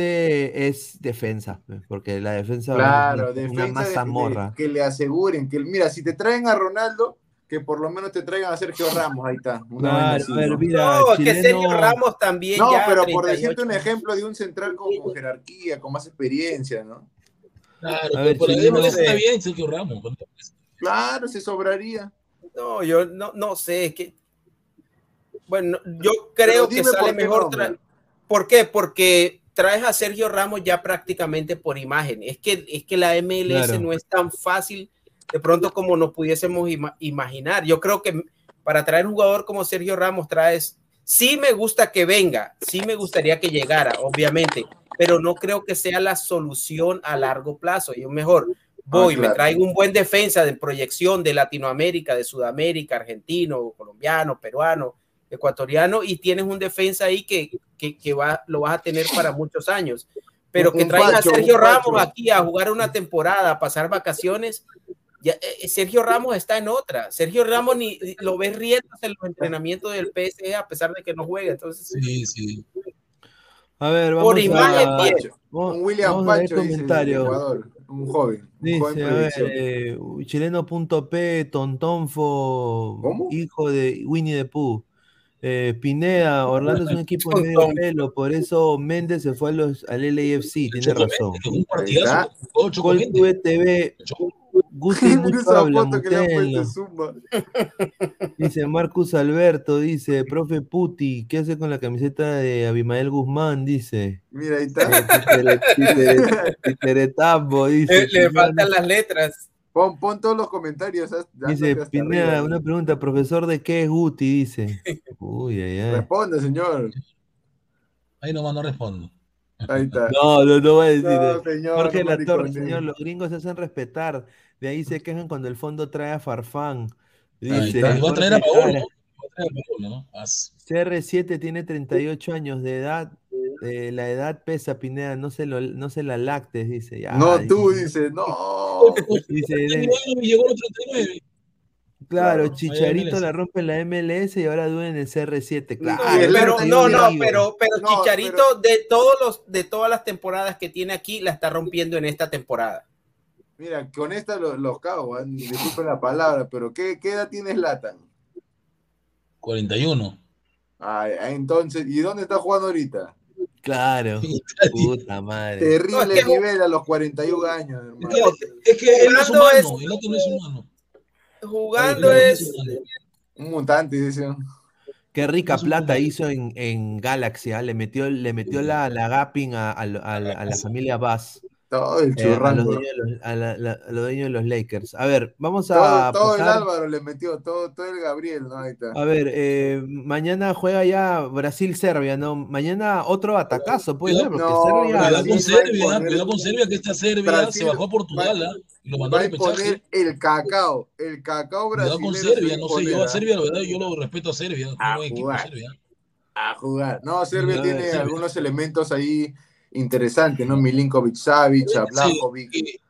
es defensa, porque la defensa Claro, es una defensa de- masa de- morra. que le aseguren que, mira, si te traen a Ronaldo, que por lo menos te traigan a Sergio Ramos, ahí está. una Claro, ¿no? mira, No, que chileno- Sergio Ramos también No, ya. pero por 38. decirte un ejemplo de un central con, con jerarquía, con más experiencia, ¿no? Claro, A ver, pero chileno- MLS está bien, Sergio Ramos. Claro, se sobraría. No, yo no, no sé, es que. Bueno, yo creo que sale por mejor. tra-. ¿Por qué? Porque traes a Sergio Ramos ya prácticamente por imagen. Es que, es que la MLS Claro. no es tan fácil de pronto como nos pudiésemos ima- imaginar. Yo creo que para traer un jugador como Sergio Ramos traes. Sí me gusta que venga, sí me gustaría que llegara, obviamente, pero no creo que sea la solución a largo plazo. Yo mejor voy, me claro. traigo un buen defensa de proyección de Latinoamérica, de Sudamérica, argentino, colombiano, peruano, ecuatoriano, y tienes un defensa ahí que, que, que va, lo vas a tener para muchos años. Pero Un- que Pacho, a Sergio. Ramos aquí a jugar una temporada, a pasar vacaciones, ya, eh, Sergio Ramos está en otra. Sergio Ramos ni ni lo ves riéndose en los entrenamientos del PSG a pesar de que no juega. Entonces, Sí, sí. A ver, vamos por a, imagen, bien. Vamos- Un William vamos a dice. Ecuador, un joven. Un joven Dice, a ver, eh, chileno.p, Tontonfo, ¿Cómo? hijo de Winnie the Pooh. Eh, Pineda, Orlando es un equipo de medio pelo, por eso Méndez se fue a los, al LAFC, tiene razón. Un partidazo. Choco Col Méndez. TV, Habla, Zumba. Dice Marcus Alberto, dice, profe Puti, ¿qué hace con la camiseta de Abimael Guzmán? Dice. Mira, ahí está. Dice. Le, faltan las letras. Pon, pon todos los comentarios. Dice Pineda, una pregunta, profesor, ¿de qué es Guti? Dice. Uy, ay, ay. Responde, señor. Ahí nomás no respondo. Ahí está. No, no, no voy a decir. No, señor, Jorge no La Torre, mariconee. señor, los gringos se hacen respetar. De ahí se quejan cuando el fondo trae a Farfán. Dice. va a traer a Jorge Paolo. Ara. Va a traer a Paolo, ¿no? As- CR7 tiene 38 años de edad. eh, la edad pesa, Pineda, no se, lo, no se la lactes, dice. No, tú dice, dices, no. dice, 39 de- me llegó el 39. claro, Claro, Chicharito la rompe en la MLS y ahora duele en el CR7. Claro, el pero no, no, pero, pero No, Chicharito de todos los, de todas las temporadas que tiene aquí, la está rompiendo en esta temporada. Mira, con esta los, los cago, ¿eh? disculpen la palabra, pero ¿qué, qué edad tienes Latan? 41. Ay, ay, entonces, ¿y dónde está jugando ahorita? claro. Puta madre. Terrible No, es que- nivel a los 41 años, hermano. Es que, es que él no es humano. es- El otro no es humano. Jugando El es. Un mutante, dicen. Qué rica plata hizo en, en Galaxy, ¿ah? le metió, le metió la, la gapping a, a, a la- a la familia Bass, Todo el eh, a, los churrango. dueños de los, a la- la- a los dueños de los Lakers. A ver, vamos todo, a todo el pasar- Álvaro le metió, todo, todo el Gabriel, ¿no? Ahí está. A ver, eh, mañana juega ya Brasil-Serbia, ¿no? Mañana otro atacazo, puede ser, porque No, Serbia... Cuidado con va a Serbia, cuidado con Serbia, que esta Serbia Brasil se bajó a Portugal va- ¿ah? y lo mandó Va a repechaje. el cacao, el cacao Cuidado brasileño. con se va Serbia, no sé, yo a. Serbia, la verdad, yo lo respeto a Serbia, A jugar. Serbia. a jugar. No, Serbia ver, tiene Serbia. algunos elementos ahí interesantes, ¿no? Milinkovic Savic, Sí, Blajovic. que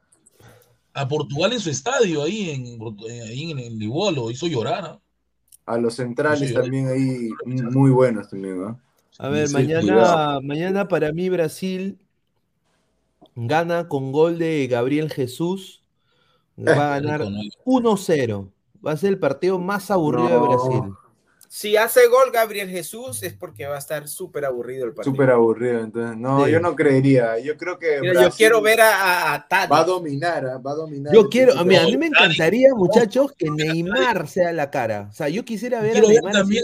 a Portugal en su estadio, ahí en, eh, ahí en, lo hizo llorar. A los centrales Sí, también ahí muy buenos también, ¿no? A ver, Sí, mañana, mañana para mí Brasil gana con gol de Gabriel Jesús. Va a ganar Rico, ¿no? 1-0. Va a ser el partido más aburrido de. Brasil. Si hace gol Gabriel Jesús es porque va a estar súper aburrido el partido. Súper aburrido, entonces. No, Sí. yo no creería. Yo creo que. Mira, yo quiero ver a, a, a Tadic. Va a dominar, ¿ah? va a dominar. Yo quiero, equipo. mira, a mí me encantaría, muchachos, que Neymar sea la cara. O sea, yo quisiera ver a Quiero ver Neymar también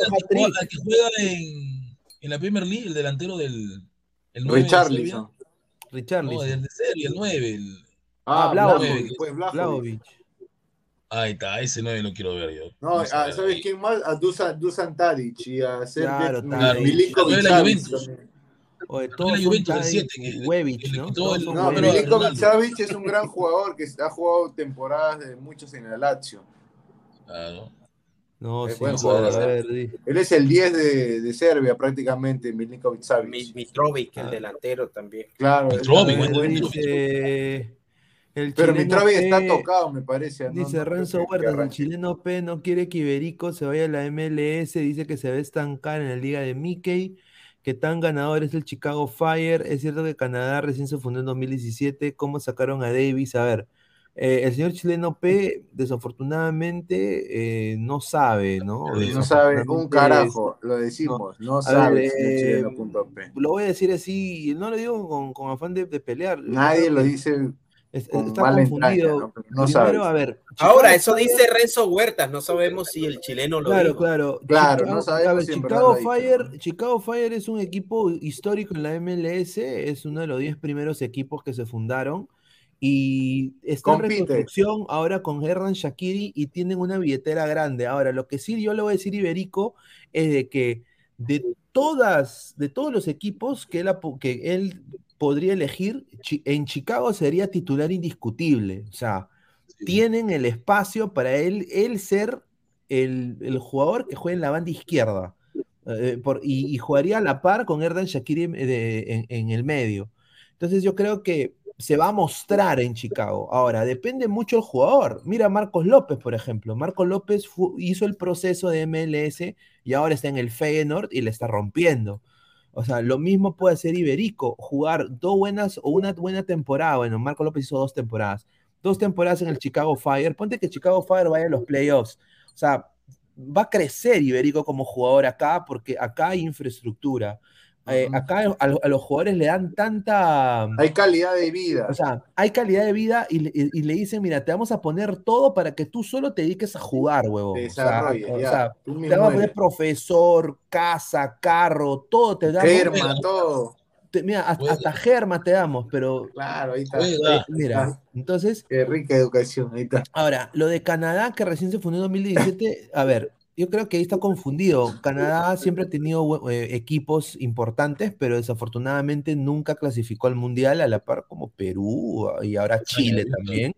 al que juega, en, en la Premier League, el delantero del. El 9 de Serbia. Richarlison. No, Richarlison. el de Serbia, el 9. el- Ah, Ah, pues Vlahovic. Ahí está, ese 9 lo quiero ver yo. No, ah, ¿sabes ahí. quién más? A Dusan, Dusan Tadic y a Sergej Claro, Tadic. Milinkovic. Oye, la todos son Juventus del Tadic, que le ¿no? Todos No, Pero. Milinkovic. Savic es un gran jugador que ha jugado temporadas de muchos en el Lazio. Claro. No, Es sí, jugador. a ver, di. Él es el 10 de, de Serbia prácticamente, Milinkovic Mi- Savic. Mitrovic, Ah. el delantero también. Claro, Mitrovic, el pero chileno Mitrovic está tocado, me parece. ¿no? Dice No Renzo Huertas, el chileno P no quiere que Iberico se vaya a la MLS, dice que se va a estancar en la liga de Mickey, que tan ganador es el Chicago Fire, es cierto que Canadá recién se fundó en 2017, ¿cómo sacaron a Davis? A ver, eh, el señor chileno P desafortunadamente eh, no sabe, ¿no? No sabe un carajo, lo decimos, no, A sabe ver, eh. Lo voy a decir así, no lo digo con, con afán de, de pelear. Nadie lo que dice es- está confundido. ¿no? No Primero, a ver, Ahora, eso Fire- dice Renzo Huertas, no sabemos si el chileno lo Claro, dijo. claro. Claro, Chicago, no sabemos a ver, Chicago Fire, ¿no? Chicago Fire es un equipo histórico en la MLS, es uno de los 10 primeros equipos que se fundaron y está en reconstrucción ahora con Hernan Shakiri y tienen una billetera grande. Ahora, lo que sí yo le voy a decir Iberico es de que de todas, de todos los equipos que él, que él podría elegir, en Chicago sería titular indiscutible. O sea, Sí. tienen el espacio para él, él ser el, el jugador que juega en la banda izquierda. eh, por- y, y jugaría a la par con Erdan Shakiri en, en- en el medio. Entonces yo creo que se va a mostrar en Chicago. Ahora, depende mucho el jugador. Mira Marcos López, por ejemplo. Marcos López hizo el proceso de MLS y ahora está en el Feyenoord y le está rompiendo. O sea, lo mismo puede hacer Iberico, jugar dos buenas o una buena temporada. Bueno, Marcos López hizo dos temporadas dos temporadas en el Chicago Fire. Ponte que Chicago Fire vaya a los playoffs. O sea, va a crecer Iberico como jugador acá porque acá hay infraestructura. Eh, acá a, a los jugadores le dan tanta... Hay calidad de vida. O sea, hay calidad de vida y, le- y- y le dicen, mira, te vamos a poner todo para que tú solo te dediques a jugar, huevón. O sea, o sea, te vamos a poner profesor, casa, carro, todo te damos. Germa, todo. Te- mira, hasta, hasta germa te damos, pero Claro, ahí está. Eh, mira, entonces Qué rica educación, ahí está. Ahora, lo de Canadá, que recién se fundó en 2017, a ver, yo creo que ahí está confundido. Canadá siempre ha tenido eh, equipos importantes, pero desafortunadamente nunca clasificó al Mundial a la par como Perú ah, y ahora Chile también.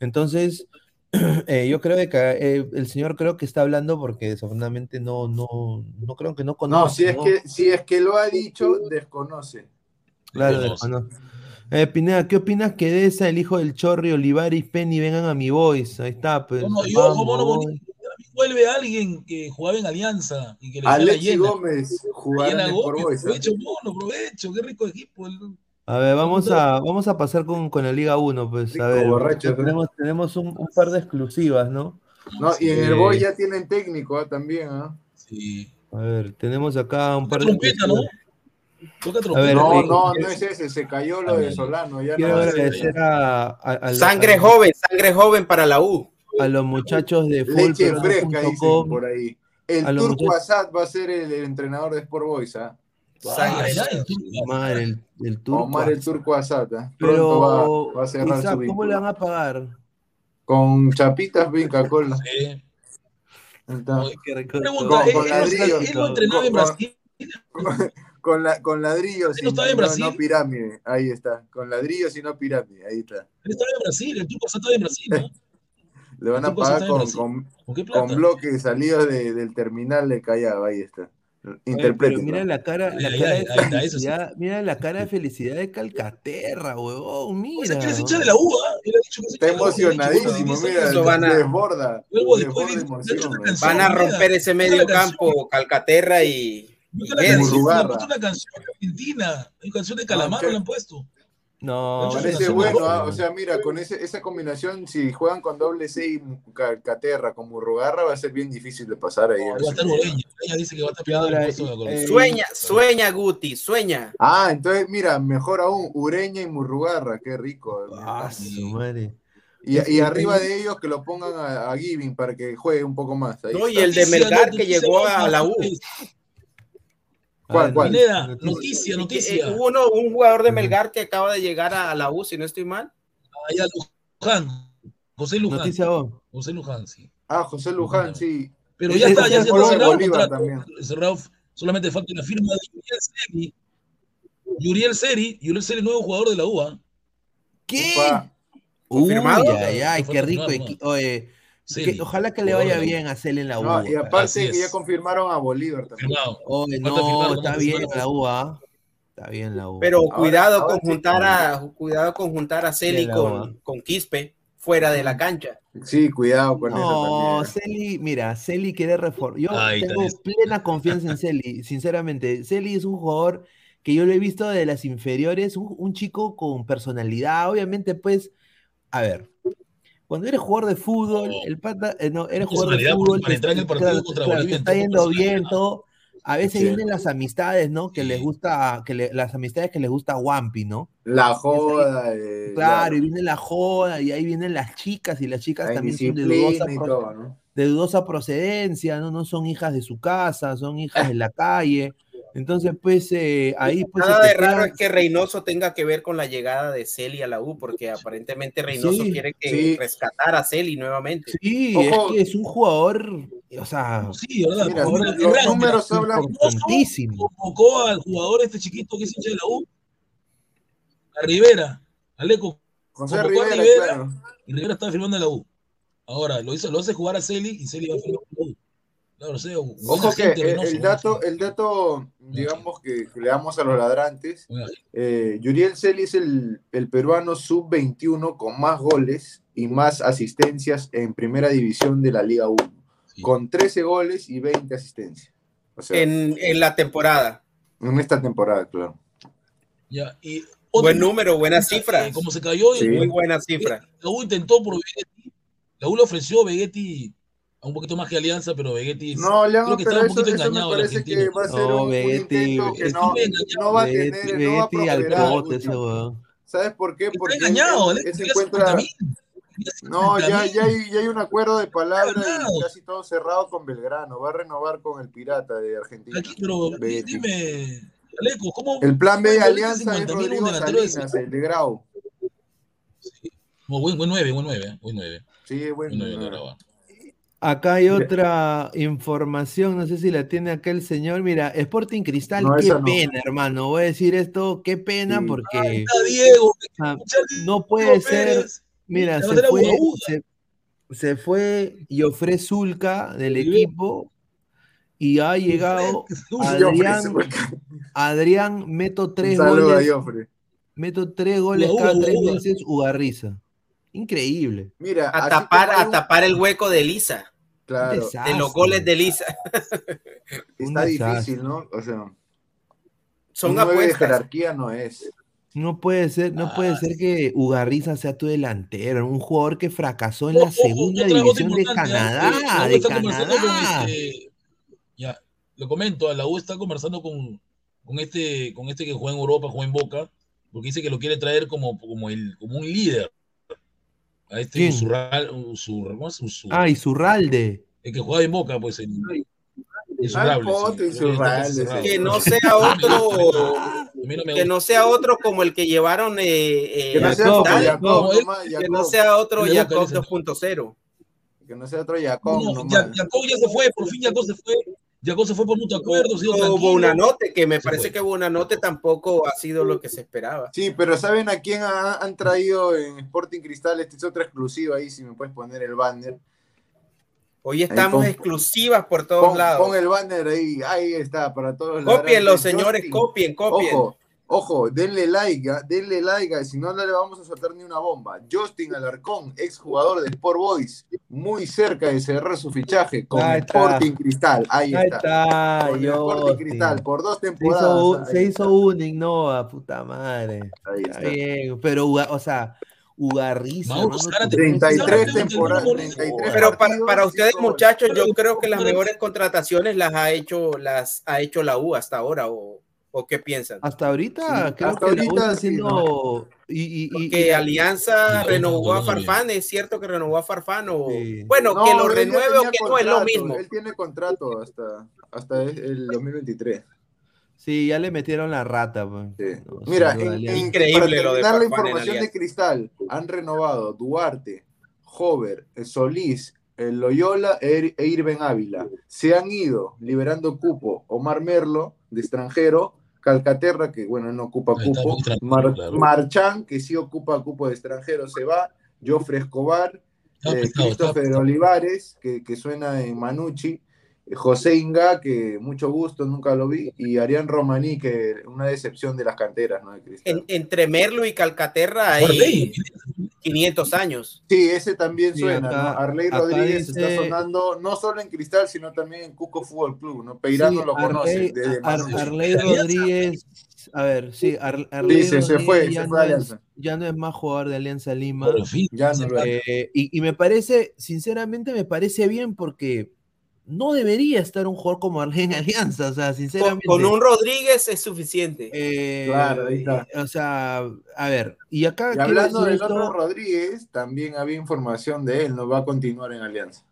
Entonces, eh, yo creo que eh, el señor creo que está hablando porque desafortunadamente no, no, no creo que no No, conoce. si es, ¿no? que, si es que lo ha dicho, desconoce. Claro, Desconoce. Eh, Pineda, ¿qué opinas que de esa el hijo del Chorri, Olivares, Penny vengan a mi voice? Ahí está, pues. No, no, yo, vamos, como no. Vuelve alguien que jugaba en Alianza y que le Alexi. Gómez en Gómez, provecho, mono, provecho, qué rico equipo. el- A ver, vamos a, vamos a pasar con, con la Liga 1, pues. Rico a ver, borracho, ¿no? tenemos, tenemos un, un par de exclusivas, ¿no? No, y en el. Boy ya tienen técnico ¿ah? también, ¿ah? Sí. A ver, tenemos acá un par de trompeta, ¿no? A ver, trompeta. No, eh, no, no es ese, se cayó lo de Solano. Ya Quiero no agradecer a, a, a- Sangre a- joven, sangre joven para la U. a los muchachos de Leche fresca, dicen por ahí. El Turco muchachos- Asad va a ser el, el entrenador de Sport Boys, ¿ah? Sangre ay, tú- Madre, el, el turco. Omar el Turco Asad, ¿ah? Pronto Pero, va, va a cerrar Isaac, su ¿cómo le van a pagar? Con chapitas Vinca Cola. Sí. Pregunta, Con- ¿él, con él- ladrillos. él lo entrenaba en Brasil? Con, la, con ladrillos ¿Él y no no, Brasil? no pirámide. Ahí está. Con ladrillos y no pirámide. Ahí está. Él estaba en Brasil, el turco estaba en Brasil, ¿no? Le van a pagar con, con, ¿Con qué con bloques salidos de- del terminal de Callao. Ahí está. Interpreten. mira la cara, la Ay, cara de ahí está, eso sí. felicidad, mira la cara de felicidad de Calcaterra, huevón, O mira. sea, que eres hincha de la U. Él ha dicho que es Está de emocionadísimo. Mira, Eso van a- desborda. De de- de ¿no? canción. Van a romper ese medio campo, Calcaterra y Busca la canción, una canción argentina, una canción de Calamaro le han puesto. No, Gancho es Parece una bueno, ah, o sea, mira, con ese, esa combinación, si juegan con doble C y Ca- Caterra con Murrugarra, va a ser bien difícil de pasar ahí. Va a estar Ureña. Ureña dice que va a estar peleando el ahora, puesto de gol. eh, Sueña, sueña, Guti, sueña. Ah, entonces, mira, mejor aún, Ureña y Murrugarra, qué rico. Ah, su madre. Y, arriba de ellos que lo pongan a, a Giving para que juegue un poco más. Ahí No, y el de Melgar que llegó a la U. noticia. ¿Cuál, Ah, cuál? Pineda, noticia. noticia, Eh, hubo uno- un jugador de Melgar que acaba de llegar a la U, si no estoy mal. Allá Luján. José Luján. Noticia vos. José Luján, sí. Ah, José Luján, sí. Pero ya está, es ya el está cerrado el Bolívar contrato. también. Cerrado, solamente falta la firma de Yuriel Seri. Yuriel Seri, Yuriel Seri, nuevo jugador de la UA. ¿Qué? Opa, Uy, ay, qué rico. Oye. Que- ojalá que le vaya bien a Cel en la U. No, y acá. aparte que ya confirmaron a Bolívar también. No, firmar, está ¿no? bien la U, ¿ah? Está bien la U. Pero Ahora- cuidado ahora con sí. juntar a cuidado con juntar a Celi con, con Quispe fuera de la cancha. Sí, cuidado con No, eso también. Celi, mira, Celi quiere reformar. Yo tengo plena confianza en Celi, sinceramente. Celi es un jugador que yo lo he visto de las inferiores, un, un chico con personalidad. Obviamente, pues, a ver, cuando eres jugador de fútbol, el pata, eh, no, eres jugador de fútbol, para entrar en el te- partido claro, contra claro, Bolivia, está yendo bien, todo. A veces Sí. vienen las amistades, ¿no? Que Sí. les gusta, que le- las amistades que les gusta a Wampi, ¿no? La joda. eh, Claro, y viene la joda, y ahí vienen las chicas, y las chicas la también son de dudosa y pro- todo, ¿no? de dudosa procedencia, ¿no? No son hijas de su casa, son hijas de la calle. Entonces, pues, eh, ahí pues... se Nada te de raro es que Reynoso tenga que ver con la llegada de Celi a la U, porque aparentemente Reynoso Sí, quiere que sí. rescatar a Celi nuevamente. Sí, Ojo. es que es un jugador, o sea, Sí, ¿verdad? Mira, Jugador los números hablan. Convocó al jugador este chiquito que es hincha de la U. A Rivera. Aleco. José convocó a Rivera, Rivera. claro. Y Rivera estaba firmando en la U. Ahora, lo, hizo, lo hace jugar a Celi y Celi va a firmar en buena Ojo que gente, el, buena dato, el dato, digamos que, que le damos a los ladrantes, Buena eh, Yuriel Celi es el, el peruano sub-21 con más goles y más asistencias en primera división de la Liga 1, Sí. con 13 goles y 20 asistencias. O sea, en, En, en la temporada. esta temporada, claro. Ya, y otro- Buen número, buenas eh, cifras. Como se cayó, Sí. Muy buena cifra. la U intentó por Vegetti. La U le ofreció a Vegetti un poquito más que Alianza, pero Vegetti No, Leandro, creo que estaba un eso, poquito eso me engañado el parece que va a ser No, Vegetti, está no, no va a Vegetti- tener, no va a Vegetti al prosperar. ¿Sabes por qué? Está Porque él- engañado, él, ¿eh? él se encuentra... 50.000. No, ya, 50.000. ya, hay, ya hay un acuerdo de palabra Engañado. y casi todo cerrado con Belgrano. Va a renovar con el Pirata de Argentina. Aquí, pero dime, Aleco, ¿cómo? El plan B de ¿cómo Alianza es 50.000 un Rodrigo Salinas, el de Grau. No, buen, buen 9, buen 9, buen 9. Sí, Buen bueno. 9 de Brava. Acá hay otra información, no sé si la tiene acá el señor. Mira, Sporting Cristal, No, qué no. pena, hermano. Voy a decir esto, qué pena, Sí. porque Está Diego, escuchar no puede Diego ser. Pérez. Mira, se fue, se, se fue Yofre Zulca del Sí. equipo y ha llegado Adrián, Adrián, meto tres goles, meto tres goles Uga, cada tres Uga. meses, Ugarriza. Increíble. Mira, A tapar, a tapar el hueco de Lisa, Claro, desastre. de los goles de Lisa. está difícil, ¿no? O sea, Son un nueve de apuestas. jerarquía no es. No puede ser, no puede Ah. ser que Ugarriza sea tu delantero, un jugador que fracasó en la ojo, segunda división de ¿eh? Canadá, Eh, de Canadá. este- ya, lo comento, la U está conversando con, con este, con este que juega en Europa, juega en Boca, porque dice que lo quiere traer como, como, el, como un líder. A este ¿Quién? Usurral, Usur- ¿cómo es? Usur- Ah, y Zurralde. el que juega en Boca, pues el, Al Insurrable, pote, sí, creo que no sea otro, no que no sea otro como el que llevaron eh, eh, Que no sea Jacob, Jacob, no, que no sea otro Jacob dice. 2.0. Que no sea otro Jacob, No, Jacob ya se fue, por fin Jacob se fue. Jacob se fue por mutuo acuerdo, se dio O tranquilo. Bonanote, que me parece fue. que Bonanote tampoco ha sido lo que se esperaba. Sí, pero ¿saben a quién ha- han traído en Sporting Cristal? Esta es otra exclusiva ahí, si me puedes poner el banner. Hoy estamos pon- exclusivas por todos Pon, lados. pon el banner ahí, ahí está, para todos los Cópienlo, señores, Justin. copien, copien. Ojo, Ojo, denle like, ¿ah? denle like, si no, no le vamos a soltar ni una bomba. Justin Alarcón, exjugador de Sport Boys, muy cerca de cerrar su fichaje con Ahí está. Sporting Cristal. Ahí, Ahí está. está, Con el Sporting. Cristal, por dos Se temporadas. hizo, un- Ahí se hizo un Innova, puta madre. Ahí Está bien, pero, Uga- o sea, Ugarriza. Mauro, hermano, Zárate, tú- 33 Zárate, temporadas. Zárate, 33 Pero para, para ustedes, muchachos, yo creo que las mejores contrataciones las ha hecho, las ha hecho la U hasta ahora, o, o qué piensan. Hasta ahorita, Sí, creo hasta que la ahorita haciendo. Y, y, y- Porque y- Alianza renovó a no, no, no, Farfán, es cierto que renovó a Farfán, o Sí. bueno, No, que lo renueve o que no es lo mismo. Él tiene contrato hasta, hasta el 2023. sí, ya le metieron la rata. pues. Sí. No, Mira, en- Increíble para lo de la Farfán en información de. Cristal, han renovado Duarte, Hover, eh, Solís, el Loyola e e Irben Ávila. Se han ido liberando cupo Omar Merlo, de extranjero, Calcaterra, que bueno, no ocupa Ahí cupo, Mar- claro. Marchán, que sí ocupa cupo de extranjero, se va, Jofre Escobar, eh, está Christopher. Olivares, que, que suena en Manucci, eh, José Inga, que mucho gusto, nunca lo vi, y Arián Romaní, que una decepción de las canteras, ¿no? De Cristal. En- entre Merlo y Calcaterra hay ley. 500 años. Sí, ese también Sí, suena, acá- ¿no? Arley Rodríguez dice- está sonando no solo en Cristal, sino también en Cusco Fútbol Club, ¿no? Peirano Sí, lo conoce Arley, Ar- Rodríguez. A ver, sí, Ar- Arley Sí, se- se Rodríguez fue, ya, se no fue a es, Alianza. ya no es más jugador de Alianza Lima. Por fin. Ya no es. Eh, y, y me parece, sinceramente, me parece bien porque no debería estar un jugador como Arley en Alianza, o sea, sinceramente. con un Rodríguez es suficiente. eh, Claro, ahí está. O sea, a ver, y acá. Y hablando del esto- otro Rodríguez, también había información de él, no va a continuar en Alianza.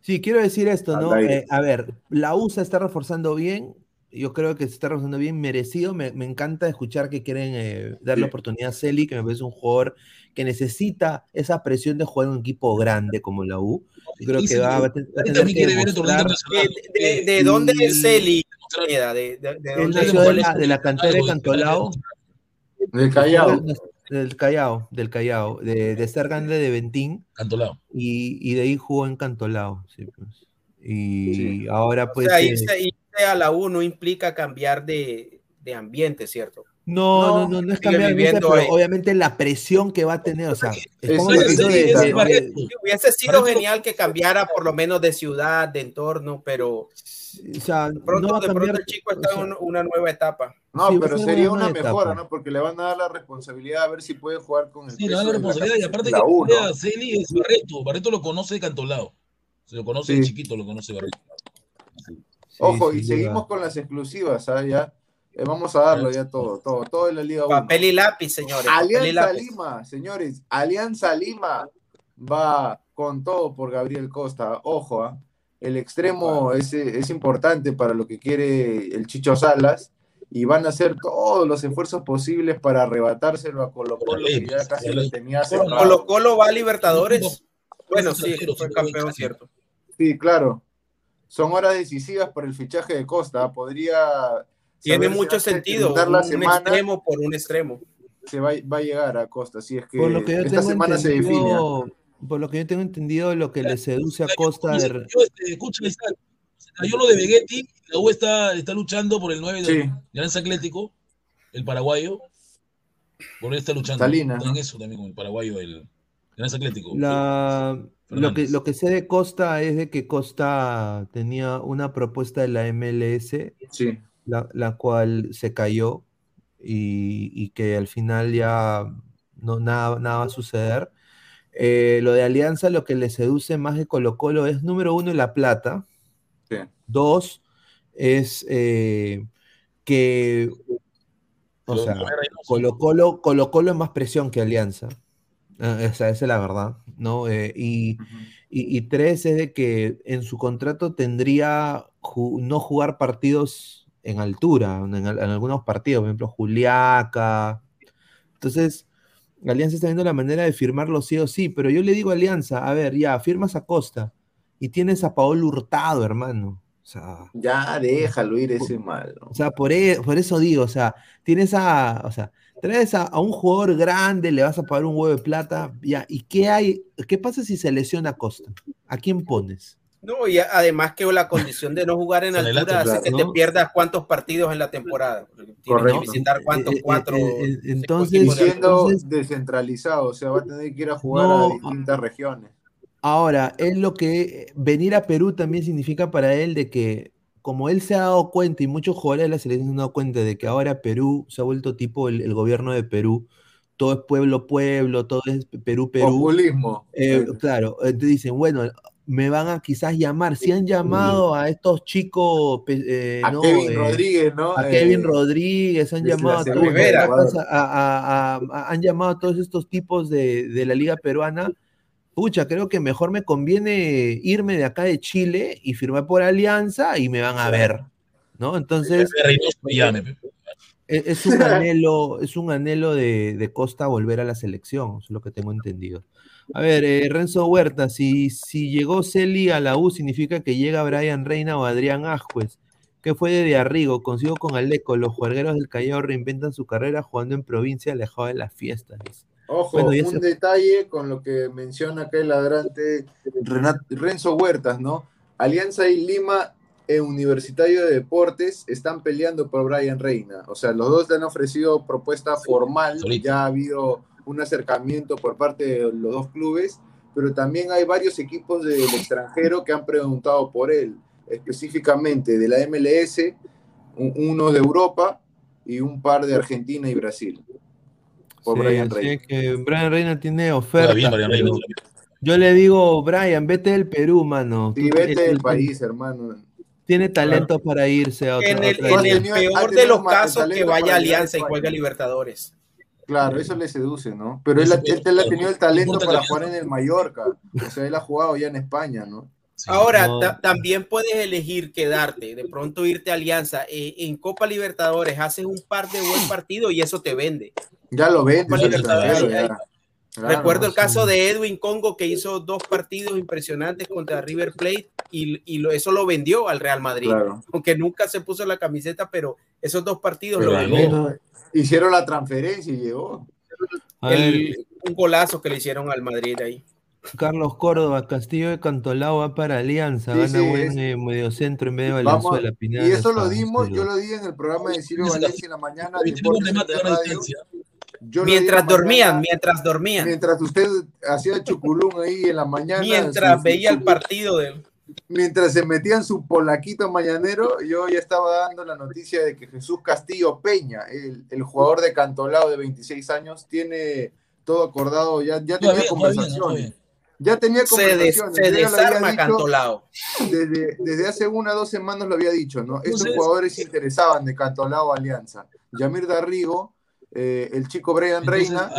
Sí, quiero decir esto, ¿no? Eh, a ver, la USA está reforzando bien. Yo creo que se está reforzando bien, merecido. Me, me encanta escuchar que quieren eh, darle Sí. oportunidad a Celi, que me parece un jugador que necesita esa presión de jugar en un equipo grande como la U. Yo creo que va, a tener que demostrar. ¿De, de- de y- dónde es Celi? Pineda? ¿De, de, de de la, su- de la cantera de Cantolao. Del Callao. Del Callao, del Callao, de, de ser grande de Ventín Cantolao. y, y de ahí jugó en Cantolao. sí, pues. Y Sí. ahora O pues... sea, eh, irse, irse a la U no implica cambiar de, de ambiente, ¿cierto? No, no, No, no, es cambiar de viviendo pero ahí. obviamente la presión que va a tener, o sea, de- de- de- hubiese sido genial que cambiara por lo menos de ciudad, de entorno, pero o sea, de pronto, no va a de pronto cambiar, el chico o está sea, en una nueva etapa. No, Sí, pero ser sería una una mejora, etapa. ¿no? Porque le van a dar la responsabilidad a ver si puede jugar con el Sí, le dan la de responsabilidad y aparte la que U, Celi es Barreto. Barreto lo conoce de Cantolao. Se lo conoce de Sí. chiquito, lo conoce Barreto. sí, Ojo, y seguimos con las exclusivas, ¿ah? Ya. Eh, vamos a darlo ya todo, todo, todo en la Liga 1. Papel y lápiz, señores. y Alianza lápiz. Lima, señores, Alianza Lima va con todo por Gabriel Costa. Ojo, ¿ah? el extremo es, es importante para lo que quiere el Chicho Salas y van a hacer todos los esfuerzos posibles para arrebatárselo a Colo Colo, que ya casi lo tenía. Colo Colo va a Libertadores. Bueno, sí, fue campeón, cierto. Sí, claro. Son horas decisivas por el fichaje de Costa. Podría. Tiene mucho sentido. la un semana, extremo por un extremo. se va, va a llegar a Costa. Así es que Por lo que yo esta tengo semana se define. entendido, por lo que yo tengo entendido, lo que le seduce a Costa Yo, de, yo, este, escucha, está- se cayó lo de Vegetti. La U está, está luchando por el 9 Sí. de Alianza Atlético, el paraguayo. Por él está luchando. En eso también con el paraguayo, el Alianza Atlético. La, lo, que, lo que sé de Costa es de que Costa tenía una propuesta de la MLS, Sí. La, la cual se cayó y, y que al final ya no, nada, nada va a suceder. Eh, lo de Alianza, lo que le seduce más de Colo Colo es, número uno, la plata. Sí. Dos, es eh, que, o sea. Colo Colo, Colo Colo es más presión que Alianza. Ah, esa, esa es la verdad, ¿no? Eh, y, y- y tres es de que en su contrato tendría ju- no jugar partidos en altura, en, al- en algunos partidos, por ejemplo, Juliaca. Entonces, Alianza está viendo la manera de firmarlo sí o sí, pero yo le digo a Alianza, a ver, ya, firmas a Costa y tienes a Paolo Hurtado, hermano. O sea, Ya déjalo ir ese mal. ¿no? o sea, por, e- por eso digo, o sea, tienes a, o sea, traes a, a un jugador grande, le vas a pagar un huevo de plata, ya, ¿y qué hay? ¿Qué pasa si se lesiona Costa? ¿A quién pones? No, y además que la condición de no jugar en altura hace que te pierdas cuántos partidos en la temporada. Tienes que visitar cuántos, cuatro. entonces, siendo descentralizado, o sea, va a tener que ir a jugar a distintas regiones. Ahora, es lo que venir a Perú también significa para él de que, como él se ha dado cuenta y muchos jugadores de la selección se han dado cuenta de que ahora Perú se ha vuelto tipo el, gobierno de Perú, todo es pueblo, pueblo, todo es Perú, Perú. Populismo. Eh, claro, entonces dicen, bueno, me van a quizás llamar. Si han llamado a estos chicos, eh, a Kevin eh, Rodríguez, ¿no? A Kevin eh, Rodríguez, han llamado a, todos, han llamado a todos estos tipos de, de, la Liga Peruana. Pucha, creo que mejor me conviene irme de acá de Chile y firmar por alianza y me van a ver, ¿no? Entonces. E, es, un anhelo, es un anhelo de, de Costa volver a la selección, es lo que tengo entendido. A ver, eh, Renzo Huerta, si, si llegó Celi a la U, significa que llega Brian Reina o Adrián Ajuez. ¿Qué fue de Arrigo? Consigo con Aleco. Los juergueros del Callao reinventan su carrera jugando en provincia alejado de las fiestas. Ojo, un detalle con lo que menciona acá el ladrante Renzo Huertas, ¿no? Alianza y Lima e Universitario de Deportes están peleando por Brian Reina. O sea, los dos le han ofrecido propuesta formal. Ya ha habido un acercamiento por parte de los dos clubes, pero también hay varios equipos del extranjero que han preguntado por él, específicamente de la MLS, uno de Europa y un par de Argentina y Brasil. Por Brian Reina. que Brian Reina tiene oferta. Yo le digo, Brian, vete del Perú, mano. Sí, vete del país, hermano. Tiene talento para irse a otro. En el, en el peor de los casos, que vaya a Alianza y juegue a Libertadores. Claro, eso le seduce, ¿no? Pero él, él, ha tenido el talento para jugar en el Mallorca. O sea, él ha jugado ya en España, ¿no? Ahora, también puedes elegir quedarte, de pronto irte a Alianza. Eh, en Copa Libertadores haces un par de buen partido y eso te vende. Ya lo vende. Recuerdo el caso de Edwin Congo que hizo dos partidos impresionantes contra River Plate y, y eso lo vendió al Real Madrid. Aunque nunca se puso la camiseta, pero esos dos partidos lo vendió. Hicieron la transferencia y llegó. un golazo que le hicieron al Madrid ahí. Carlos Córdoba, Castillo de Cantolao va para Alianza, gana buen eh, mediocentro en medio de Valenzuela. y eso lo dimos, yo lo di en el programa de Ciro Valencia en la mañana. Mientras dormían, mientras dormían. Mientras usted hacía chuculún ahí en la mañana. Mientras veía el partido de mientras se metían su polaquito mañanero, yo ya estaba dando la noticia de que Jesús Castillo Peña, el, jugador de Cantolao de 26 años, tiene todo acordado, ya, ya tenía conversaciones. ya tenía conversaciones. Se, desarma Cantolao. Desde, desde, hace una o dos semanas lo había dicho, ¿no? Estos jugadores se interesaban de Cantolao Alianza. Yamir Darrigo, eh, el chico Brian Reina,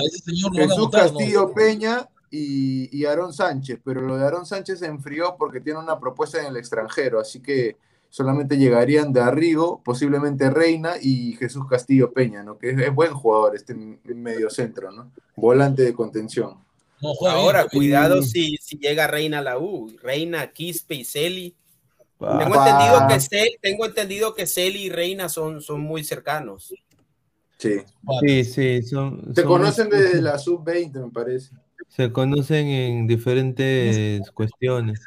Jesús Castillo Peña y, y Aarón Sánchez, pero lo de Aarón Sánchez se enfrió porque tiene una propuesta en el extranjero, así que solamente llegarían de Arrigo, posiblemente Reina y Jesús Castillo Peña, ¿no? Que es, buen jugador este medio centro, ¿no? Volante de contención. Ahora, cuidado si, si llega Reina a la U, Reina, Quispe y Celi. Tengo entendido que Celi, tengo entendido que Celi y Reina son, son muy cercanos. Sí. Sí, sí, son. Se conocen desde la sub-20, me parece. Se conocen en diferentes cuestiones.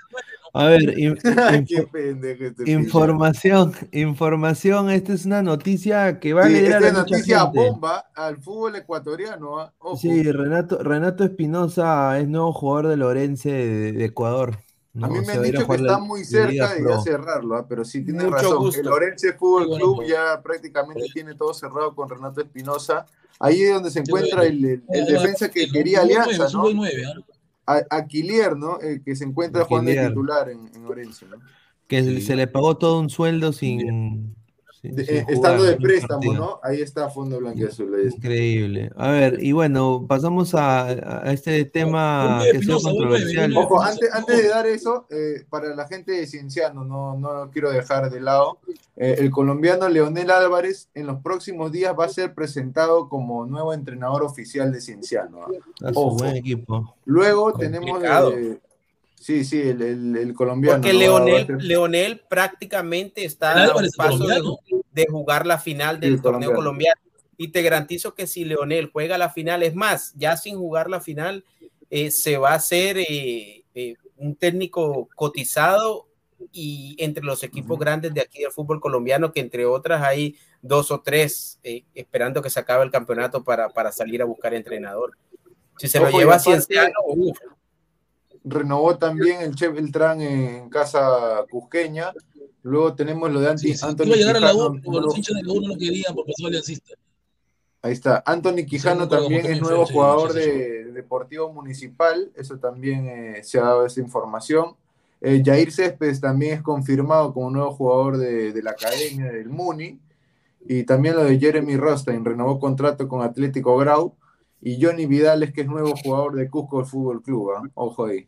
A ver, este información, información, esta es una noticia que va a leer esta noticia bomba al fútbol ecuatoriano. ¿ah? Sí, Renato, Renato Espinosa es nuevo jugador de Lorense de, Ecuador. A mí me han dicho que está muy cerca de ya cerrarlo, ¿ah? pero sí tiene razón. El Lorense Fútbol Club ya prácticamente tiene todo cerrado con Renato Espinosa Ahí es donde se encuentra el, el, defensa que quería Alianza, ¿no? Aquilier, ¿no? El que se encuentra jugando de titular en, en Orense, ¿no? Que se le pagó todo un sueldo sin, eh, estando de préstamo, ¿no? Ahí está Fondo Blanquiazul. Increíble. A ver, y bueno, pasamos a, este tema que es controversial. Ojo, antes, antes, de dar eso, eh, para la gente de Cienciano, no, no lo quiero dejar de lado, eh, el colombiano Leonel Álvarez en los próximos días va a ser presentado como nuevo entrenador oficial de Cienciano. ¿ah? Ojo. buen equipo. Luego tenemos... Sí, sí, el, colombiano. Porque Leonel, Leonel prácticamente está a un paso de, jugar la final del torneo colombiano. Y te garantizo que si Leonel juega la final, es más, ya sin jugar la final, eh, se va a hacer eh, eh, un técnico cotizado y entre los equipos grandes de aquí del fútbol colombiano, que entre otras hay dos o tres eh, esperando que se acabe el campeonato para, para salir a buscar entrenador. Si se lo Ojo, y lleva Cienciano, Renovó también el Che Beltrán en casa cusqueña. Luego tenemos lo de Anti, Sí, sí, Anthony iba a llegar a la Quijano, U, pero los hinchas de la U no lo querían porque pasó aliancista. Ahí está. Anthony Quijano Sí, también es nuevo jugador de Deportivo Municipal. Eso también eh, se ha dado esa información. Eh, Jair Céspedes también es confirmado como nuevo jugador de, de la academia del Muni. Y también lo de Jeremy Rostein, renovó contrato con Atlético Grau. Y Johnny Vidales, que es nuevo jugador de Cusco Fútbol Club. ¿ah? Ojo ahí.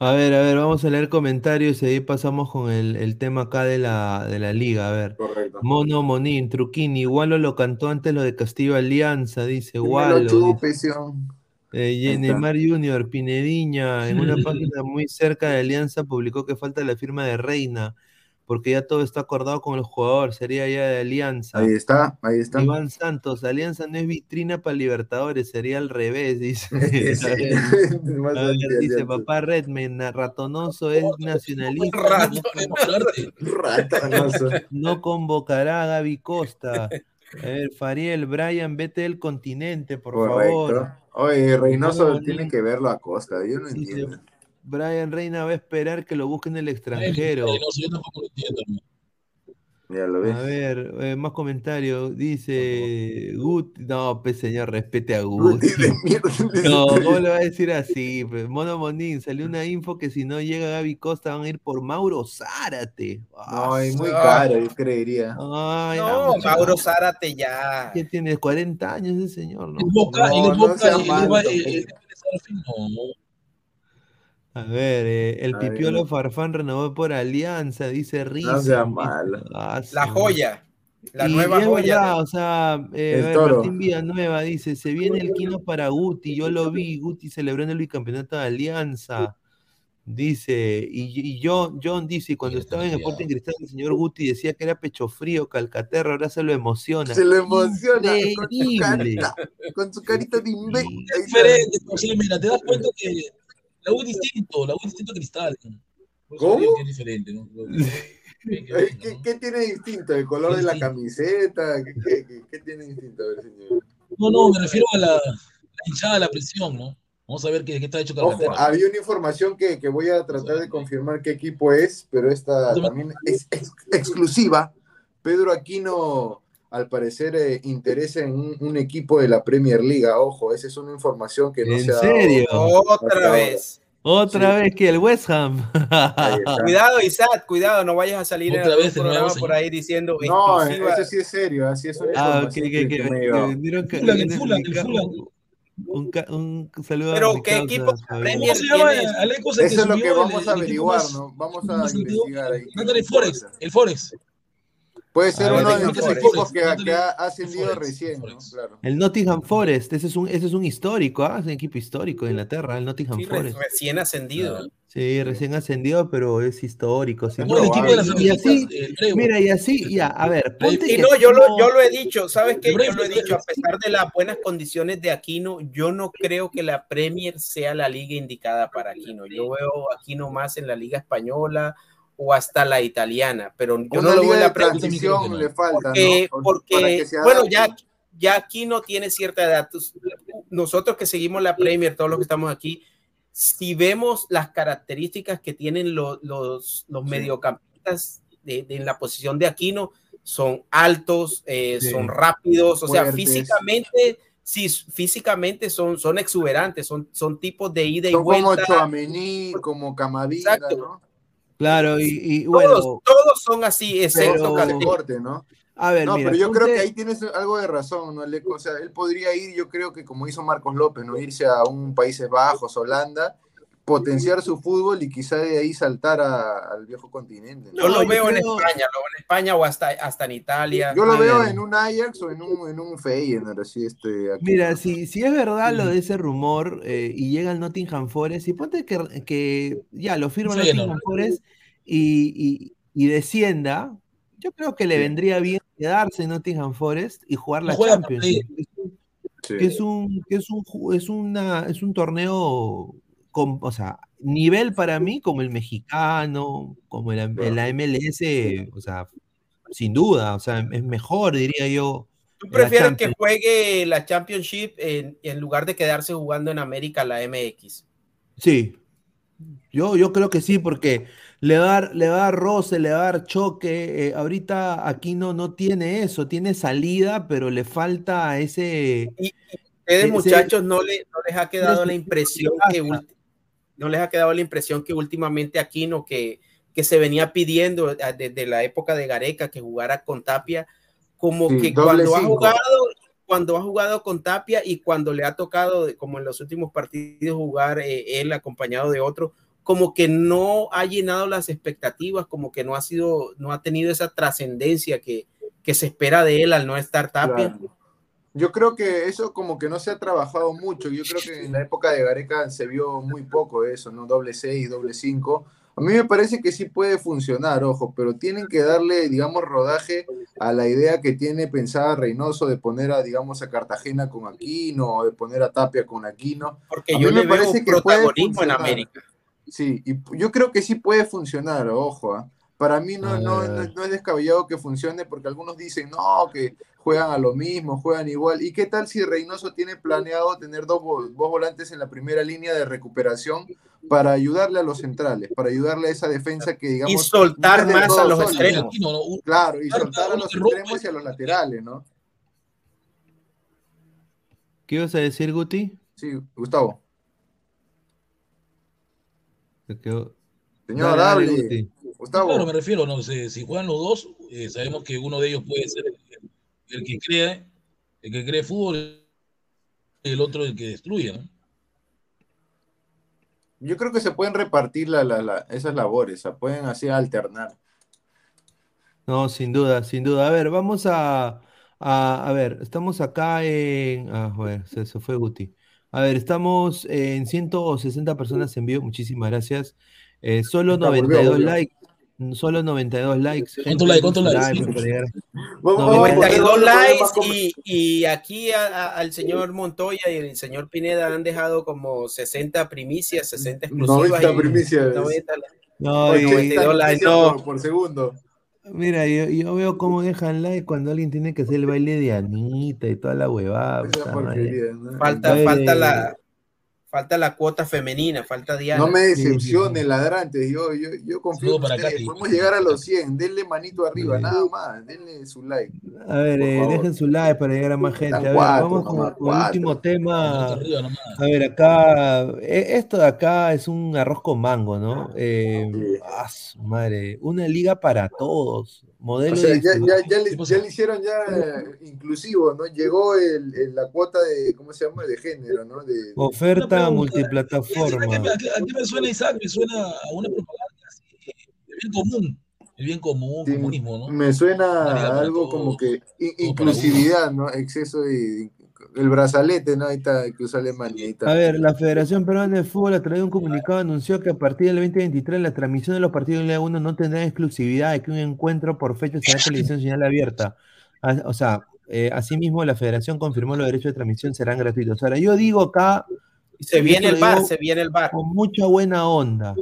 A ver, a ver, vamos a leer comentarios y ahí pasamos con el, el tema acá de la, de la liga. A ver. Correcto. Mono Monín, Truquini, Walo lo cantó antes lo de Castillo Alianza, dice Walo. Eh. Neymar Junior, Pinediña, en una página muy cerca de Alianza publicó que falta la firma de Reina, porque ya todo está acordado con el jugador, sería ya de Alianza. Ahí está, ahí está. Iván Santos, Alianza no es vitrina para Libertadores, sería al revés, dice. Sí, ver, dice papá Redman, ratonoso es nacionalista, Rato. Ratonoso. no convocará a Gaby Costa. A ver, Fariel, Brian, vete del continente, por favor. Oye, Reynoso Mono tiene que verlo a Costa, yo no Sí, sí. entiendo. Brian Reina va a esperar que lo busquen en el Ay, extranjero. no, yo tampoco lo entiendo. hermano. Ya lo ves. A ver, eh, más comentarios. Dice Gut, no, pues señor, respete a Guti. Guti. No, ¿cómo le va a decir así? Pues, Mono Monín, salió una info que si no llega Gaby Costa van a ir por Mauro Zárate. No, es muy Ah. caro, yo creería. Ay, no, Mauro Zárate ya. ¿Qué tiene? 40 años ese señor, ¿no? El Boca, No, y el no Boca, sea y el malo, Boca, y el Serafín, no. A ver, eh, el A Pipiolo ver. Farfán renovó por Alianza, dice Rizzo. No sea malo. Ah, La sí, joya, la y, nueva joya. verdad, o sea, eh, El a ver. Martín Villanueva dice, se viene el Quino para Guti, yo lo vi, Guti celebrando el bicampeonato de Alianza. Dice, y, y John, John dice, cuando estaba en está Sporting Cristal, el señor Guti decía que era pecho frío, calcaterra, ahora se lo emociona. Se lo emociona con su carita, con su carita de imbécil. Diferente. O sea, mira, te das cuenta que la U es distinto, la U es distinto a Cristal. ¿Cómo? es diferente, ¿no? ¿Qué, tiene distinto? ¿El color ¿Qué de la camiseta? ¿Qué, qué, qué- qué tiene distinto? A ver, señor. No, no, me refiero a la, la hinchada, la presión, ¿no? Vamos a ver qué, qué está hecho Ojo, había una información que, que voy a tratar de confirmar qué equipo es, pero esta también es ex- exclusiva. Pedro Aquino, al parecer, eh, interesa en un, un equipo de la Premier League. Ojo, esa es una información que no ¿En se ha dado. serio? Otra vez. Otra Sí. vez que el West Ham. Cuidado, Isaac, cuidado, no vayas a salir en Otra algún vez el programa por ahí diciendo No, exclusiva. eso sí es serio, así es una Ah, ok, que, que, el el. Un, un saludo a Pero, mi ¿qué causa, equipo. Premier ¿Cómo se llama? tienes? Alecos, el Eso es lo que vamos el- a el averiguar, más- ¿no? Vamos a investigar ahí. Notary Forex, el Forex. Puede ser ver, uno de Nottingham los Forest. equipos que, que ha ascendido Forest, recién, ¿no? Claro. El Nottingham Forest, ese es un, ese es un histórico, ¿ah? es un equipo histórico de Inglaterra, el Nottingham Sí, re- Forest. recién ascendido. Sí, recién ascendido, pero es histórico. duda. equipo de las y así, el mira, y así, ya, a ver, ponte Y no, yo lo, yo lo he dicho, ¿sabes qué? Yo lo he dicho, a pesar de las buenas condiciones de Aquino, yo no creo que la Premier sea la liga indicada para Aquino. Yo veo a Aquino más en la liga española o hasta la italiana, pero yo Una no transición creo que no. le falta, porque, ¿no? porque, bueno, ya, ya Aquino tiene cierta edad. Nosotros que seguimos la Premier, todos los que estamos aquí, si vemos las características que tienen lo- los, los Sí. mediocampistas de, de- en la posición de Aquino, son altos, eh, Sí. son rápidos, o sea, físicamente, sí, físicamente son, son exuberantes, son, son tipos de ida y Son como vuelta. Chouameni, como Exacto. ¿no? Claro, y, y Todos, bueno, todos son así, excepto Pero- Canté. Deporte, ¿no? a ver, No, mira, pero yo creo que ahí tienes algo de razón, ¿no, Aleco? O sea, él podría ir, yo creo que como hizo Marcos López, ¿no? Irse a un Países Bajos, Holanda, potenciar su fútbol y quizá de ahí saltar a- al viejo continente. ¿no? Yo No, lo yo veo en creo- España, lo veo en España o hasta, hasta en Italia. Yo lo A veo en un Ajax o en un, en un Feyenoord, así este. aquí, Mira, si, si es verdad lo de ese rumor eh, y llega el Nottingham Forest, y ponte que, que ya lo firma el Feyenoord. Nottingham Forest y, y- y descienda, yo creo que le Sí. vendría bien quedarse en Nottingham Forest y jugar la Champions. Sí. Que es un, que es un, es una, es un torneo con, o sea, nivel para mí como el mexicano, como el, el MLS, o sea, sin duda, o sea, es mejor, diría yo. ¿Tú prefieres que juegue la Championship en, en, lugar de quedarse jugando en América la MX? Sí, yo, yo creo que sí, porque le va a dar, le va a dar roce, le va a dar choque. Eh, ahorita aquí no, no tiene eso, tiene salida, pero le falta ese. Y, ustedes, muchachos, no, le, no les ha quedado la impresión que no les ha quedado la impresión que últimamente Aquino, que, que se venía pidiendo ah, desde la época de Gareca que jugara con Tapia, como que cuando ha jugado, cuando ha jugado con Tapia y cuando le ha tocado, como en los últimos partidos, jugar eh, él acompañado de otro, como que no ha llenado las expectativas, como que no ha sido, no ha tenido esa trascendencia que, que se espera de él al no estar Tapia. Yo creo que eso como que no se ha trabajado mucho. Yo creo que en la época de Gareca se vio muy poco eso, ¿no? Doble seis, doble cinco. A mí me parece que sí puede funcionar, ojo, pero tienen que darle, digamos, rodaje a la idea que tiene pensada Reynoso de poner a, digamos, a Cartagena con Aquino o de poner a Tapia con Aquino. Porque yo me parece que puede en América. Sí, y yo creo que sí puede funcionar, ojo. ¿ah? Para mí no, no, no, es descabellado que funcione porque algunos dicen, no, que juegan a lo mismo, juegan igual. ¿Y qué tal si Reynoso tiene planeado tener dos, volantes en la primera línea de recuperación para ayudarle a los centrales, para ayudarle a esa defensa que digamos... Y soltar más a los extremos. Claro, y soltar a los extremos y a los laterales, ¿no? ¿Qué ibas a decir, Guti? Sí, Gustavo. Señor, dale, Gustavo. Claro, me refiero, no sé, si juegan los dos, eh, sabemos que uno de ellos puede ser el, que cree, el que cree fútbol, el otro el que destruye, ¿no? Yo creo que se pueden repartir la, esas labores, se pueden así alternar. No, sin duda, sin duda. A ver, vamos a, a, ver, estamos acá en, ah, ver, se, se fue Guti. A ver, estamos en 160 personas en vivo, muchísimas gracias. Eh, solo 92 likes. Solo 92 likes. ¿Cuántos likes? ¿Cuántos likes? 92 likes y, y aquí al señor Montoya y el señor Pineda han dejado como 60 primicias, 60 exclusivas. 90 primicias. 90, no, 92 likes. No. Por segundo. Mira, yo, yo, veo cómo dejan like cuando alguien tiene que hacer el baile de Anita y toda la huevada. Falta, falta la, falta la cuota femenina, falta Diana. No me decepcionen, ladrantes. Yo, yo, yo confío en ustedes. Podemos llegar a los 100. Denle manito arriba, nada más. Denle su like. A ver, eh, dejen su like para llegar a más gente. A ver, vamos con, el último tema. A ver, acá. Eh, esto de acá es un arroz con mango, ¿no? Eh, ah, madre. Una liga para todos. Modelo o sea, ya, ya, ya, le, ya, le, hicieron ya inclusivo, ¿no? Llegó el, el, la cuota de, ¿cómo se llama? De género, ¿no? De, Oferta multiplataforma. ¿A qué me suena Isaac? Me suena a una propaganda así, el bien común. El bien común, sí, comunismo, ¿no? Me suena a algo como que inclusividad, ¿no? Exceso de el brazalete, ¿no? Ahí está, que usa Alemania. A ver, la Federación Peruana de Fútbol a través de un comunicado anunció que a partir del 2023 la transmisión de los partidos de Liga 1 no tendrá exclusividad de que un encuentro por fecha será televisión señal abierta. Ah, o sea, eh, asimismo la Federación confirmó los derechos de transmisión serán gratuitos. Ahora, yo digo acá... Se viene el bar, se viene el bar. Con mucha buena onda.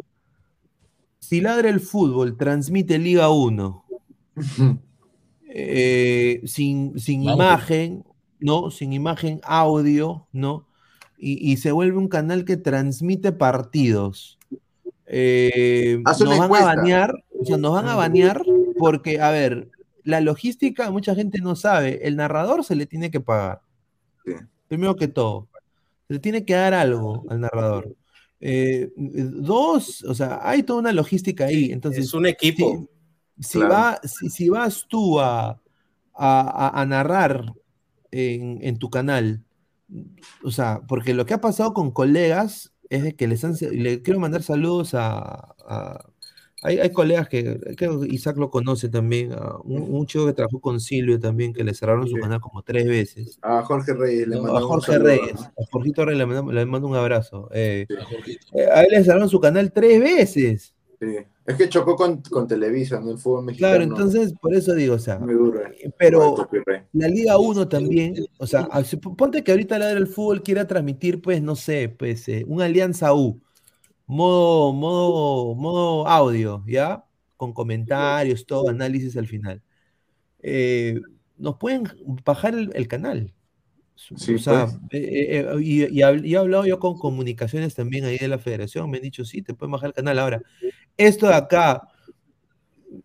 Si Ladra el Fútbol transmite Liga 1 eh, sin, sin imagen, ¿no? Sin imagen, audio, ¿no? Y, se vuelve un canal que transmite partidos. Eh, nos van a banear, o sea, nos van a banear porque, a ver, la logística mucha gente no sabe, el narrador se le tiene que pagar. Primero que todo, se le tiene que dar algo al narrador. Eh, dos, o sea, hay toda una logística ahí. Entonces, es un equipo. Si, va, si, vas tú a, a narrar en, tu canal. O sea, porque lo que ha pasado con colegas es de que les han, le quiero mandar saludos a, hay, hay, colegas que, creo que Isaac lo conoce también, un, chico que trabajó con Silvio también, que le cerraron su canal como tres veces. A Jorge Reyes, le a Jorge Reyes, a Jorgito Reyes le mando, un abrazo. Eh, eh, a él le cerraron su canal tres veces. Sí. Es que chocó con, con Televisa, ¿no? El fútbol mexicano. Claro, entonces, por eso digo, o sea. Eh, pero la Liga 1 también, o sea, ponte que ahorita la del fútbol quiera transmitir, pues, no sé, pues, eh, un Alianza U. modo, modo, modo audio, ¿ya? Con comentarios, todo, análisis al final. Eh, nos pueden bajar el, el canal. Sí, o sea, pues. eh, eh, y, y y he hablado yo con comunicaciones también ahí de la federación, me han dicho, sí, te pueden bajar el canal. Ahora, esto de acá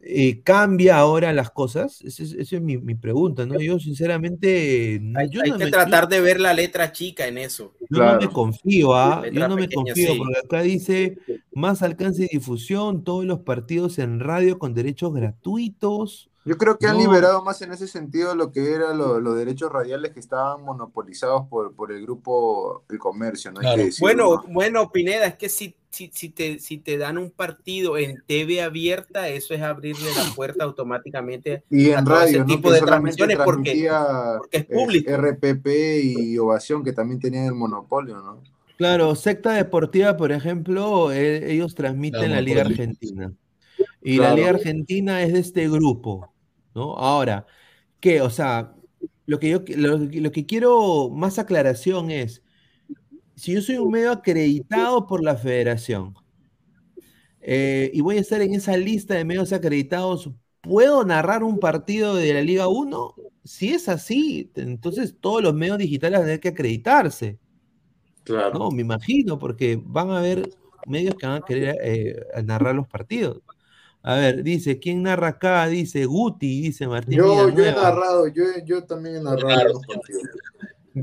eh, cambia ahora las cosas, esa es, esa es mi, mi pregunta, ¿no? Yo sinceramente, no- Hay, yo hay no que me- tratar de ver la letra chica en eso. yo no me confío, ¿ah? Letra Yo no me pequeña, confío, sí. porque acá dice más alcance y difusión, todos los partidos en radio con derechos gratuitos. Yo creo que han liberado más en ese sentido lo que eran lo- los derechos radiales que estaban monopolizados por, por el grupo El Comercio, ¿no? Claro. Bueno, ¿no? bueno, Pineda, es que si, si, si, te, si te dan un partido en TV abierta, eso es abrirle la puerta automáticamente Y a todo ese tipo Que de transmisiones porque, es eh, público. RPP y Ovación, que también tenían el monopolio, ¿no? Claro, Secta Deportiva, por ejemplo, eh, ellos transmiten la Liga Argentina. Y la. Liga Argentina es de este grupo, ¿no? Ahora, ¿qué? O sea, lo que yo lo, lo que quiero más aclaración es, si yo soy un medio acreditado por la federación eh, y voy a estar en esa lista de medios acreditados, ¿puedo narrar un partido de la Liga 1? Si es así, entonces todos los medios digitales van a tener que acreditarse. Claro. No, me imagino, porque van a haber medios que van a querer eh, narrar los partidos. A ver, dice, ¿quién narra acá? Dice Guti, dice Martín Yo, yo he narrado, yo, yo también he narrado Claro. los partidos.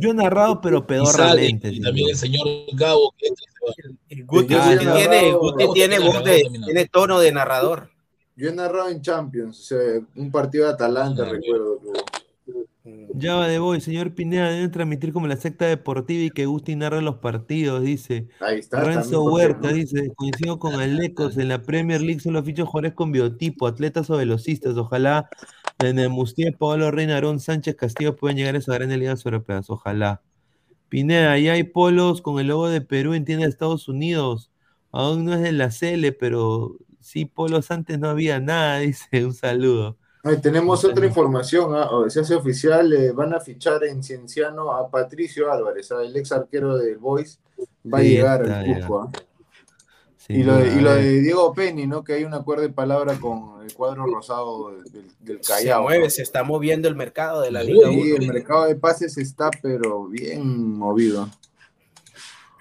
Yo he narrado, pero Y pedorramente. y sí, también el señor Gabo, que entra y se va. El Guti, Yo Ah, Guti sí he ya. tiene, Guti tiene Gabo voz de, también. tiene tono de narrador. Yo he narrado en Champions, o sea, un partido de Atalanta, Ah, recuerdo. va de voy, señor Pineda, deben transmitir como la secta deportiva y que Gusti narra los partidos, dice. Ahí está. Renzo también, ¿por qué Huerta no? dice, coincido con Alecos, en la Premier League solo fichan jugadores con biotipo, atletas o velocistas. Ojalá en el Mustier, Pablo Reina, Aarón Sánchez Castillo puedan llegar a esa gran ligas europeas. Ojalá. Pineda, ya hay polos con el logo de Perú en tienda de Estados Unidos. Aún no es de la CL, pero sí polos antes no había nada, dice. Un saludo. Tenemos otra información, ah, se hace oficial, eh, van a fichar en Cienciano a Patricio Álvarez, ah, el ex arquero del Boys, va a llegar al. Cusco. Ah. Sin Y lo, de, y lo de Diego Penny, ¿no? Que hay un acuerdo de palabra con el cuadro rosado del, del Se Callao. mueve, ¿no? se está moviendo el mercado de la Sí, Liga Sí, 1. el mercado de pases está, pero bien movido.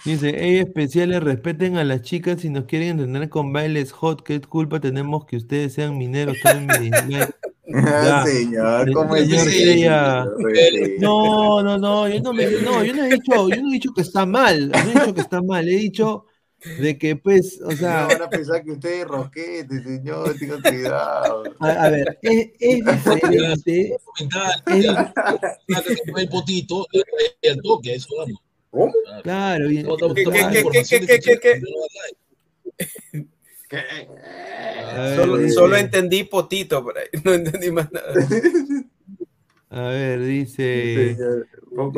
Dice, hey, especiales, respeten a las chicas si nos quieren entrenar con bailes hot. ¿Qué culpa tenemos que ustedes sean mineros? Ya. Señor, ¿cómo es. Respete. No, no, no, yo no, me, no, yo no he dicho, yo no he dicho que está mal, no he dicho que está mal, he dicho de que pues, o No sea, van a pensar que usted es roquete, señor, tenga cuidado. a, a ver, es, es diferente, Comentar, el potito, le trae el toque, a eso vamos. ¿Cómo? claro, y- No, no, ¿Qué, no, qué, no, qué, información qué, de qué, este qué, chico, no, no, ¿Qué? a ver, Solo, entendí potito, por ahí, no entendí más nada. A ver, dice,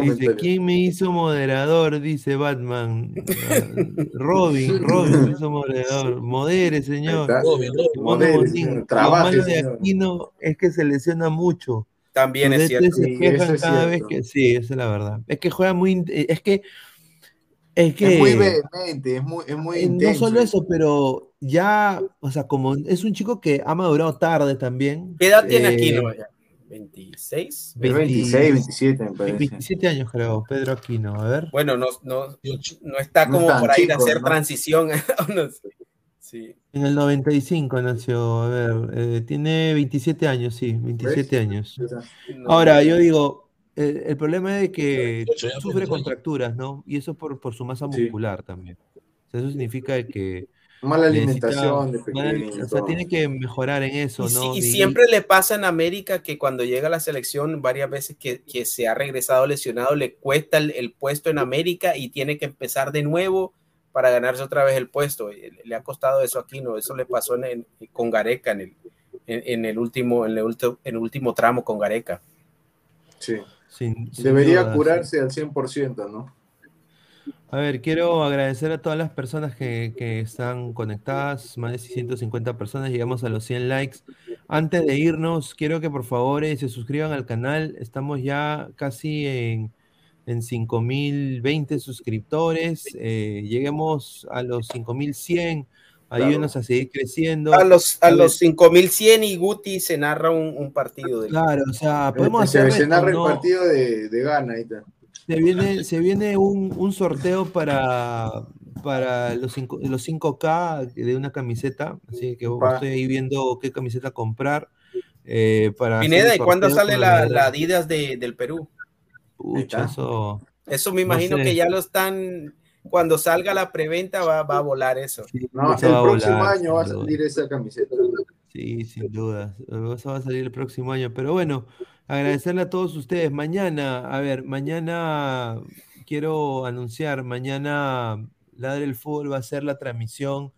dice. ¿quién me hizo moderador? Dice Batman, Ah, Robin, Robin me hizo moderador, modere, señor. Robin, Robin. Trabaje, malo de. Aquino es que se lesiona mucho. También es cierto. se quejan es cada vez que sí, esa es la verdad. Es que juega muy es que es que Es muy vehemente, es muy, es muy eh, no intenso. solo eso, pero ya, o sea, como es un chico que ha madurado tarde también. ¿Qué edad tiene eh, Aquino? ya? ¿26? Es 26, 27, me parece. 27 años creo, Pedro Aquino, a ver. Bueno, no, no, 18. no está No como tan por ahí de hacer ¿no? transición. no sé. Sí. En el 95 nació, a ver, eh, tiene 27 años, sí, 27 años. No, Ahora, yo digo, el, el problema es que 28 ya, sufre 28. contracturas, ¿no? Y eso por, por su masa Sí. muscular también. O sea, eso significa que Mala necesita- alimentación de mala- pequeño. o sea, todo. tiene que mejorar en eso, Y, sí- ¿no? y Y- siempre le pasa en América que cuando llega a la selección, varias veces que, que se ha regresado lesionado, le cuesta el, el puesto en América y tiene que empezar de nuevo para ganarse otra vez el puesto. Y Le, le ha costado eso aquí, ¿no? Eso le pasó en, en- con Gareca en el, en, en el último, en el, ulti- en el último tramo con Gareca. Sí. sin- sin Debería duda, sí. curarse al 100%, ¿no? A ver, quiero agradecer a todas las personas que, que están conectadas, más de 150 personas, llegamos a los 100 likes. Antes de irnos, quiero que por favor eh, se suscriban al canal, estamos ya casi en en 5020 suscriptores. eh, lleguemos a los 5100. Ayúdenos a seguir creciendo. A los, a los 5100 y Guti se narra un, un partido del Claro, o sea, podemos Se, hacer se narra el ¿no? partido de, de Ghana. Ahí está. Se viene, se viene un, un sorteo para, para los, cinco, los 5K de una camiseta. Así que Upa. estoy ahí viendo qué camiseta comprar. eh, para Pineda, ¿y cuándo sale la, la Adidas de, del Perú? Pucha, eso. Eso me No imagino sé. que ya lo están, cuando salga la preventa va, va a volar eso. No, Eso el próximo volar, año va a salir esa camiseta. Sí, sin duda. Eso va a salir el próximo año. Pero bueno, agradecerle a todos ustedes. Mañana, a ver, mañana quiero anunciar, mañana Ladre el Fútbol va a ser la transmisión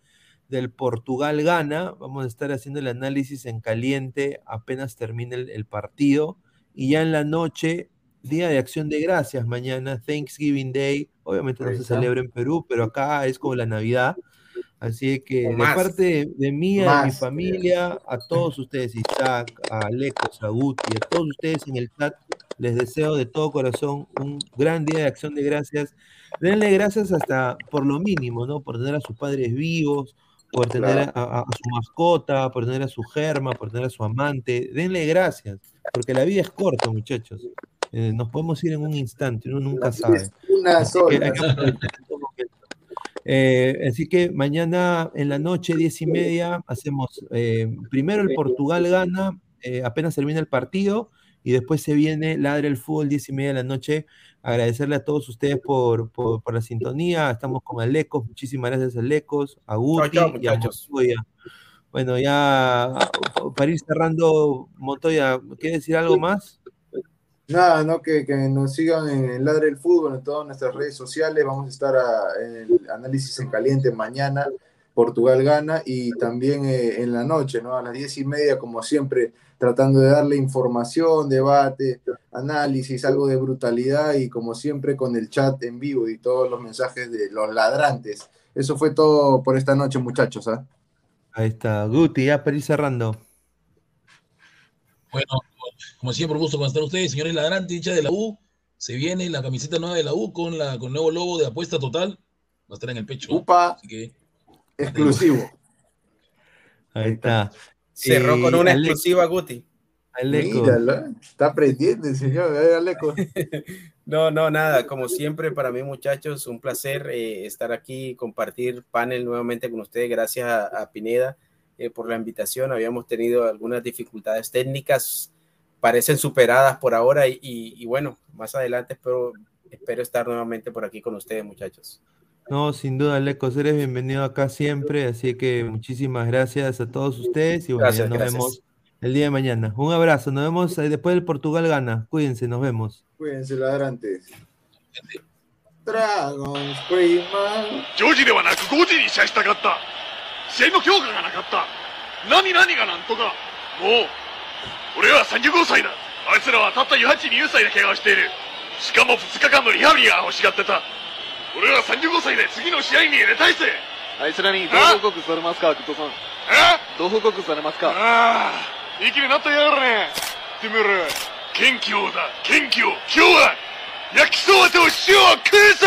del Portugal-Gana. Vamos a estar haciendo el análisis en caliente apenas termine el, el partido. Y ya en la noche, Día de Acción de Gracias, mañana, Thanksgiving Day. Obviamente no se celebra en Perú, pero acá es como la Navidad. Así que O de parte de, mí, a mi familia, a todos ustedes, Isaac, a Alecos, a Guti, a todos ustedes en el chat, les deseo de todo corazón un gran día de acción de gracias. Denle gracias hasta por lo mínimo, ¿no? Por tener a sus padres vivos, por tener a, a- a su mascota, por tener a su germa, por tener a su amante. Denle gracias, porque la vida es corta, muchachos. Eh, nos podemos ir en un instante, uno nunca sabe. Una que hay sola. que. Eh, así que mañana en la noche, diez y media, hacemos eh, primero el Portugal gana, eh, apenas termina el partido, y después se viene Ladre el Fútbol, diez y media de la noche. Agradecerle a todos ustedes por, por, por la sintonía. Estamos con Alecos, muchísimas gracias Alecos, a Guti y a. Montoya. Bueno, ya para ir cerrando, Montoya, ¿quieres decir algo más? Nada, ¿no? Que, que nos sigan en el Ladre del Fútbol, en todas nuestras redes sociales. Vamos a estar a- en el análisis en caliente mañana. Portugal gana y también eh, en la noche, ¿no? A las diez y media, como siempre, tratando de darle información, debate, análisis, algo de brutalidad y como siempre con el chat en vivo y todos los mensajes de los ladrantes. Eso fue todo por esta noche, muchachos. ¿ah? Ahí está, Guti, ya para ir cerrando. Bueno, como siempre, un gusto con estar ustedes, señores ladrantes, hinchas de la U. Se viene la camiseta nueva de la U con, la, con el nuevo logo de apuesta total. Va a estar en el pecho. Upa, Así que exclusivo. Ahí está. Cerró Eh, con una Ale- exclusiva Guti. Aleco. Míralo, está aprendiendo señor. Aleco. No, no, nada. Como siempre, para mí, muchachos, un placer eh, estar aquí, compartir panel nuevamente con ustedes. Gracias a, a Pineda eh, por la invitación. Habíamos tenido algunas dificultades técnicas, parecen superadas por ahora y, y- y bueno, más adelante espero, espero estar nuevamente por aquí con ustedes, muchachos. No, sin duda, Lecos, eres bienvenido acá siempre, así que muchísimas gracias a todos ustedes y bueno, Gracias, ya nos gracias. vemos el día de mañana. Un abrazo, nos vemos eh, después del Portugal gana. Cuídense, nos vemos. Cuídense, ladrantes. Dragon Screamer. 4時ではなく5時に試合したかった試合の強化がなかった何何がなんとかもう 俺は35歳だ。あいつらはたった1820歳で怪我をしている。しかも2日間のリハビリが欲しがってた。俺は35歳で次の試合に出たいぜ。あいつらにどう報告されますか、グッドさん。え？どう報告されますか？ああ。いい気になったやがるね。てめえら元気をだ。元気を今日は焼きそばと塩を食うぞ